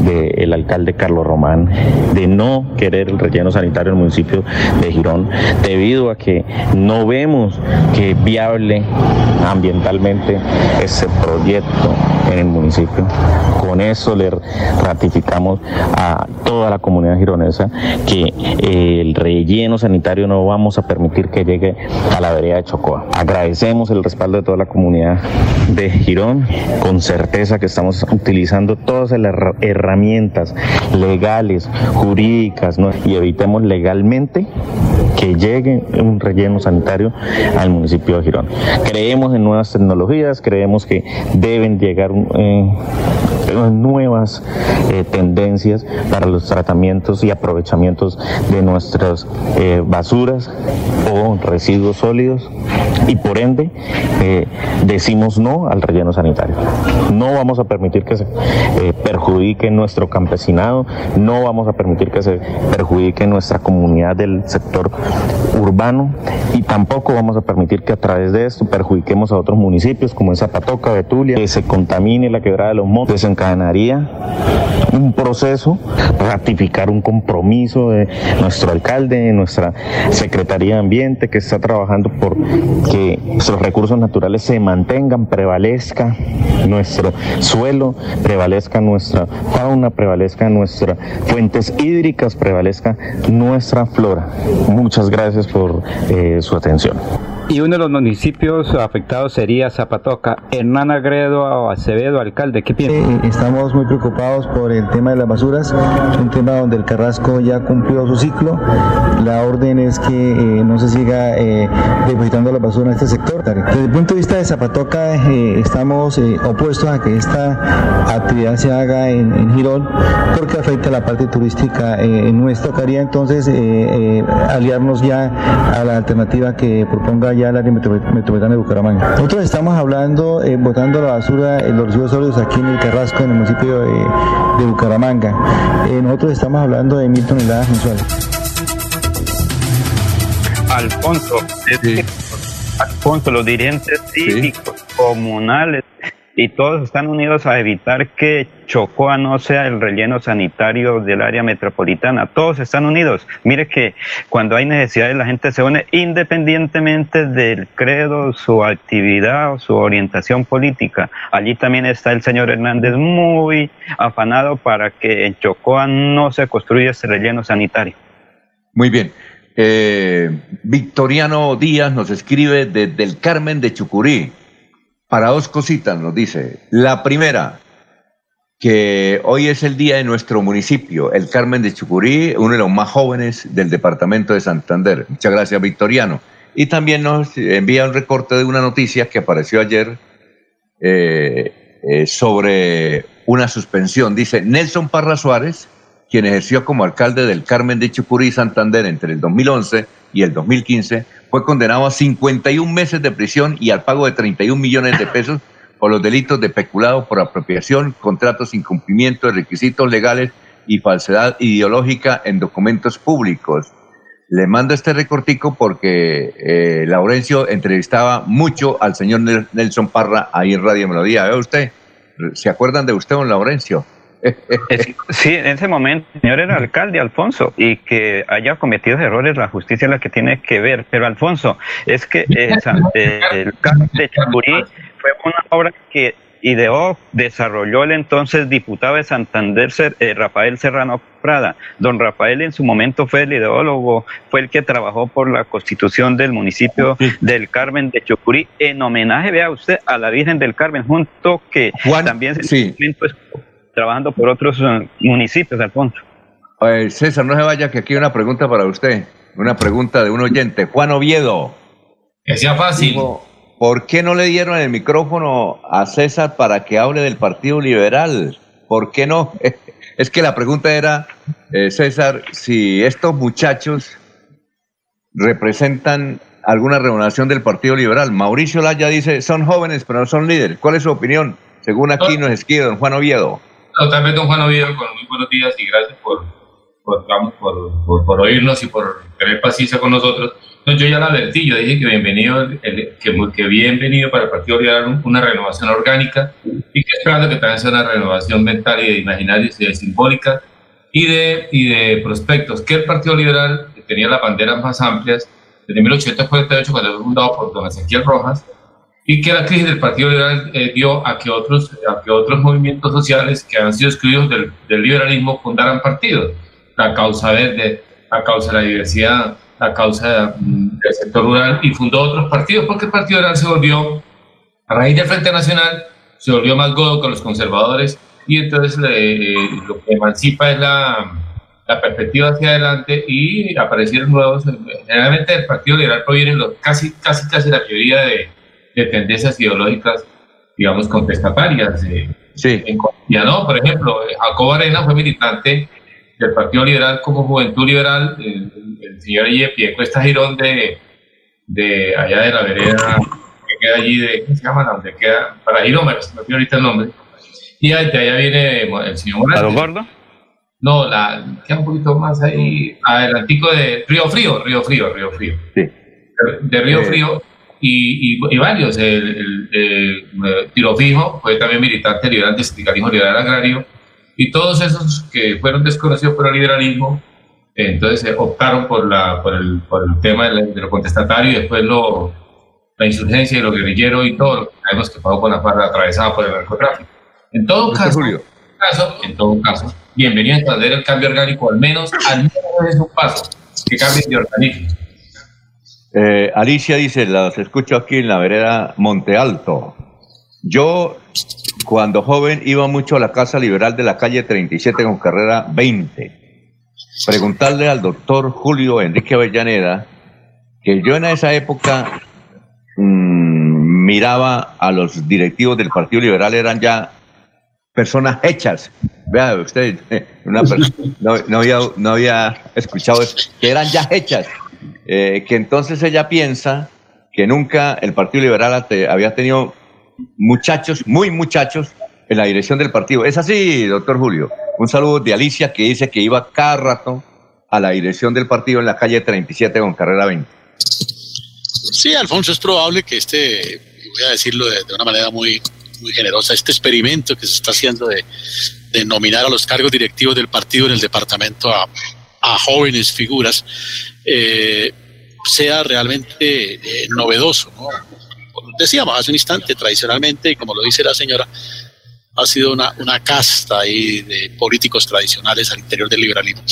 del alcalde Carlos Román de no querer el relleno sanitario en el municipio de Girón, debido a que no vemos que viable ambientalmente ese proyecto en el municipio. Con eso le ratificamos a toda la comunidad gironesa que eh, el relleno sanitario no vamos a permitir que llegue a la vereda de Chocoa. Agradecemos el respaldo de toda la comunidad de Girón, con certeza que estamos utilizando todas las herramientas legales, jurídicas, y evitemos legalmente que llegue un relleno sanitario al municipio de Girón. Creemos en nuevas tecnologías, creemos que deben llegar eh, nuevas eh, tendencias para los tratamientos y aprovechamientos de nuestras eh, basuras o residuos sólidos y por ende eh, decimos no al relleno sanitario. No vamos a permitir que se perjudique nuestro campesinado, no vamos a permitir que se perjudique nuestra comunidad del sector urbano y tampoco vamos a permitir que a través de esto perjudiquemos a otros municipios como en Zapatoca, Betulia, que se contamine la quebrada de los montes, encadenaría un proceso, ratificar un compromiso de nuestro alcalde, de nuestra Secretaría de Ambiente que está trabajando por que nuestros recursos naturales se mantengan, prevalezca nuestro suelo, prevalezca nuestra fauna, prevalezca nuestras fuentes hídricas, prevalezca nuestra flora. Muchas gracias por eh, su atención. Y uno de los municipios afectados sería Zapatoca. Hernán Agredo Acevedo, alcalde, ¿qué piensa? Eh, estamos muy preocupados por el tema de las basuras. Un tema donde el Carrasco ya cumplió su ciclo. La orden es que eh, no se siga eh, depositando la basura en este sector. Desde el punto de vista de Zapatoca, estamos opuestos a que esta actividad se haga en, en Girón porque afecta la parte turística en nuestra Tocaría entonces aliarnos ya a la alternativa que proponga ya el área metropolitana de Bucaramanga. Nosotros estamos hablando, eh, botando la basura, en los residuos sólidos aquí en el Carrasco, en el municipio de, Bucaramanga. Eh, nosotros estamos hablando de mil toneladas mensuales. Alfonso, Alfonso, los dirigentes cívicos, comunales, y todos están unidos a evitar que Chocoa no sea el relleno sanitario del área metropolitana. Todos están unidos. Mire que cuando hay necesidades la gente se une independientemente del credo, su actividad o su orientación política. Allí también está el señor Hernández muy afanado para que en Chocoa no se construya ese relleno sanitario. Muy bien. Eh, Victoriano Díaz nos escribe desde el Carmen de Chucurí para dos cositas, nos dice. La primera, que hoy es el día de nuestro municipio, el Carmen de Chucurí, uno de los más jóvenes del departamento de Santander. Muchas gracias, Victoriano. Y también nos envía un recorte de una noticia que apareció ayer eh, eh, sobre una suspensión. Dice, Nelson Parra Suárez, quien ejerció como alcalde del Carmen de Chucurí, Santander, entre el 2011 y el 2015, fue condenado a 51 meses de prisión y al pago de 31 millones de pesos por los delitos de peculado por apropiación, contratos sin cumplimiento de requisitos legales y falsedad ideológica en documentos públicos. Le mando este recortico porque eh, Laurencio entrevistaba mucho al señor Nelson Parra ahí en Radio Melodía. ¿Ve usted? ¿Se acuerdan de usted, don Laurencio? Sí, en ese momento el señor era alcalde, Alfonso, y que haya cometido errores, la justicia es la que tiene que ver. Pero Alfonso, es que eh, el caso de Chapurí fue una obra que ideó, desarrolló el entonces diputado de Santander, eh, Rafael Serrano Prada. Don Rafael en su momento fue el ideólogo, fue el que trabajó por la constitución del municipio del Carmen de Chocurí, en homenaje, vea usted, a la Virgen del Carmen, junto que también en sí. momento trabajando por otros eh, municipios, Alfonso. César, no se vaya, que aquí hay una pregunta para usted, una pregunta de un oyente, Juan Oviedo. Que sea fácil. ¿Por qué no le dieron el micrófono a César para que hable del Partido Liberal? ¿Por qué no? Es que la pregunta era, eh, César, si estos muchachos representan alguna renovación del Partido Liberal. Mauricio Laya dice, son jóvenes, pero no son líderes. ¿Cuál es su opinión? Según aquí nos escribe don Juan Oviedo. Totalmente, don Juan Oviedo, con muy buenos días y gracias por, por, por, por oírnos y por tener paciencia con nosotros. Yo ya la advertí, yo dije que bienvenido, que, que, bienvenido para el Partido Liberal una renovación orgánica y que esperando que también sea una renovación mental y de imaginarios y de simbólica y de, y de prospectos, que el Partido Liberal que tenía las banderas más amplias desde 1848 cuando fue fundado por don Ezequiel Rojas y que la crisis del Partido Liberal eh, dio a que, otros, a que otros movimientos sociales que han sido excluidos del, del liberalismo fundaran partidos. La causa verde, la causa de la diversidad, la causa mm, del sector rural y fundó otros partidos porque el Partido Liberal se volvió, a raíz del Frente Nacional, se volvió más godo con los conservadores y entonces eh, lo que emancipa es la, la, perspectiva hacia adelante y aparecieron nuevos. Generalmente el Partido Liberal proviene los, casi, casi, casi la mayoría de, de tendencias ideológicas, digamos, contestatarias. Eh, sí. En Colombia, ¿no? Por ejemplo, Jacobo Arena fue militante del Partido Liberal como Juventud Liberal, el, señor Iepi Cuesta Girón de, de allá de la vereda que queda allí, de, ¿cómo se llama? Donde queda, para Girón, me olvidó ahorita el nombre. Y de allá viene el señor Morales. Gordo? No, la, queda un poquito más ahí, adelantico de Río Frío, Río Frío, Río Frío. Sí. De, Río Frío y, y, varios, el, el, Tiro Fijo fue también militante liberal de sindicalismo liberal agrario y todos esos que fueron desconocidos por el liberalismo, entonces eh, optaron por, la, por, el, por el tema de, lo contestatario y después lo, la insurgencia y lo guerrillero y todo lo que sabemos que pagó con la farra atravesada por el narcotráfico. En todo caso, caso, en todo caso, bienvenido a entender el cambio orgánico, al menos, al menos es un paso, que cambie de organismo. Eh, Alicia dice, las escucho aquí en la vereda Monte Alto. Yo cuando joven iba mucho a la Casa Liberal de la calle 37 con carrera 20. Preguntarle al doctor Julio Enrique Avellaneda que yo en esa época mm, miraba a los directivos del Partido Liberal, eran ya personas hechas. Vea usted, una no, no, había, no había escuchado eso, que eran ya hechas. Eh, que entonces ella piensa que nunca el Partido Liberal había tenido muchachos, muy muchachos, en la dirección del partido. ¿Es así, doctor Julio? Un saludo de Alicia que dice que iba cada rato a la dirección del partido en la calle 37 con carrera 20. Sí, Alfonso, es probable que este, voy a decirlo de, una manera muy, muy generosa, este experimento que se está haciendo de, nominar a los cargos directivos del partido en el departamento a, jóvenes figuras, eh, sea realmente eh, novedoso. ¿no? decíamos hace un instante, tradicionalmente, y como lo dice la señora, ha sido una, una casta ahí de políticos tradicionales al interior del liberalismo,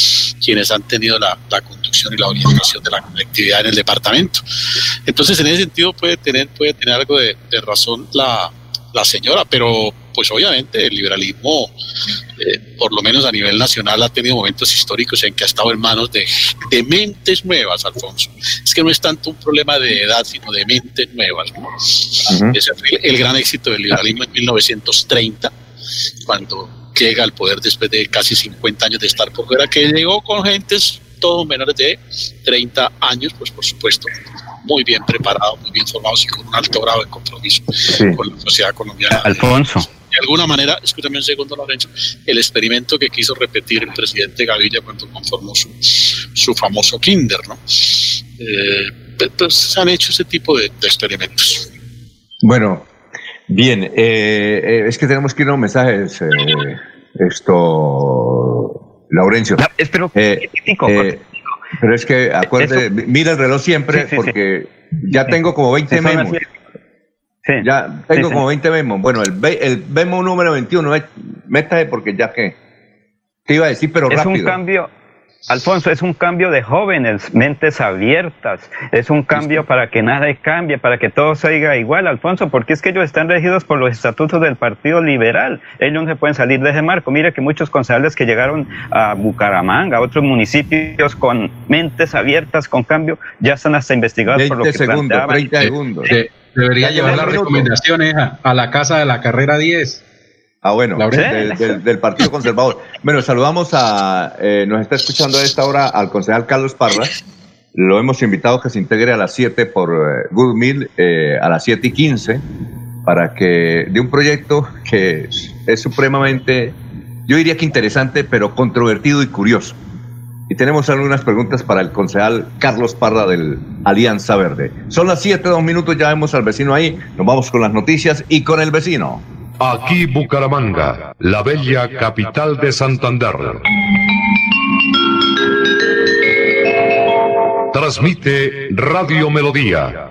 quienes han tenido la, la conducción y la orientación de la colectividad en el departamento. Entonces, en ese sentido puede tener, puede tener algo de, de razón la, la señora, pero pues obviamente el liberalismo, eh, por lo menos a nivel nacional, ha tenido momentos históricos en que ha estado en manos de, de mentes nuevas, Alfonso. Es que no es tanto un problema de edad, sino de mentes nuevas. Ese fue el, gran éxito del liberalismo en 1930, cuando llega al poder después de casi 50 años de estar por fuera, que llegó con gentes todos menores de 30 años, pues por supuesto, muy bien preparados, muy bien formados y con un alto grado de compromiso con la sociedad colombiana. Alfonso de alguna manera, escúchame un segundo, Lorenzo, el experimento que quiso repetir el presidente Gavilla cuando conformó su, su famoso Kinder, ¿no? Eh, pues se han hecho ese tipo de, experimentos. Bueno, bien, eh, eh, es que tenemos que ir a los mensajes, esto, Laurencio. espero eh, eh, pero es que acuerde, mira el reloj siempre porque ya tengo como 20 Ya tengo como 20 memos. Bueno, el, el memo número 21, métase porque ya que te iba a decir, pero rápido. Es un cambio, Alfonso, es un cambio de jóvenes, mentes abiertas, es un cambio para que nada cambie, para que todo siga igual, Alfonso, porque es que ellos están regidos por los estatutos del Partido Liberal, ellos no se pueden salir de ese marco. Mire que muchos concejales que llegaron a Bucaramanga, a otros municipios con mentes abiertas, con cambio, ya están hasta investigados por lo que segundos, 30 segundos. Debería llevar las recomendaciones a la casa de la carrera 10. Ah, bueno, del, Partido Conservador. Bueno, saludamos a, eh, nos está escuchando a esta hora al concejal Carlos Parra. Lo hemos invitado que se integre a las 7 por eh, Good Meal, eh, a las 7 y 15, para que de un proyecto que es, supremamente, yo diría que interesante, pero controvertido y curioso. Y tenemos algunas preguntas para el concejal Carlos Parra del Alianza Verde. Son las 7, dos minutos, ya vemos al vecino ahí. Nos vamos con las noticias y con el vecino. Aquí Bucaramanga, la bella capital de Santander. Transmite Radio Melodía,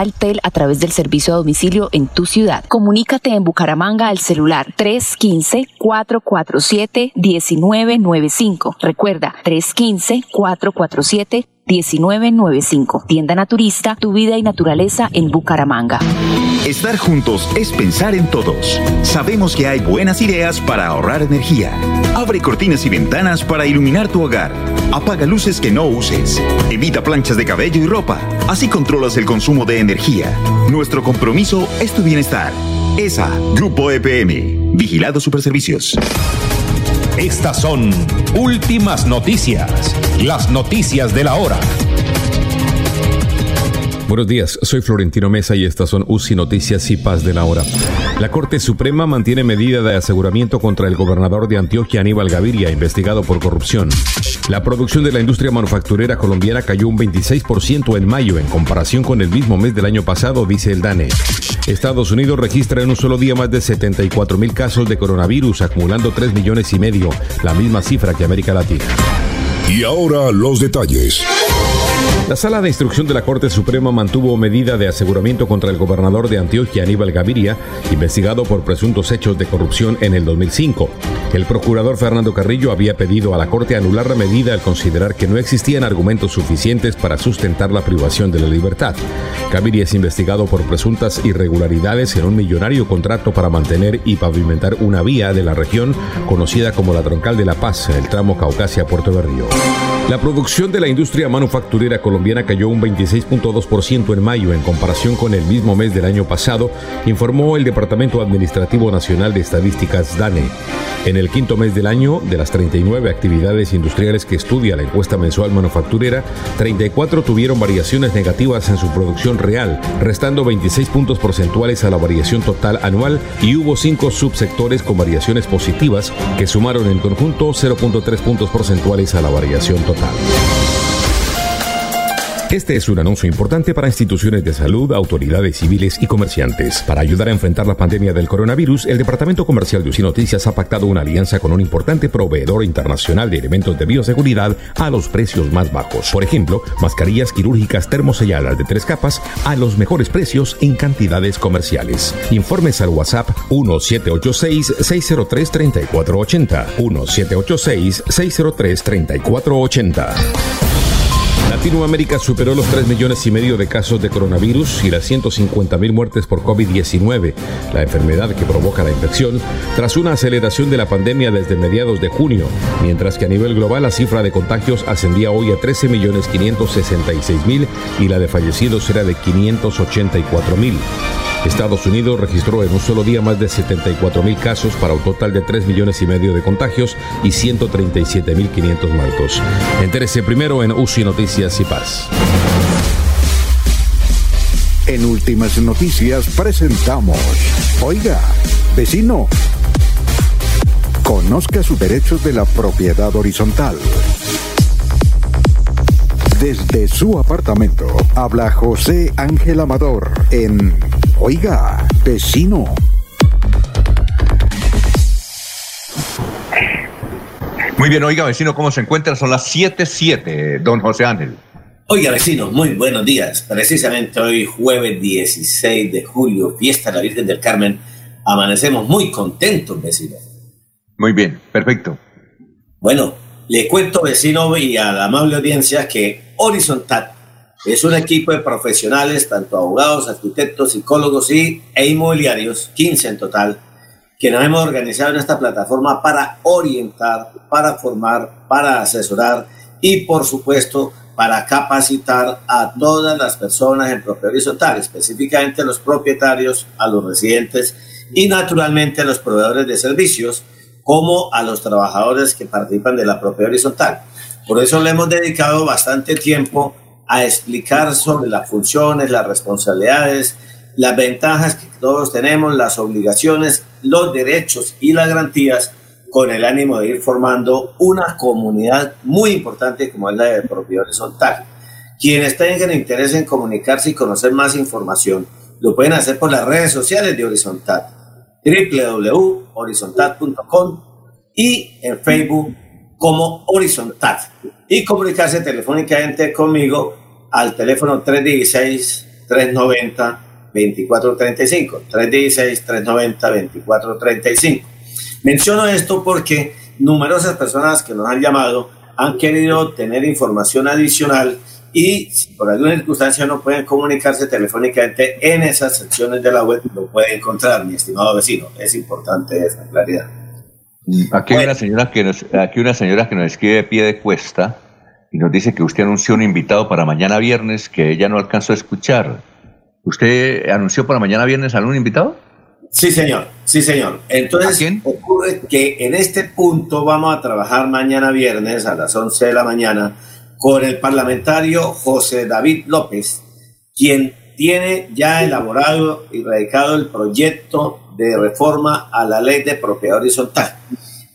Altel a través del servicio a domicilio en tu ciudad. Comunícate en Bucaramanga al celular 315-447-1995. Recuerda, 315-447-1995. 1995. Tienda Naturista, tu vida y naturaleza en Bucaramanga. Estar juntos es pensar en todos. Sabemos que hay buenas ideas para ahorrar energía. Abre cortinas y ventanas para iluminar tu hogar. Apaga luces que no uses. Evita planchas de cabello y ropa. Así controlas el consumo de energía. Nuestro compromiso es tu bienestar. ESA, Grupo EPM. Vigilado Superservicios. Estas son últimas noticias, las noticias de la hora. Buenos días, soy Florentino Mesa y estas son UCI Noticias y Paz de la Hora. La Corte Suprema mantiene medida de aseguramiento contra el gobernador de Antioquia, Aníbal Gaviria, investigado por corrupción. La producción de la industria manufacturera colombiana cayó un 26% en mayo en comparación con el mismo mes del año pasado, dice el DANE. Estados Unidos registra en un solo día más de 74 mil casos de coronavirus, acumulando 3 millones y medio, la misma cifra que América Latina. Y ahora los detalles. La Sala de Instrucción de la Corte Suprema mantuvo medida de aseguramiento contra el gobernador de Antioquia, Aníbal Gaviria, investigado por presuntos hechos de corrupción en el 2005. El procurador Fernando Carrillo había pedido a la Corte anular la medida al considerar que no existían argumentos suficientes para sustentar la privación de la libertad. Gaviria es investigado por presuntas irregularidades en un millonario contrato para mantener y pavimentar una vía de la región conocida como la Troncal de la Paz, en el tramo Caucasia-Puerto Berrío. La producción de la industria manufacturera colombiana cayó un 26.2% en mayo en comparación con el mismo mes del año pasado, informó el Departamento Administrativo Nacional de Estadísticas DANE. En el quinto mes del año, de las 39 actividades industriales que estudia la encuesta mensual manufacturera, 34 tuvieron variaciones negativas en su producción real, restando 26 puntos porcentuales a la variación total anual y hubo cinco subsectores con variaciones positivas que sumaron en conjunto 0.3 puntos porcentuales a la variación total. Este es un anuncio importante para instituciones de salud, autoridades civiles y comerciantes. Para ayudar a enfrentar la pandemia del coronavirus, el Departamento Comercial de UCI Noticias ha pactado una alianza con un importante proveedor internacional de elementos de bioseguridad a los precios más bajos. Por ejemplo, mascarillas quirúrgicas termoselladas de tres capas a los mejores precios en cantidades comerciales. Informes al WhatsApp 1786-603-3480. 1786-603-3480. Latinoamérica superó los 3 millones y medio de casos de coronavirus y las 150 mil muertes por COVID-19, la enfermedad que provoca la infección, tras una aceleración de la pandemia desde mediados de junio, mientras que a nivel global la cifra de contagios ascendía hoy a 13 millones 566 mil y la de fallecidos era de 584 mil. Estados Unidos registró en un solo día más de 74 mil casos para un total de 3 millones y medio de contagios y 137 mil 500 muertos. Entérese primero en UCI Noticias y Paz. En Últimas Noticias presentamos, oiga, vecino, conozca sus derechos de la propiedad horizontal. Desde su apartamento habla José Ángel Amador en Oiga, vecino. Muy bien, oiga, vecino, ¿cómo se encuentra? Son las 7.7, don José Ángel. Oiga, vecino, muy buenos días. Precisamente hoy, jueves 16 de julio, fiesta de la Virgen del Carmen, amanecemos muy contentos, vecino. Muy bien, perfecto. Bueno, le cuento, vecino, y a la amable audiencia que Horizontal es un equipo de profesionales, tanto abogados, arquitectos, psicólogos y, e inmobiliarios, 15 en total, que nos hemos organizado en esta plataforma para orientar, para formar, para asesorar y, por supuesto, para capacitar a todas las personas en propiedad horizontal, específicamente a los propietarios, a los residentes y, naturalmente, a los proveedores de servicios, como a los trabajadores que participan de la propiedad horizontal. Por eso le hemos dedicado bastante tiempo a explicar sobre las funciones, las responsabilidades, las ventajas que todos tenemos, las obligaciones, los derechos y las garantías con el ánimo de ir formando una comunidad muy importante como es la de propiedad horizontal. Quienes tengan interés en comunicarse y conocer más información, lo pueden hacer por las redes sociales de Horizontal, www.horizontal.com y en Facebook como Horizontal. Y comunicarse telefónicamente conmigo al teléfono 316-390-2435. 316-390-2435. Menciono esto porque numerosas personas que nos han llamado han querido tener información adicional y si por alguna circunstancia no pueden comunicarse telefónicamente en esas secciones de la web, lo pueden encontrar, mi estimado vecino. Es importante esa claridad. Aquí hay una señora que nos, aquí una señora que nos escribe de pie de cuesta y nos dice que usted anunció un invitado para mañana viernes que ella no alcanzó a escuchar. ¿Usted anunció para mañana viernes algún invitado? Sí, señor. Sí, señor. Entonces, ocurre que en este punto vamos a trabajar mañana viernes a las 11 de la mañana con el parlamentario José David López, quien tiene ya elaborado y radicado el proyecto de reforma a la ley de propiedad horizontal.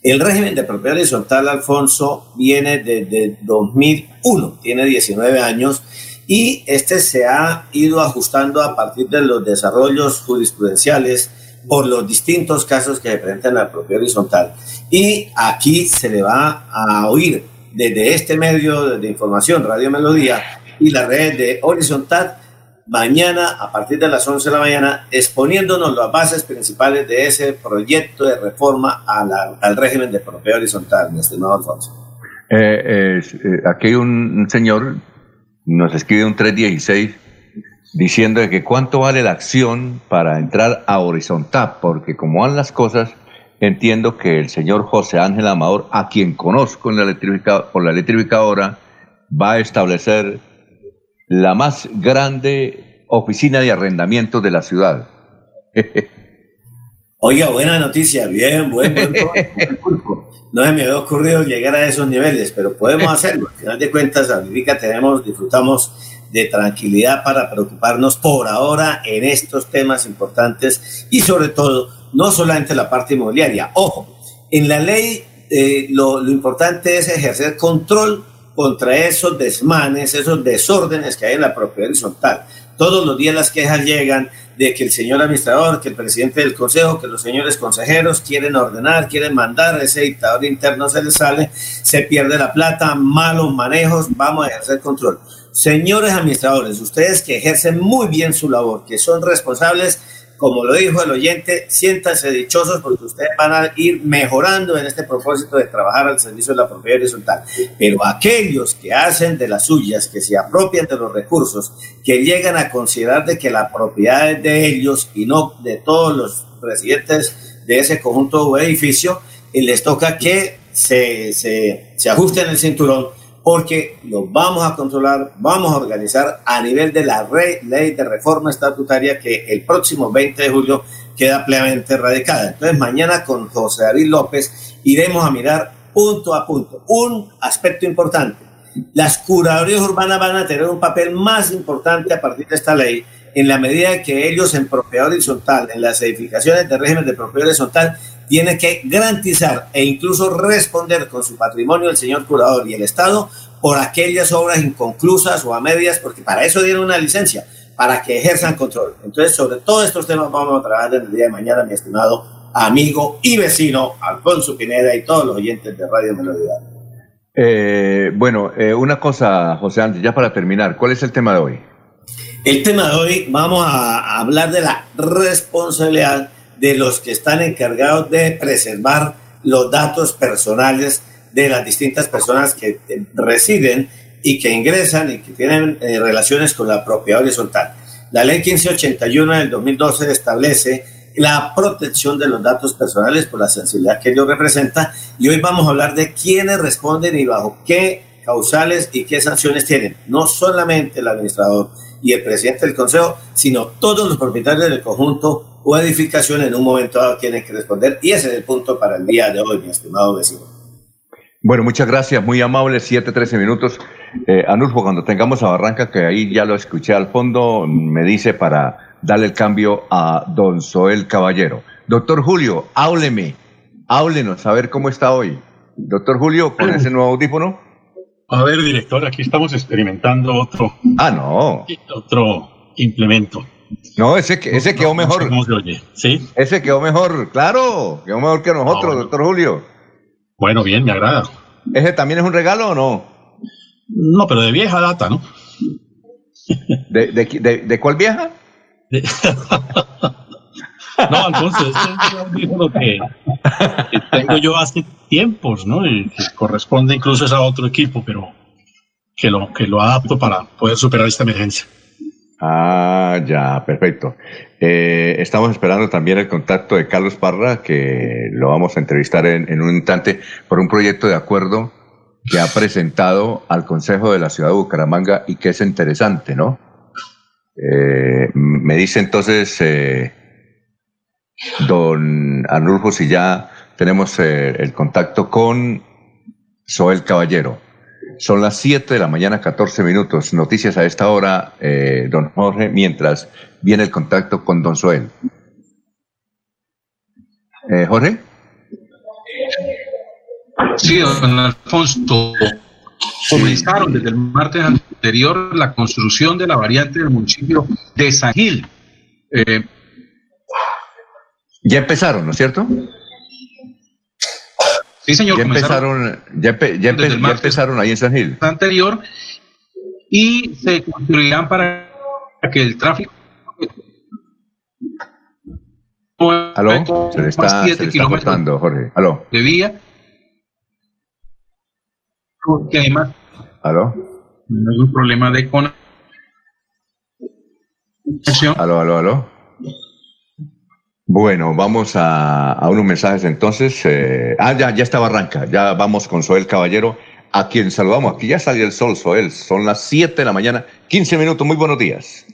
El régimen de propiedad horizontal, Alfonso, viene desde 2001, tiene 19 años y este se ha ido ajustando a partir de los desarrollos jurisprudenciales por los distintos casos que se presentan en la propiedad horizontal. Y aquí se le va a oír desde este medio de información, Radio Melodía, y la red de Horizontal, mañana a partir de las 11 de la mañana exponiéndonos las bases principales de ese proyecto de reforma al régimen de propiedad horizontal, mi estimado Alfonso. Eh, eh, aquí hay un, señor, nos escribe un 316 diciendo que cuánto vale la acción para entrar a horizontal, porque como van las cosas, entiendo que el señor José Ángel Amador, a quien conozco en la por la electrificadora, va a establecer la más grande oficina de arrendamiento de la ciudad. Oiga, buena noticia, bien, buen, buen, No se me había ocurrido llegar a esos niveles, pero podemos hacerlo. Al final de cuentas, ahorita tenemos, disfrutamos de tranquilidad para preocuparnos por ahora en estos temas importantes y sobre todo, no solamente la parte inmobiliaria. Ojo, en la ley eh, lo, lo importante es ejercer control contra esos desmanes, esos desórdenes que hay en la propiedad horizontal. Todos los días las quejas llegan de que el señor administrador, que el presidente del consejo, que los señores consejeros quieren ordenar, quieren mandar, ese dictador interno se les sale, se pierde la plata, malos manejos, vamos a ejercer control. Señores administradores, ustedes que ejercen muy bien su labor, que son responsables, como lo dijo el oyente, siéntanse dichosos porque ustedes van a ir mejorando en este propósito de trabajar al servicio de la propiedad horizontal. Pero aquellos que hacen de las suyas, que se apropian de los recursos, que llegan a considerar de que la propiedad es de ellos y no de todos los presidentes de ese conjunto o edificio, y les toca que se, se ajusten el cinturón porque lo vamos a controlar, vamos a organizar a nivel de la ley de reforma estatutaria que el próximo 20 de julio queda plenamente radicada. Entonces mañana con José David López iremos a mirar punto a punto un aspecto importante. Las curadurías urbanas van a tener un papel más importante a partir de esta ley en la medida que ellos en propiedad horizontal, en las edificaciones de régimen de propiedad horizontal, tiene que garantizar e incluso responder con su patrimonio el señor curador y el Estado por aquellas obras inconclusas o a medias, porque para eso dieron una licencia, para que ejerzan control. Entonces, sobre todos estos temas vamos a trabajar en el día de mañana, mi estimado amigo y vecino Alfonso Pineda y todos los oyentes de Radio Melodía. Eh, bueno, eh, una cosa, José Andrés, ya para terminar, ¿cuál es el tema de hoy? El tema de hoy vamos a hablar de la responsabilidad de los que están encargados de preservar los datos personales de las distintas personas que eh, residen y que ingresan y que tienen eh, relaciones con la propiedad horizontal. La ley 1581 del 2012 establece la protección de los datos personales por la sensibilidad que ello representa y hoy vamos a hablar de quiénes responden y bajo qué causales y qué sanciones tienen. No solamente el administrador y el presidente del consejo, sino todos los propietarios del conjunto o edificación en un momento dado tienen que responder. Y ese es el punto para el día de hoy, mi estimado vecino. Bueno, muchas gracias, muy amable, 7, 13 minutos. Eh, Anulfo, cuando tengamos a Barranca, que ahí ya lo escuché al fondo, me dice para darle el cambio a don Soel Caballero. Doctor Julio, hábleme, háblenos, a ver cómo está hoy. Doctor Julio, con ese nuevo audífono. A ver, director, aquí estamos experimentando otro. Ah, no. Otro implemento. No, ese, ese quedó mejor. ¿Sí? Ese quedó mejor, claro, quedó mejor que nosotros, ah, doctor Julio. Bueno, bien, me agrada. ¿Ese también es un regalo o no? No, pero de vieja data, ¿no? ¿De, de, cuál vieja? no, entonces, es que, que, tengo yo hace tiempos, ¿no? Y que corresponde incluso a otro equipo, pero que lo, que lo adapto para poder superar esta emergencia. Ah, ya, perfecto. Eh, estamos esperando también el contacto de Carlos Parra, que lo vamos a entrevistar en, un instante por un proyecto de acuerdo que ha presentado al Consejo de la Ciudad de Bucaramanga y que es interesante, ¿no? Eh, me dice entonces eh, don Arnulfo si ya tenemos el contacto con Soel Caballero. Son las 7 de la mañana, 14 minutos. Noticias a esta hora, eh, don Jorge, mientras viene el contacto con don Soel. Eh, Jorge. Sí, don Alfonso. Comenzaron desde el martes anterior la construcción de la variante del municipio de San Gil. Eh, ya empezaron, ¿no es cierto? Sí, señor. Ya empezaron, ya, ya, empezaron ahí en San Gil. Anterior y se construirán para que el tráfico. ¿Aló? Se le está, se le está cortando, Jorge. ¿Aló? De vía. Porque además. ¿Aló? No hay un problema de conexión. ¿Aló, aló, aló? Bueno, vamos a, unos mensajes entonces. Eh, ah, ya, ya está Barranca. Ya vamos con Soel Caballero, a quien saludamos. Aquí ya salió el sol, Soel. Son las 7 de la mañana, 15 minutos. Muy buenos días.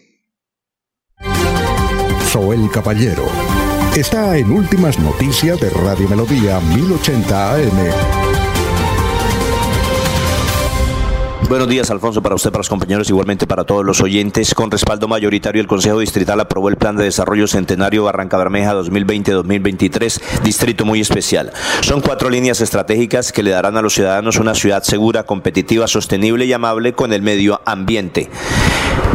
Soel Caballero está en Últimas Noticias de Radio Melodía 1080 AM. Buenos días, Alfonso, para usted, para los compañeros, igualmente para todos los oyentes. Con respaldo mayoritario, el Consejo Distrital aprobó el Plan de Desarrollo Centenario Barranca Bermeja 2020-2023, distrito muy especial. Son cuatro líneas estratégicas que le darán a los ciudadanos una ciudad segura, competitiva, sostenible y amable con el medio ambiente.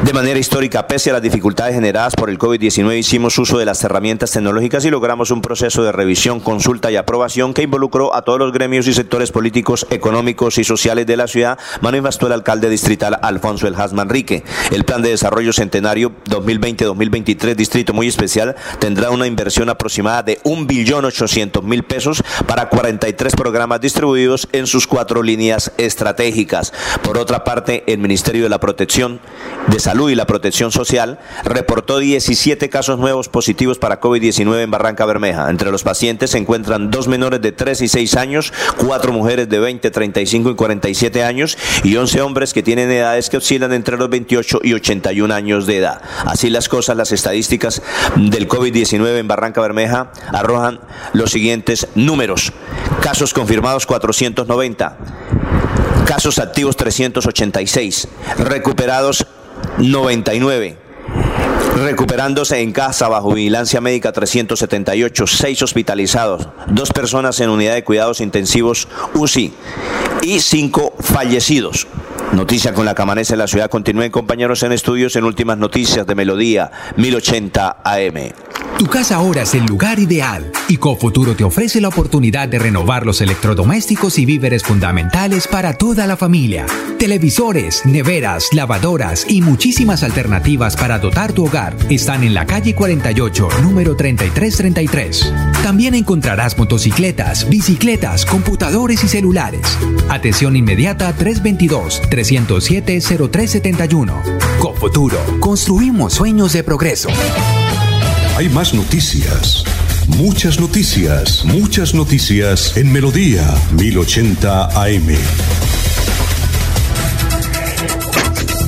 De manera histórica, pese a las dificultades generadas por el COVID-19, hicimos uso de las herramientas tecnológicas y logramos un proceso de revisión, consulta y aprobación que involucró a todos los gremios y sectores políticos, económicos y sociales de la ciudad, manifestó el alcalde distrital Alfonso El Manrique. El plan de desarrollo centenario 2020-2023, distrito muy especial, tendrá una inversión aproximada de 1.800.000 pesos para 43 programas distribuidos en sus cuatro líneas estratégicas. Por otra parte, el Ministerio de la Protección de Salud y la Protección Social reportó 17 casos nuevos positivos para COVID-19 en Barranca Bermeja. Entre los pacientes se encuentran dos menores de 3 y 6 años, cuatro mujeres de 20, 35 y 47 años y 11 hombres que tienen edades que oscilan entre los 28 y 81 años de edad. Así las cosas, las estadísticas del COVID-19 en Barranca Bermeja arrojan los siguientes números. Casos confirmados 490. Casos activos 386. Recuperados 99. Recuperándose en casa bajo vigilancia médica 378, 6 hospitalizados, 2 personas en unidad de cuidados intensivos UCI y 5 fallecidos. Noticia con la que amanece la ciudad. Continúen compañeros en estudios en últimas noticias de Melodía 1080 AM. Tu casa ahora es el lugar ideal y Cofuturo te ofrece la oportunidad de renovar los electrodomésticos y víveres fundamentales para toda la familia. Televisores, neveras, lavadoras y muchísimas alternativas para dotar tu hogar están en la calle 48, número 3333. También encontrarás motocicletas, bicicletas, computadores y celulares. Atención inmediata 322 307 0371. Cofuturo, construimos sueños de progreso. Hay más noticias. Muchas noticias, muchas noticias en Melodía 1080 AM.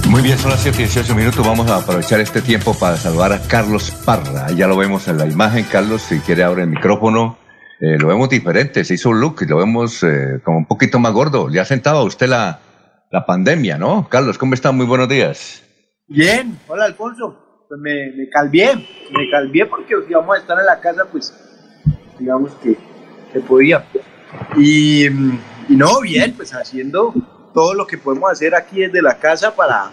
Muy bien, son las 7 y 18 minutos. Vamos a aprovechar este tiempo para saludar a Carlos Parra. Ya lo vemos en la imagen. Carlos, si quiere, abre el micrófono. Eh, lo vemos diferente, se hizo un look y lo vemos eh, como un poquito más gordo. Le ha sentado a usted la, la pandemia, ¿no? Carlos, ¿cómo está? Muy buenos días. Bien, hola Alfonso pues me, me calvié, me calvié porque si vamos a estar en la casa, pues digamos que se podía. Y, y, no, bien, pues haciendo todo lo que podemos hacer aquí desde la casa para,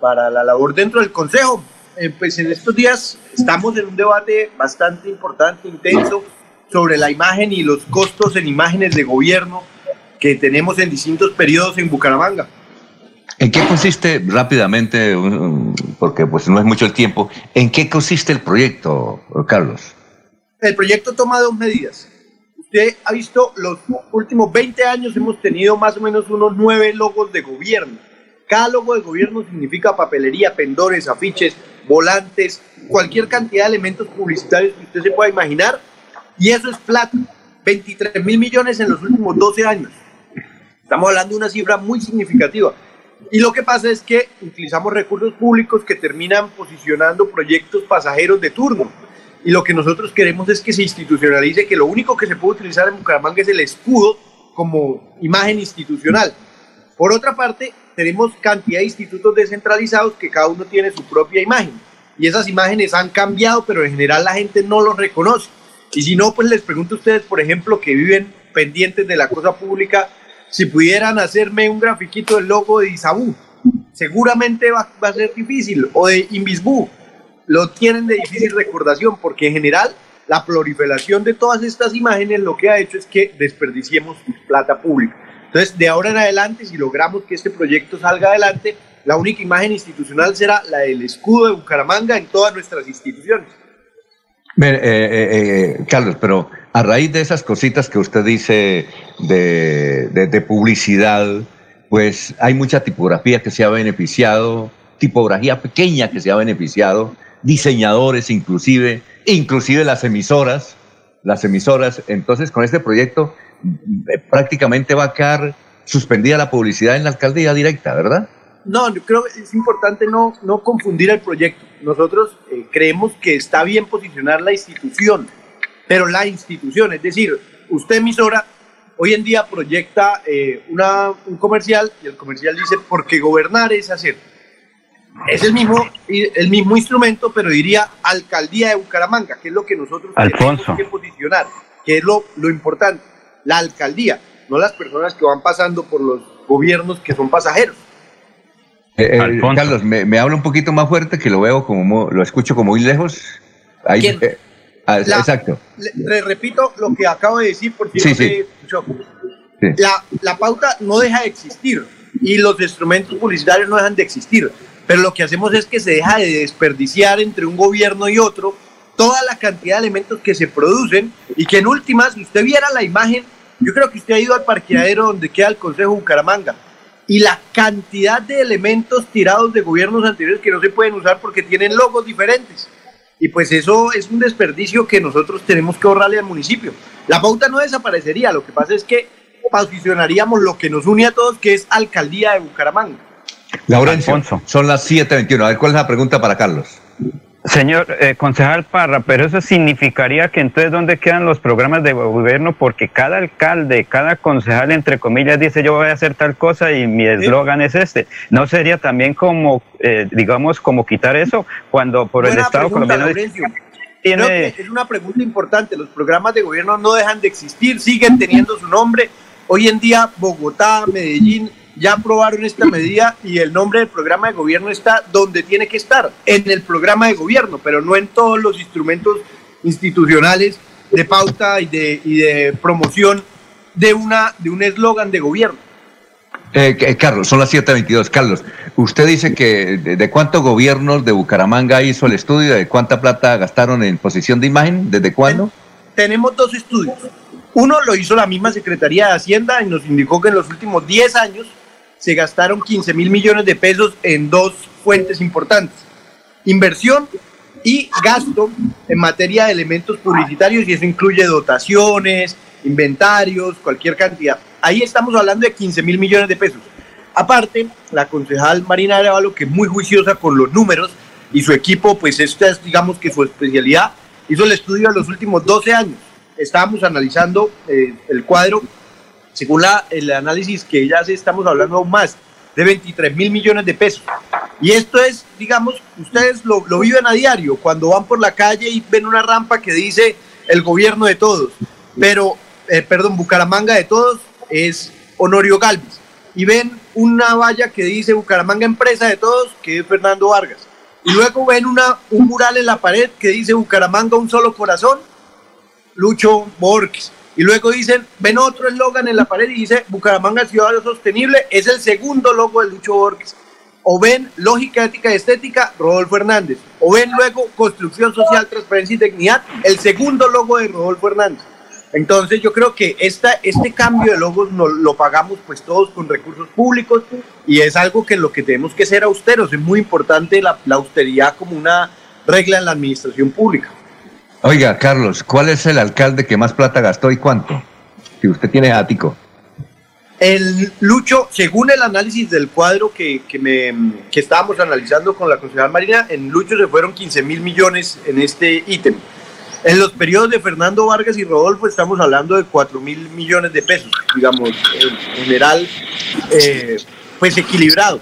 para la labor dentro del Consejo. Eh, pues en estos días estamos en un debate bastante importante, intenso, sobre la imagen y los costos en imágenes de gobierno que tenemos en distintos periodos en Bucaramanga. ¿En qué consiste rápidamente, porque pues no es mucho el tiempo, en qué consiste el proyecto, Carlos? El proyecto toma dos medidas. Usted ha visto, los últimos 20 años hemos tenido más o menos unos nueve logos de gobierno. Cada logo de gobierno significa papelería, pendores, afiches, volantes, cualquier cantidad de elementos publicitarios que usted se pueda imaginar. Y eso es plata. 23 mil millones en los últimos 12 años. Estamos hablando de una cifra muy significativa. Y lo que pasa es que utilizamos recursos públicos que terminan posicionando proyectos pasajeros de turno. Y lo que nosotros queremos es que se institucionalice que lo único que se puede utilizar en Bucaramanga es el escudo como imagen institucional. Por otra parte, tenemos cantidad de institutos descentralizados que cada uno tiene su propia imagen. Y esas imágenes han cambiado, pero en general la gente no los reconoce. Y si no, pues les pregunto a ustedes, por ejemplo, que viven pendientes de la cosa pública, si pudieran hacerme un grafiquito del logo de Isabú, seguramente va, a ser difícil, o de Invisbú, lo tienen de difícil recordación, porque en general la proliferación de todas estas imágenes lo que ha hecho es que desperdiciemos plata pública. Entonces, de ahora en adelante, si logramos que este proyecto salga adelante, la única imagen institucional será la del escudo de Bucaramanga en todas nuestras instituciones. Eh, eh, eh, Carlos, pero a raíz de esas cositas que usted dice de, publicidad, pues hay mucha tipografía que se ha beneficiado, tipografía pequeña que se ha beneficiado, diseñadores inclusive, inclusive las emisoras, las emisoras. Entonces, con este proyecto prácticamente va a quedar suspendida la publicidad en la alcaldía directa, ¿verdad? No, yo creo que es importante no, no confundir el proyecto. Nosotros eh, creemos que está bien posicionar la institución, pero la institución, es decir, usted emisora hoy en día proyecta eh, una, un comercial y el comercial dice porque gobernar es hacer. Es el mismo, el mismo instrumento, pero diría alcaldía de Bucaramanga, que es lo que nosotros Alfonso. tenemos que posicionar, que es lo, lo importante, la alcaldía, no las personas que van pasando por los gobiernos que son pasajeros. Eh, eh, Carlos, me, me habla un poquito más fuerte que lo veo como, lo escucho como muy lejos. Ahí, ¿Quién? Ah, La- exacto. Le, le repito lo que acabo de decir por si Sí, no sí. se escuchó. Sí. La, la pauta no deja de existir y los instrumentos publicitarios no dejan de existir, pero lo que hacemos es que se deja de desperdiciar entre un gobierno y otro toda la cantidad de elementos que se producen y que en últimas, si usted viera la imagen, yo creo que usted ha ido al parqueadero donde queda el Consejo Bucaramanga y la cantidad de elementos tirados de gobiernos anteriores que no se pueden usar porque tienen logos diferentes. Y pues eso es un desperdicio que nosotros tenemos que ahorrarle al municipio. La pauta no desaparecería, lo que pasa es que posicionaríamos lo que nos une a todos, que es Alcaldía de Bucaramanga. Laurencio, son las 7.21. A ver, ¿cuál es la pregunta para Carlos? Señor eh, concejal Parra, pero eso significaría que entonces dónde quedan los programas de gobierno porque cada alcalde, cada concejal entre comillas dice yo voy a hacer tal cosa y mi eslogan es este. ¿No sería también como, eh, digamos, como quitar eso cuando por el Estado pregunta, colombiano Laurencio. tiene- Creo que es una pregunta importante. Los programas de gobierno no dejan de existir, siguen teniendo su nombre. Hoy en día Bogotá, Medellín ya aprobaron esta medida y el nombre del programa de gobierno está donde tiene que estar, en el programa de gobierno, pero no en todos los instrumentos institucionales de pauta y de, y de promoción de, una, de un eslogan de gobierno. Eh, que- Carlos, son las 7.22. Carlos, usted dice que de, de cuántos gobiernos de Bucaramanga hizo el estudio, de cuánta plata gastaron en posición de imagen, desde cuándo? Tenemos dos estudios. Uno lo hizo la misma Secretaría de Hacienda y nos indicó que en los últimos 10 años se gastaron 15 mil millones de pesos en dos fuentes importantes. Inversión y gasto en materia de elementos publicitarios y eso incluye dotaciones, inventarios, cualquier cantidad. Ahí estamos hablando de 15 mil millones de pesos. Aparte, la concejal Marina Arevalo, que es muy juiciosa con los números y su equipo, pues esta es digamos que su especialidad, hizo el estudio de los últimos 12 años. Estábamos analizando eh, el cuadro, según la, el análisis que ella hace, estamos hablando aún más, de 23 mil millones de pesos. Y esto es, digamos, ustedes lo, lo viven a diario, cuando van por la calle y ven una rampa que dice el gobierno de todos, pero, eh, perdón, Bucaramanga de todos es Honorio Galvez. Y ven una valla que dice Bucaramanga Empresa de todos, que es Fernando Vargas. Y luego ven una, un mural en la pared que dice Bucaramanga un solo corazón, Lucho Borges. Y luego dicen, ven otro eslogan en la pared y dice Bucaramanga Ciudad Sostenible, es el segundo logo de Lucho Borges. O ven Lógica, Ética y Estética, Rodolfo Hernández. O ven luego Construcción Social, Transparencia y Dignidad, el segundo logo de Rodolfo Hernández. Entonces yo creo que esta, este cambio de logos lo pagamos pues todos con recursos públicos y es algo que lo que tenemos que ser austeros. Es muy importante la, la austeridad como una regla en la administración pública. Oiga, Carlos, ¿cuál es el alcalde que más plata gastó y cuánto? Si usted tiene ático. El Lucho, según el análisis del cuadro que, que, me, que estábamos analizando con la concejal Marina, en Lucho se fueron 15 mil millones en este ítem. En los periodos de Fernando Vargas y Rodolfo estamos hablando de 4 mil millones de pesos, digamos, en general, eh, pues equilibrado.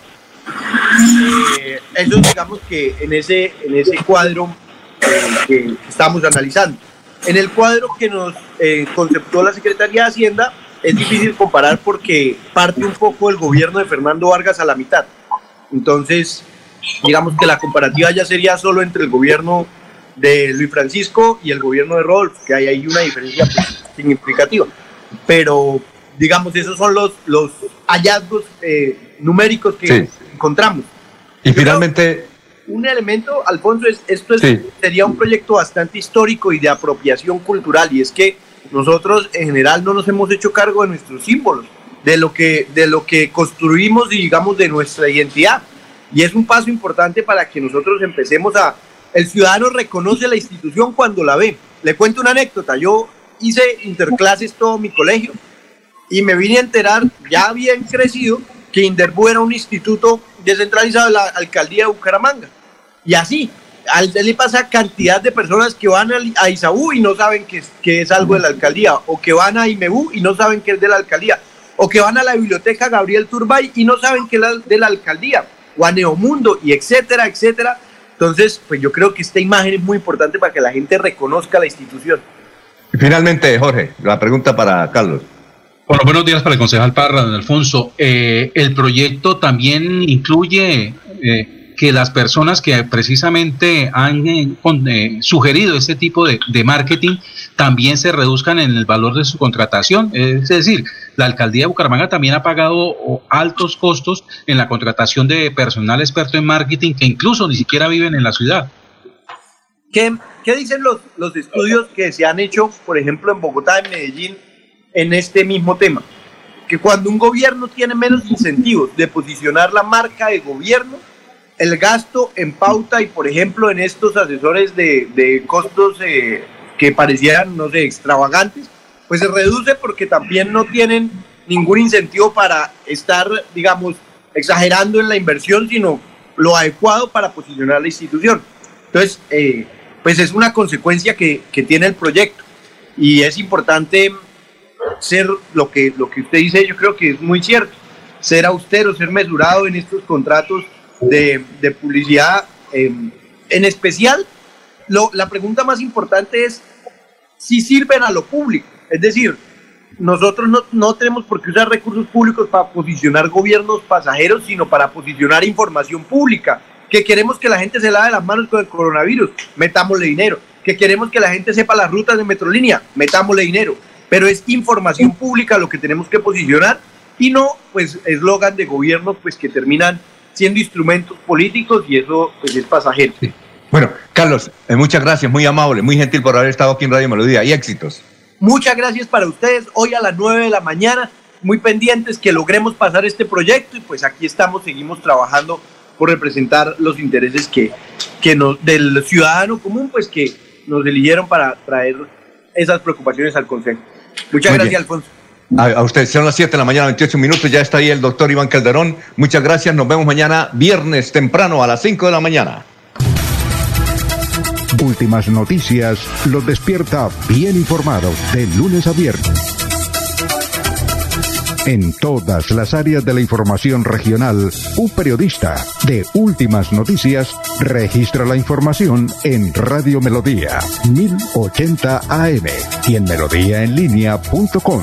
Eh, eso digamos que en ese, en ese cuadro que estamos analizando. En el cuadro que nos eh, conceptuó la Secretaría de Hacienda, es difícil comparar porque parte un poco el gobierno de Fernando Vargas a la mitad. Entonces, digamos que la comparativa ya sería solo entre el gobierno de Luis Francisco y el gobierno de Rodolfo, que hay ahí una diferencia pues, significativa. Pero, digamos, esos son los, los hallazgos eh, numéricos que Sí. encontramos. Y finalmente, Un elemento, Alfonso, es, esto es- Sí. sería un proyecto bastante histórico y de apropiación cultural, y es que nosotros en general no nos hemos hecho cargo de nuestros símbolos, de lo que, de lo que construimos y digamos de nuestra identidad. Y es un paso importante para que nosotros empecemos a... El ciudadano reconoce la institución cuando la ve. Le cuento una anécdota. Yo hice interclases todo mi colegio y me vine a enterar, ya bien crecido, que Inderbu era un instituto descentralizado de la alcaldía de Bucaramanga. Y así, al le pasa cantidad de personas que van a Isaú y no saben que, es- que es algo de la alcaldía, o que van a Imebú y no saben que es de la alcaldía, o que van a la biblioteca Gabriel Turbay y no saben que es la- de la alcaldía, o a Neomundo, y etcétera, etcétera. Entonces, pues yo creo que esta imagen es muy importante para que la gente reconozca la institución. Y finalmente, Jorge, la pregunta para Carlos. Bueno, buenos días para el concejal Parra, don Alfonso. Eh, el proyecto también incluye eh, que las personas que precisamente han eh, eh, sugerido este tipo de, marketing también se reduzcan en el valor de su contratación. Es decir, la alcaldía de Bucaramanga también ha pagado altos costos en la contratación de personal experto en marketing que incluso ni siquiera viven en la ciudad. ¿Qué, qué dicen los, los estudios que se han hecho, por ejemplo, en Bogotá, en Medellín, en este mismo tema? Que cuando un gobierno tiene menos incentivos de posicionar la marca de gobierno, el gasto en pauta y, por ejemplo, en estos asesores de, de costos eh, que parecieran, no sé, extravagantes, pues se reduce porque también no tienen ningún incentivo para estar, digamos, exagerando en la inversión, sino lo adecuado para posicionar la institución. Entonces, eh, pues es una consecuencia que, que tiene el proyecto y es importante ser lo que, lo que usted dice, yo creo que es muy cierto, ser austero, ser mesurado en estos contratos de, de publicidad. eh, en especial, lo, la pregunta más importante es si sirven a lo público. Es decir, nosotros no, no tenemos por qué usar recursos públicos para posicionar gobiernos pasajeros, sino para posicionar información pública. Que queremos que la gente se lave las manos con el coronavirus, metámosle dinero. Que queremos que la gente sepa las rutas de Metrolínea, metámosle dinero. Pero es información pública lo que tenemos que posicionar y no pues eslogan de gobierno pues que terminan siendo instrumentos políticos y eso pues es pasajero. Bueno, Carlos, eh, muchas gracias, muy amable, muy gentil por haber estado aquí en Radio Melodía y éxitos. Muchas gracias para ustedes. Hoy a las 9 de la mañana, muy pendientes que logremos pasar este proyecto y pues aquí estamos, seguimos trabajando por representar los intereses que, que nos, del ciudadano común, pues que nos eligieron para traer esas preocupaciones al Consejo. Muchas Muy gracias, bien. Alfonso. A, a usted, son las 7 de la mañana, 28 minutos, ya está ahí el doctor Iván Calderón. Muchas gracias, nos vemos mañana viernes temprano a las 5 de la mañana. Últimas noticias los despierta bien informados de lunes a viernes. En todas las áreas de la información regional, un periodista de Últimas Noticias registra la información en Radio Melodía 1080 AM y en melodíaenlínea.com.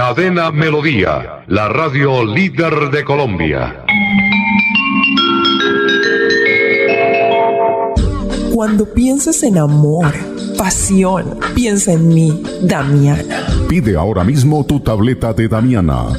Cadena Melodía, la radio líder de Colombia. Cuando pienses en amor, pasión, piensa en mí, Damiana. Pide ahora mismo tu tableta de Damiana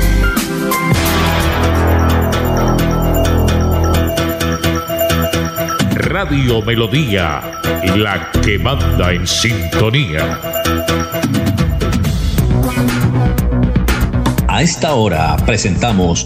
Radio Melodía, la que manda en sintonía. A esta hora presentamos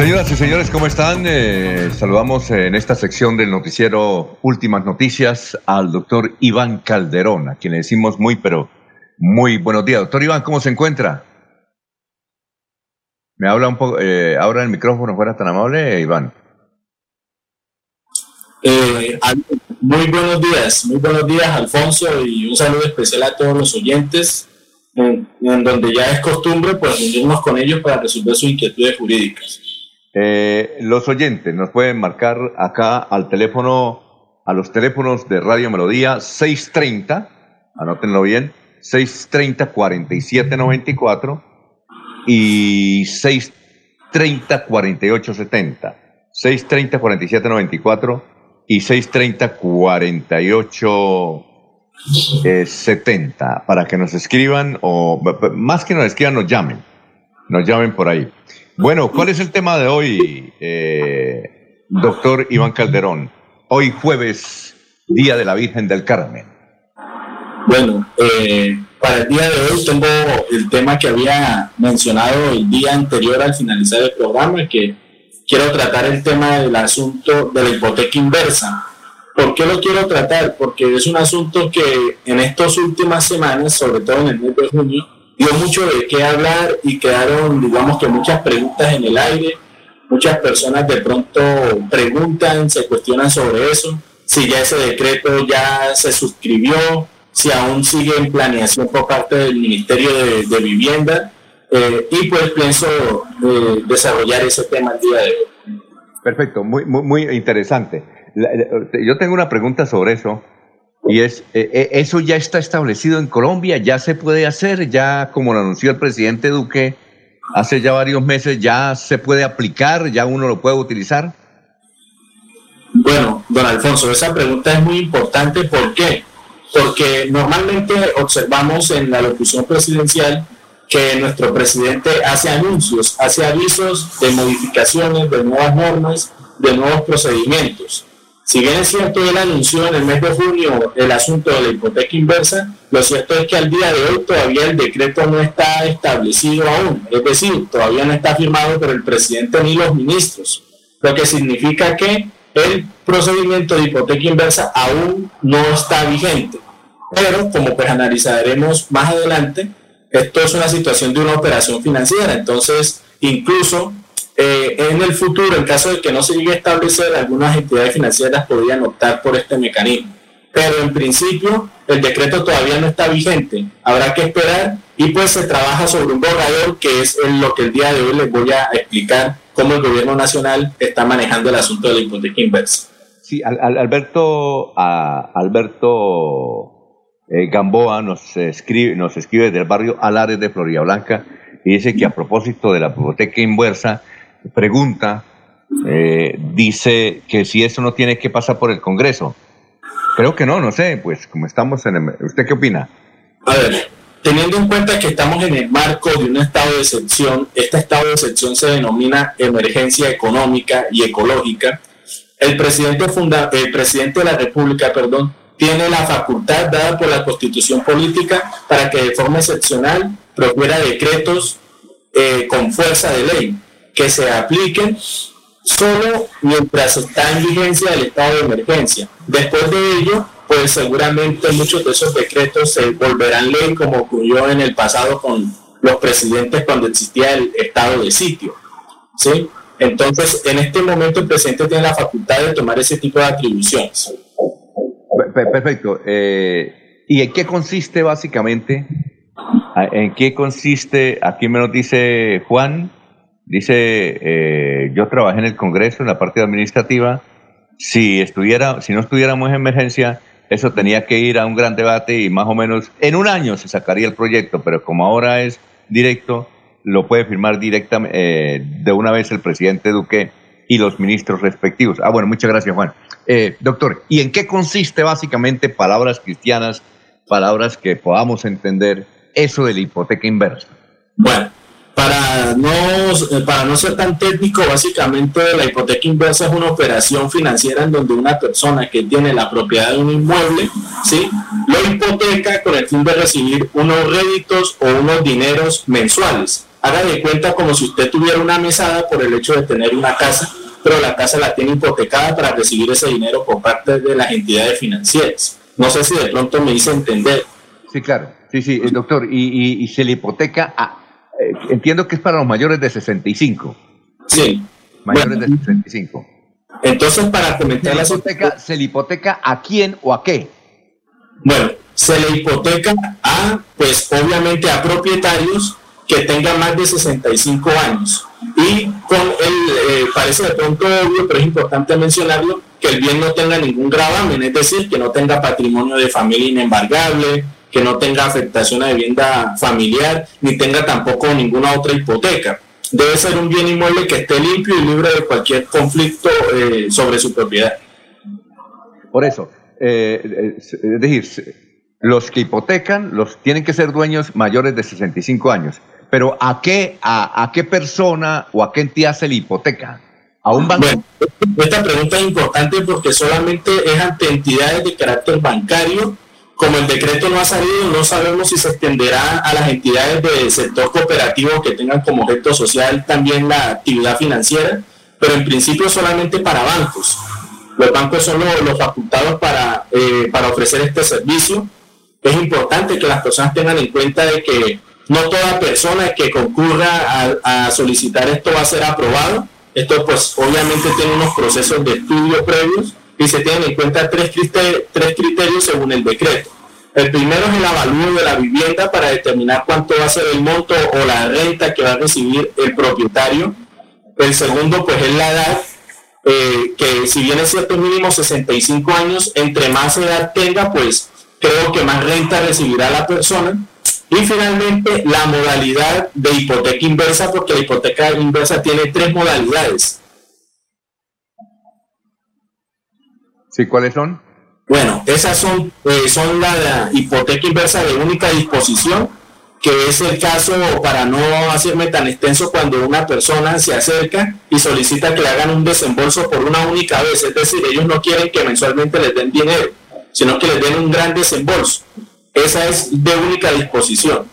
Señoras y señores, ¿cómo están? Eh, saludamos en esta sección del noticiero Últimas Noticias al doctor Iván Calderón, a quien le decimos muy, pero muy buenos días. Doctor Iván, ¿cómo se encuentra? Me habla un poco, eh, ahora el micrófono fuera tan amable, Iván. Eh, muy buenos días, muy buenos días, Alfonso, y un saludo especial a todos los oyentes, en, donde ya es costumbre pues reunirnos con ellos para resolver sus inquietudes jurídicas. Eh, los oyentes nos pueden marcar acá al teléfono, a los teléfonos de Radio Melodía 630, anótenlo bien, 630-4794 y 630-4870. 630-4794 y 630-4870 eh, para que nos escriban o más que nos escriban, nos llamen. Nos llamen por ahí. Bueno, ¿cuál es el tema de hoy, eh, doctor Iván Calderón? Hoy jueves, Día de la Virgen del Carmen. Bueno, eh, para el día de hoy tengo el tema que había mencionado el día anterior al finalizar el programa, que quiero tratar el tema del asunto de la hipoteca inversa. ¿Por qué lo quiero tratar? Porque es un asunto que en estas últimas semanas, sobre todo en el mes de junio, dio mucho de qué hablar y quedaron, digamos que muchas preguntas en el aire. Muchas personas de pronto preguntan, se cuestionan sobre eso, si ya ese decreto ya se suscribió, si aún sigue en planeación por parte del Ministerio de, Vivienda. Eh, y pues pienso eh, desarrollar ese tema el día de hoy. Perfecto, muy, muy, muy interesante. yo tengo una pregunta sobre eso. Y es, eh, eh, eso ya está establecido en Colombia, ya se puede hacer, ya como lo anunció el presidente Duque hace ya varios meses, ya se puede aplicar, ya uno lo puede utilizar. Bueno, don Alfonso, esa pregunta es muy importante. ¿Por qué? Porque normalmente observamos en la locución presidencial que nuestro presidente hace anuncios, hace avisos de modificaciones, de nuevas normas, de nuevos procedimientos. Si bien es cierto, él anunció en el mes de junio el asunto de la hipoteca inversa, lo cierto es que al día de hoy todavía el decreto no está establecido aún, es decir, todavía no está firmado por el presidente ni los ministros, lo que significa que el procedimiento de hipoteca inversa aún no está vigente. Pero como pues analizaremos más adelante, esto es una situación de una operación financiera, entonces incluso eh, en el futuro, en caso de que no se llegue a establecer, algunas entidades financieras podrían optar por este mecanismo. Pero en principio, el decreto todavía no está vigente. Habrá que esperar y pues se trabaja sobre un borrador que es lo que el día de hoy les voy a explicar cómo el gobierno nacional está manejando el asunto de la hipoteca inversa. Sí, Alberto, Alberto eh, Gamboa nos escribe, nos escribe del barrio Alares de Florida Blanca y dice que a propósito de la hipoteca inversa, pregunta, eh, dice que si eso no tiene que pasar por el Congreso. Creo que no, no sé, pues como estamos en el... ¿Usted qué opina? A ver, teniendo en cuenta que estamos en el marco de un estado de excepción, este estado de excepción se denomina emergencia económica y ecológica, el presidente, funda, el presidente de la República, perdón, tiene la facultad dada por la Constitución Política para que de forma excepcional profiera decretos eh, con fuerza de ley que se apliquen solo mientras está en vigencia el estado de emergencia. Después de ello, pues seguramente muchos de esos decretos se volverán ley como ocurrió en el pasado con los presidentes cuando existía el estado de sitio. ¿sí? Entonces, en este momento el presidente tiene la facultad de tomar ese tipo de atribuciones. Perfecto. Eh, ¿Y en qué consiste básicamente? ¿En qué consiste? Aquí me lo dice Juan, Dice, eh, yo trabajé en el Congreso, en la parte administrativa. Si, estuviera, si no estuviéramos en emergencia, eso tenía que ir a un gran debate y más o menos en un año se sacaría el proyecto, pero como ahora es directo, lo puede firmar directamente eh, de una vez el presidente Duque y los ministros respectivos. Ah, bueno, muchas gracias, Juan. Eh, doctor, ¿y en qué consiste básicamente palabras cristianas, palabras que podamos entender eso de la hipoteca inversa? Bueno, para no, eh, para no ser tan técnico, básicamente la hipoteca inversa es una operación financiera en donde una persona que tiene la propiedad de un inmueble, ¿sí? lo hipoteca con el fin de recibir unos réditos o unos dineros mensuales. haga cuenta como si usted tuviera una mesada por el hecho de tener una casa, pero la casa la tiene hipotecada para recibir ese dinero por parte de las entidades financieras. No sé si de pronto me hice entender. Sí, claro. Sí, sí, eh, doctor. Y, y, se le hipoteca a... eh, entiendo que es para los mayores de 65. Sí. Mayores de 65. Entonces, para comentar la hipoteca, ¿se le hipoteca a quién o a qué? Bueno, se le hipoteca a, pues obviamente a propietarios que tengan más de 65 años. Y con el, eh, parece de pronto obvio, pero es importante mencionarlo, que el bien no tenga ningún gravamen, es decir, que no tenga patrimonio de familia inembargable, que no tenga afectación a vivienda familiar, ni tenga tampoco ninguna otra hipoteca. Debe ser un bien inmueble que esté limpio y libre de cualquier conflicto eh, sobre su propiedad. Por eso, eh, eh, es decir, los que hipotecan los tienen que ser dueños mayores de 65 años. Pero ¿a qué, a, a qué persona o a qué entidad se le hipoteca? ¿A un banco? Bueno, esta pregunta es importante porque solamente es ante entidades de carácter bancario. Como el decreto no ha salido, no sabemos si se extenderá a las entidades del sector cooperativo que tengan como objeto social también la actividad financiera, pero en principio solamente para bancos. Los bancos son los, facultados para, eh, para ofrecer este servicio. Es importante que las personas tengan en cuenta de que no toda persona que concurra a, a solicitar esto va a ser aprobado. Esto pues obviamente tiene unos procesos de estudio previos y se tienen en cuenta tres criterios, tres criterios según el decreto. El primero es el avalúo de la vivienda para determinar cuánto va a ser el monto o la renta que va a recibir el propietario. El segundo pues es la edad, eh, que si bien es cierto mínimo 65 años, entre más edad tenga pues creo que más renta recibirá la persona. Y finalmente, la modalidad de hipoteca inversa, porque la hipoteca inversa tiene tres modalidades. ¿Sí? ¿Cuáles son? Bueno, esas son, eh, son la, la, hipoteca inversa de única disposición, que es el caso, para no hacerme tan extenso, cuando una persona se acerca y solicita que le hagan un desembolso por una única vez. Es decir, ellos no quieren que mensualmente les den dinero, sino que les den un gran desembolso. Esa es de única disposición.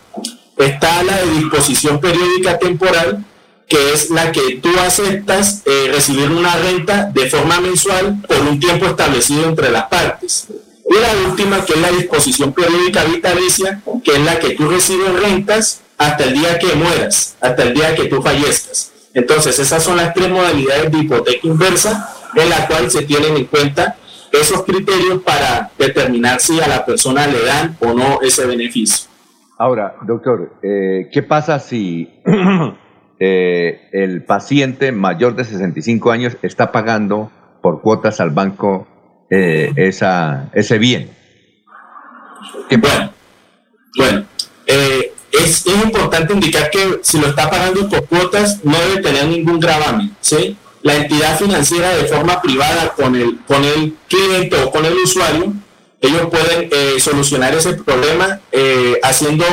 Está la de disposición periódica temporal, que es la que tú aceptas eh, recibir una renta de forma mensual por un tiempo establecido entre las partes. Y la última, que es la disposición periódica vitalicia, que es la que tú recibes rentas hasta el día que mueras, hasta el día que tú fallezcas. Entonces, esas son las tres modalidades de hipoteca inversa en la cual se tienen en cuenta esos criterios para determinar si a la persona le dan o no ese beneficio. Ahora, doctor, eh, ¿qué pasa si eh, el paciente mayor de 65 años está pagando por cuotas al banco eh, esa, ese bien? ¿Qué bueno, bueno eh, es, es importante indicar que si lo está pagando por cuotas no debe tener ningún gravamen, ¿sí? la entidad financiera de forma privada con el, con el cliente o con el usuario, ellos pueden eh, solucionar ese problema eh, haciendo,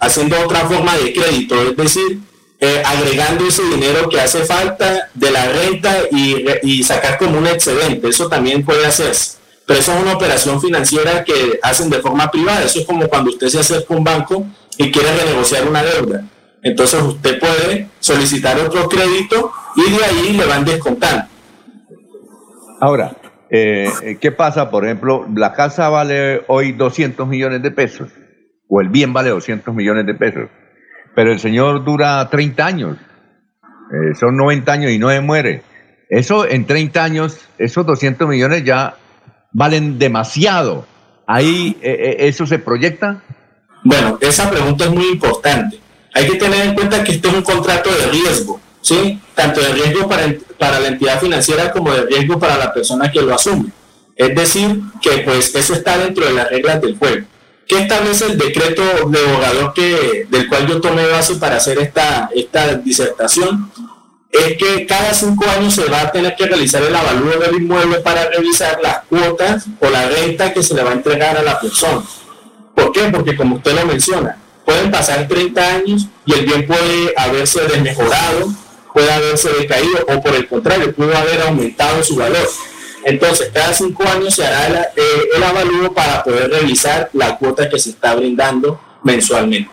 haciendo otra forma de crédito, es decir, eh, agregando ese dinero que hace falta de la renta y, sacar como un excedente. Eso también puede hacerse. Pero eso es una operación financiera que hacen de forma privada. Eso es como cuando usted se acerca a un banco y quiere renegociar una deuda. Entonces usted puede solicitar otro crédito y de ahí le van descontando. Ahora, eh, ¿qué pasa? Por ejemplo, la casa vale hoy 200 millones de pesos, o el bien vale 200 millones de pesos, pero el señor dura 30 años, eh, son 90 años y no se muere. Eso en 30 años, esos 200 millones ya valen demasiado. ¿Ahí eh, eso se proyecta? Bueno, esa pregunta es muy importante. Hay que tener en cuenta que esto es un contrato de riesgo. ¿sí? tanto de riesgo para, para la entidad financiera como de riesgo para la persona que lo asume. Es decir, que pues eso está dentro de las reglas del juego. ¿Qué establece el decreto de abogado que, del cual yo tomé base para hacer esta, esta disertación? Es que cada cinco años se va a tener que realizar el avalúo del inmueble para revisar las cuotas o la renta que se le va a entregar a la persona. ¿Por qué? Porque como usted lo menciona, pueden pasar 30 años y el bien puede haberse desmejorado, puede haberse decaído o por el contrario, pudo haber aumentado su valor. Entonces, cada cinco años se hará el, eh, el avalúo para poder revisar la cuota que se está brindando mensualmente.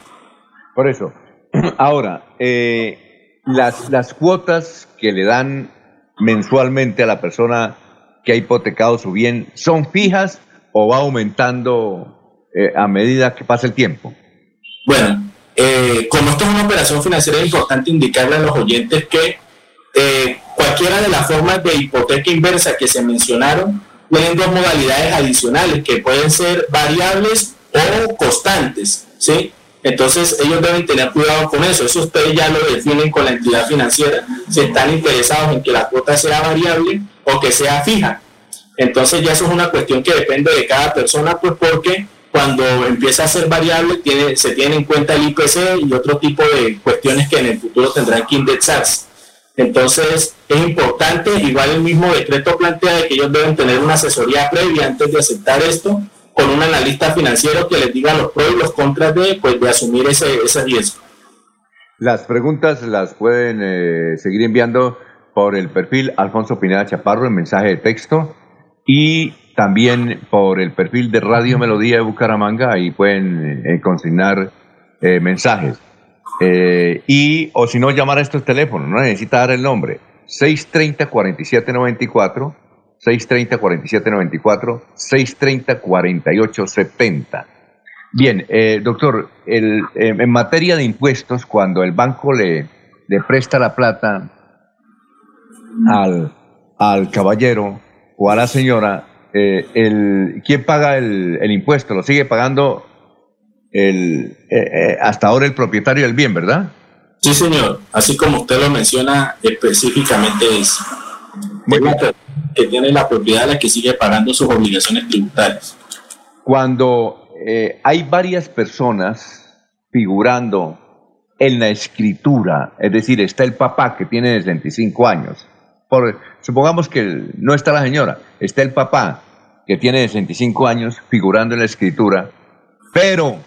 Por eso, Ahora, eh, las, las cuotas que le dan mensualmente a la persona que ha hipotecado su bien, ¿son fijas o va aumentando eh, a medida que pasa el tiempo? Bueno, eh, como esto es una operación financiera, es importante indicarle a los oyentes que eh, cualquiera de las formas de hipoteca inversa que se mencionaron tienen dos modalidades adicionales que pueden ser variables o constantes, ¿sí? Entonces ellos deben tener cuidado con eso. Eso ustedes ya lo definen con la entidad financiera, si están interesados en que la cuota sea variable o que sea fija. Entonces ya eso es una cuestión que depende de cada persona, pues porque cuando empieza a ser variable se tiene en cuenta el IPC y otro tipo de cuestiones que en el futuro tendrán que indexarse. Entonces es importante, igual el mismo decreto plantea que ellos deben tener una asesoría previa antes de aceptar esto con un analista financiero que les diga los pros y los contras de, pues, de asumir ese, ese riesgo. Las preguntas las pueden eh, seguir enviando por el perfil Alfonso Pineda Chaparro en mensaje de texto y también por el perfil de Radio Melodía de Bucaramanga, ahí pueden eh, consignar eh, mensajes. Eh, y, o si no, llamar a estos teléfonos, no necesita dar el nombre. 630-4794, 630-4794, 630-4870. Bien, doctor, el, en materia de impuestos, cuando el banco le, le presta la plata al, al caballero o a la señora, eh, el, ¿quién paga el, impuesto? Lo sigue pagando el, eh, eh, hasta ahora el propietario del bien, ¿verdad? Sí, señor. Así como usted lo menciona específicamente es que tiene la propiedad la que sigue pagando sus obligaciones tributarias. Cuando eh, hay varias personas figurando en la escritura, es decir, está el papá que tiene 65 años, por, supongamos que no está la señora, está el papá que tiene 65 años figurando en la escritura, pero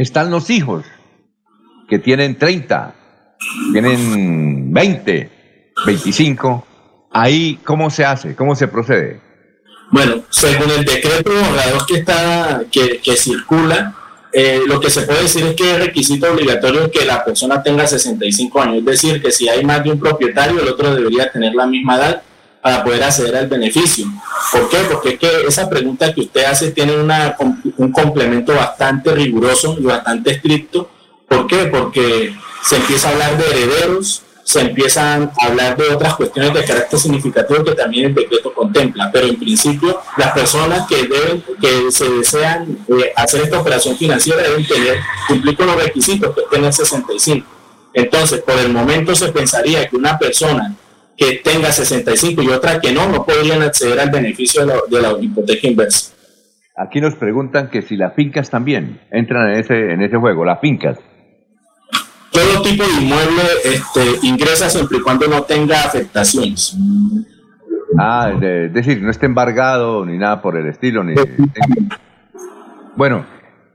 están los hijos que tienen 30, tienen 20, 25. Ahí, ¿cómo se hace? ¿Cómo se procede? Bueno, según el decreto que está que, circula, eh, lo que se puede decir es que es requisito obligatorio que la persona tenga 65 años, es decir, que si hay más de un propietario, el otro debería tener la misma edad para poder acceder al beneficio. ¿Por qué? Porque es que esa pregunta que usted hace tiene una, un complemento bastante riguroso y bastante estricto. ¿Por qué? Porque se empieza a hablar de herederos, se empiezan a hablar de otras cuestiones de carácter significativo que también el decreto contempla, pero en principio las personas que deben, que se desean eh, hacer esta operación financiera deben tener, cumplir con los requisitos que tener 65. Entonces, por el momento se pensaría que una persona que tenga 65 y otra que no, no podrían acceder al beneficio de la, de la hipoteca inversa. Aquí nos preguntan que si las fincas también entran en ese, en ese juego, las fincas todo tipo de inmueble este, ingresa siempre y cuando no tenga afectaciones. Ah, es decir, no esté embargado ni nada por el estilo. Ni, bueno,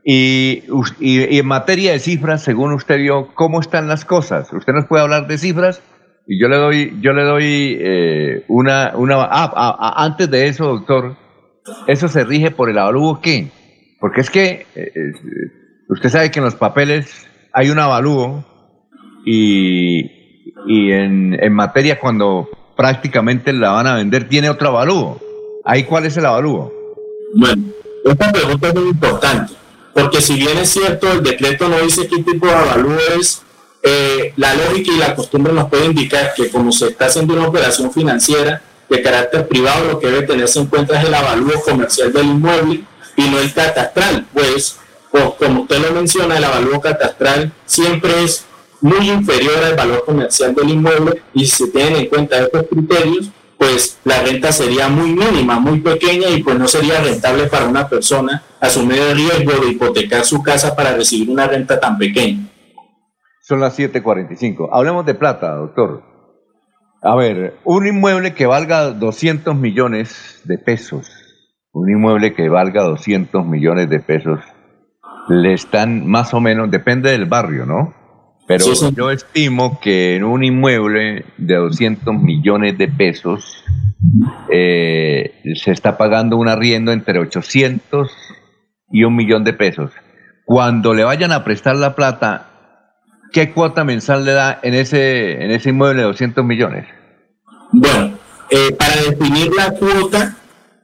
y, y, en materia de cifras, según usted vio, ¿cómo están las cosas? ¿Usted nos puede hablar de cifras? Y yo le doy, yo le doy eh, una, una ah, ah, ah, antes de eso, doctor, eso se rige por el avalúo qué? Porque es que eh, eh, usted sabe que en los papeles hay un avalúo y, y en, en, materia cuando prácticamente la van a vender tiene otro avalúo. ¿Ahí cuál es el avalúo? Bueno, esta pregunta es muy importante, porque si bien es cierto, el decreto no dice qué tipo de avalúo es, eh, la lógica y la costumbre nos puede indicar que como se está haciendo una operación financiera de carácter privado, lo que debe tenerse en cuenta es el avalúo comercial del inmueble y no el catastral, pues como usted lo menciona, el avalúo catastral siempre es muy inferior al valor comercial del inmueble y si se tienen en cuenta estos criterios, pues la renta sería muy mínima, muy pequeña y pues no sería rentable para una persona asumir el riesgo de hipotecar su casa para recibir una renta tan pequeña. Son las 7:45. Hablemos de plata, doctor. A ver, un inmueble que valga 200 millones de pesos, un inmueble que valga 200 millones de pesos, le están más o menos, depende del barrio, ¿no? Pero yo estimo que en un inmueble de 200 millones de pesos eh, se está pagando un arriendo entre 800 y un millón de pesos. Cuando le vayan a prestar la plata, ¿qué cuota mensual le da en ese, en ese inmueble de 200 millones? Bueno, eh, para definir la cuota,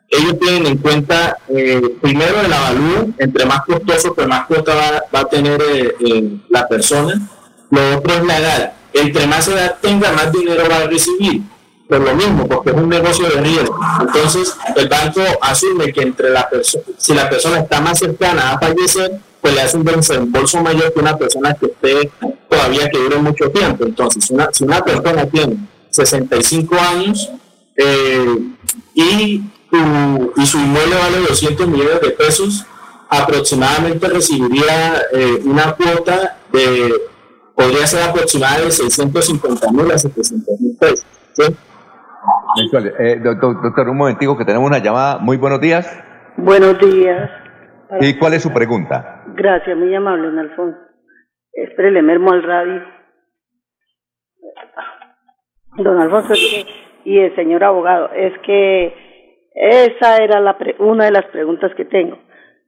ellos tienen en cuenta eh, primero el avalúo, entre más costoso, pues más cuota va, a tener eh, la persona. Lo otro es la edad. Entre más edad tenga, más dinero va a recibir. Por lo mismo, porque es un negocio de riesgo. Entonces, el banco asume que entre la persona, si la persona está más cercana a fallecer, pues le hace un desembolso mayor que una persona que esté todavía que dure mucho tiempo. Entonces, si una persona tiene 65 años eh, y y su inmueble vale 200 millones de pesos, aproximadamente recibiría eh, una cuota de, podría ser aproximadamente de 650 mil a 700 mil pesos. Eh, doctor, un momentico que tenemos una llamada. Muy buenos días. Buenos días. ¿Y cuál es su pregunta? Gracias, muy amable, don Alfonso. Espere, le mermo al radio. Don Alfonso, y el señor abogado, es que esa era la una de las preguntas que tengo.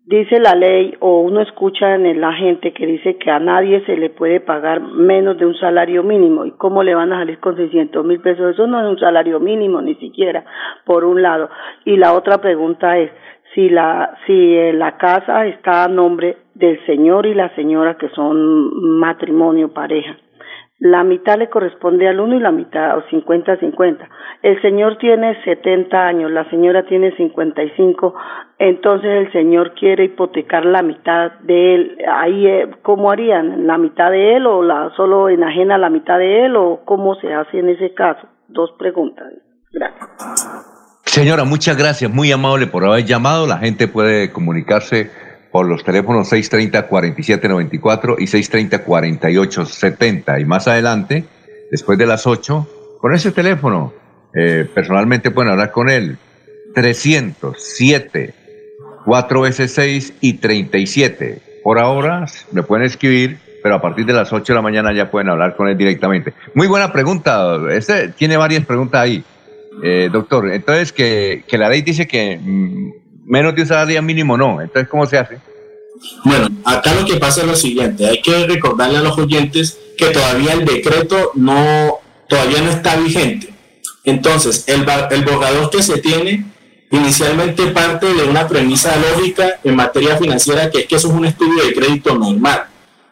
Dice la ley o uno escucha en la gente que dice que a nadie se le puede pagar menos de un salario mínimo. ¿Y cómo le van a salir con 600 mil pesos? Eso no es un salario mínimo ni siquiera, por un lado. Y la otra pregunta es si la, si la casa está a nombre del señor y la señora que son matrimonio, pareja la mitad le corresponde al uno y la mitad, o 50-50. El señor tiene 70 años, la señora tiene 55, entonces el señor quiere hipotecar la mitad de él. Ahí, eh, ¿cómo harían? ¿La mitad de él o la solo enajena la mitad de él o cómo se hace en ese caso? Dos preguntas. Gracias. Señora, muchas gracias, muy amable por haber llamado. La gente puede comunicarse por los teléfonos 630-4794 y 630-4870. Y más adelante, después de las 8, con ese teléfono, eh, personalmente pueden hablar con él. 307, 4 veces 6 y 37. Por ahora me pueden escribir, pero a partir de las 8 de la mañana ya pueden hablar con él directamente. Muy buena pregunta. Este tiene varias preguntas ahí, eh, doctor. Entonces, que, que la ley dice que mm, menos de un salario mínimo no. Entonces, ¿cómo se hace? Bueno, acá lo que pasa es lo siguiente, hay que recordarle a los oyentes que todavía el decreto no, todavía no está vigente. Entonces, el, el borrador que se tiene inicialmente parte de una premisa lógica en materia financiera, que es que eso es un estudio de crédito normal.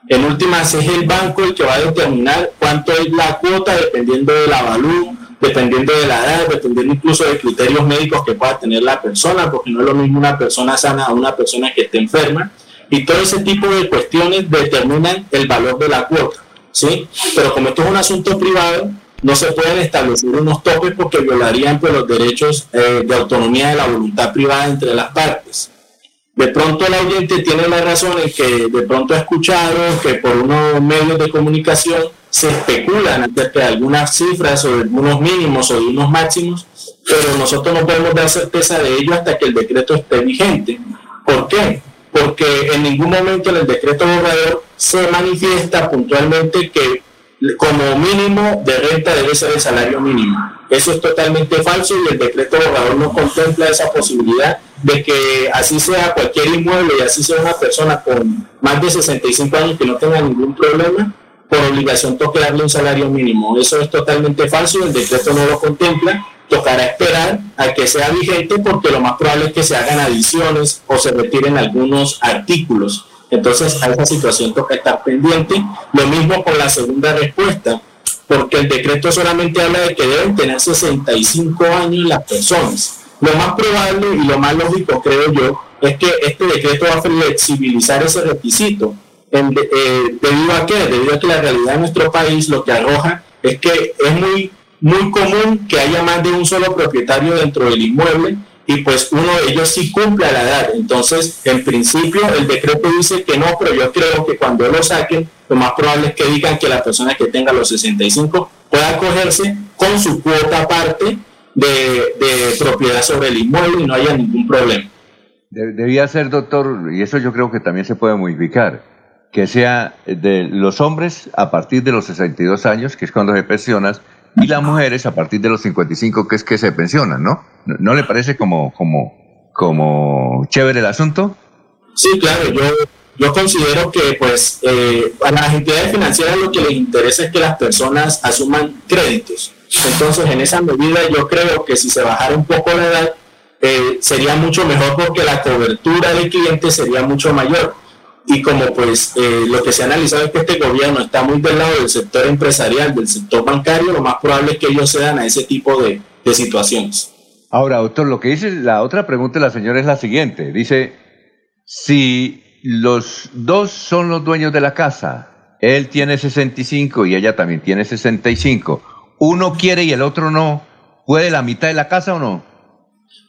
En últimas, es el banco el que va a determinar cuánto es la cuota dependiendo del avalúo, dependiendo de la edad, dependiendo incluso de criterios médicos que pueda tener la persona, porque no es lo mismo una persona sana a una persona que esté enferma, y todo ese tipo de cuestiones determinan el valor de la cuota, ¿sí? Pero como esto es un asunto privado, no se pueden establecer unos topes porque violarían pues, los derechos eh, de autonomía de la voluntad privada entre las partes. De pronto el oyente tiene la razón en que de pronto ha escuchado que por unos medios de comunicación se especulan acerca de algunas cifras o de algunos mínimos o de unos máximos, pero nosotros no podemos dar certeza de ello hasta que el decreto esté vigente. ¿Por qué? Porque en ningún momento en el decreto borrador se manifiesta puntualmente que como mínimo de renta debe ser el salario mínimo. Eso es totalmente falso y el decreto borrador no contempla esa posibilidad de que así sea cualquier inmueble y así sea una persona con más de 65 años que no tenga ningún problema, por obligación toque darle un salario mínimo. Eso es totalmente falso, el decreto no lo contempla. Tocará esperar a que sea vigente porque lo más probable es que se hagan adiciones o se retiren algunos artículos. Entonces, a esa situación toca estar pendiente. Lo mismo con la segunda respuesta, porque el decreto solamente habla de que deben tener 65 años las personas. Lo más probable y lo más lógico, creo yo, es que este decreto va a flexibilizar ese requisito eh, debido a qué? Debido a que la realidad de nuestro país lo que arroja es que es muy, muy común que haya más de un solo propietario dentro del inmueble y pues uno de ellos sí cumple la edad. Entonces, en principio, el decreto dice que no, pero yo creo que cuando lo saquen, lo más probable es que digan que la persona que tenga los 65 pueda acogerse con su cuota aparte de, de propiedad sobre el inmueble y no haya ningún problema. Debía ser, doctor, y eso yo creo que también se puede modificar que sea de los hombres a partir de los 62 años, que es cuando se pensionan, y las mujeres a partir de los 55, que es que se pensionan, ¿no? ¿No, le parece como, como, como chévere el asunto? Sí, claro, yo, yo considero que pues eh, a las entidades financieras lo que les interesa es que las personas asuman créditos. Entonces, en esa medida yo creo que si se bajara un poco la edad, eh, sería mucho mejor porque la cobertura de clientes sería mucho mayor. Y como pues eh, lo que se ha analizado es que este gobierno está muy del lado del sector empresarial, del sector bancario, lo más probable es que ellos cedan a ese tipo de, de situaciones. Ahora, doctor, lo que dice la otra pregunta de la señora es la siguiente. Dice, si los dos son los dueños de la casa, él tiene 65 y ella también tiene 65, uno quiere y el otro no, ¿puede la mitad de la casa o no?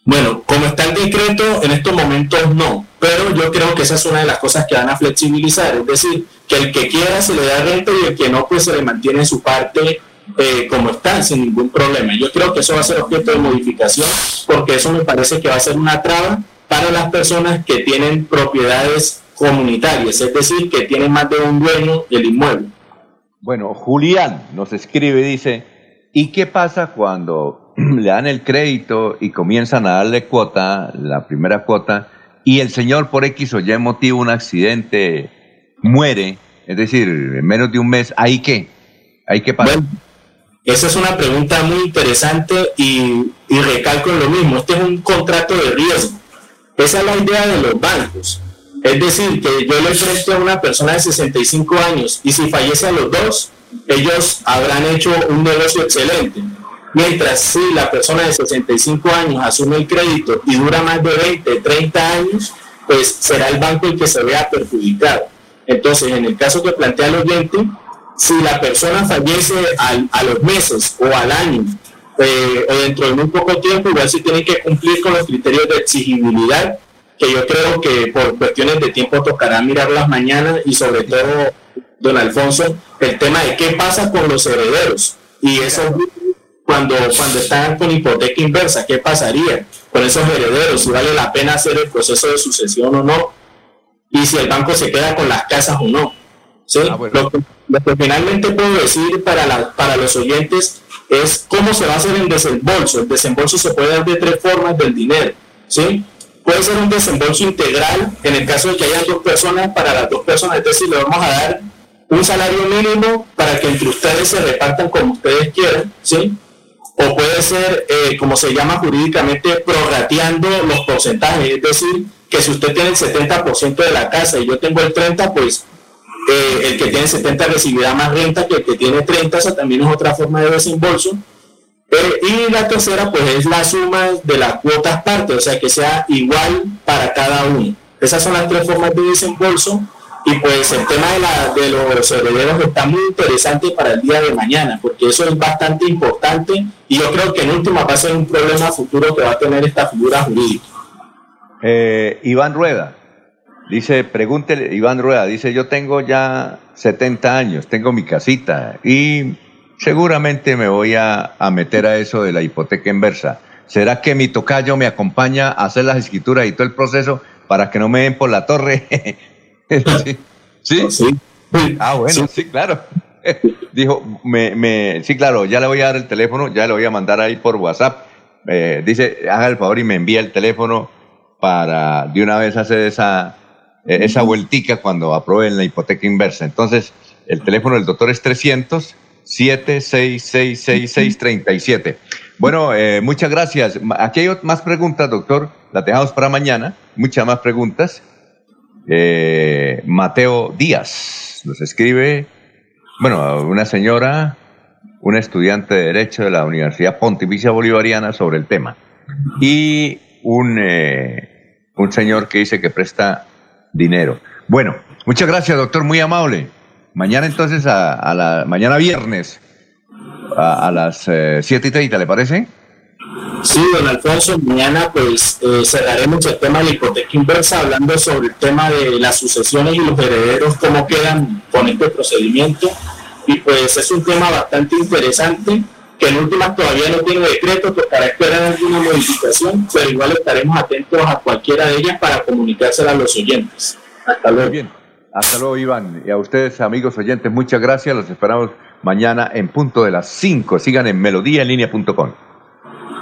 Bueno, como está el decreto, en estos momentos no, pero yo creo que esa es una de las cosas que van a flexibilizar, es decir, que el que quiera se le da renta y el que no, pues se le mantiene su parte eh, como está, sin ningún problema. Yo creo que eso va a ser objeto de modificación, porque eso me parece que va a ser una traba para las personas que tienen propiedades comunitarias, es decir, que tienen más de un dueño del inmueble. Bueno, Julián nos escribe, dice, ¿y qué pasa cuando le dan el crédito y comienzan a darle cuota, la primera cuota, y el señor por X o Y motivo un accidente muere, es decir, en menos de un mes, ¿ahí qué? ¿Ahí qué pasa? esa es una pregunta muy interesante y, recalco en lo mismo, este es un contrato de riesgo. Esa es la idea de los bancos. Es decir, que yo le presto a una persona de 65 años y si fallece a los dos, ellos habrán hecho un negocio excelente. Mientras si la persona de 65 años asume el crédito y dura más de 20, 30 años, pues será el banco el que se vea perjudicado. Entonces, en el caso que plantea el oyente, si la persona fallece a los meses o al año eh, o dentro de muy poco tiempo, igual sí tiene que cumplir con los criterios de exigibilidad, que yo creo que por cuestiones de tiempo tocará mirarlas mañana y sobre todo, don Alfonso, el tema de qué pasa con los herederos. Y eso cuando, cuando están con hipoteca inversa, ¿qué pasaría con esos herederos? Si vale la pena hacer el proceso de sucesión o no, y si el banco se queda con las casas o no. Ah, lo, que, finalmente puedo decir para, la, para los oyentes es cómo se va a hacer el desembolso. El desembolso se puede dar de tres formas del dinero. ¿sí? Puede ser un desembolso integral en el caso de que haya dos personas, para las dos personas, es decir, le vamos a dar un salario mínimo para que entre ustedes se repartan como ustedes quieran, ¿sí? O puede ser, eh, como se llama jurídicamente, prorrateando los porcentajes, es decir, que si usted tiene el 70% de la casa y yo tengo el 30%, pues eh, el que tiene 70 recibirá más renta que el que tiene 30, esa también es otra forma de desembolso. Eh, y la tercera, pues es la suma de las cuotas partes, o sea, que sea igual para cada uno. Esas son las tres formas de desembolso y pues el tema de, la, de los herederos está muy interesante para el día de mañana, porque eso es bastante importante y yo creo que en última va a ser un problema futuro que va a tener esta figura jurídica. Eh, Iván Rueda, dice, pregúntele, Iván Rueda, dice, yo tengo ya 70 años, tengo mi casita y seguramente me voy a, a meter a eso de la hipoteca inversa. ¿Será que mi tocayo me acompaña a hacer las escrituras y todo el proceso para que no me den por la torre? sí. ¿Sí? Ah, bueno, sí, claro. Dijo, me, me, sí, claro, ya le voy a dar el teléfono, ya le voy a mandar ahí por WhatsApp. Eh, dice, haga el favor y me envía el teléfono para de una vez hacer esa, eh, esa vueltica cuando aprueben la hipoteca inversa. Entonces, el teléfono del doctor es 300 7666637. Bueno, eh, muchas gracias. Aquí hay más preguntas, doctor. Las dejamos para mañana. Muchas más preguntas. Eh, Mateo Díaz nos escribe, bueno, una señora, una estudiante de Derecho de la Universidad Pontificia Bolivariana sobre el tema. Y un, eh, un señor que dice que presta dinero. Bueno, muchas gracias, doctor, muy amable. Mañana entonces, a, la mañana viernes, a, las eh, siete y 30, ¿le parece? Sí, don Alfonso, mañana pues eh, cerraremos el tema de la hipoteca inversa hablando sobre el tema de las sucesiones y los herederos, cómo quedan con este procedimiento. Y pues es un tema bastante interesante que en últimas todavía no tiene decreto, tocará esperar alguna modificación, pero igual estaremos atentos a cualquiera de ellas para comunicársela a los oyentes. Hasta luego. Bien. Hasta luego, Iván. Y a ustedes, amigos oyentes, muchas gracias. Los esperamos mañana en punto de las 5. Sigan en melodíaenlínea.com.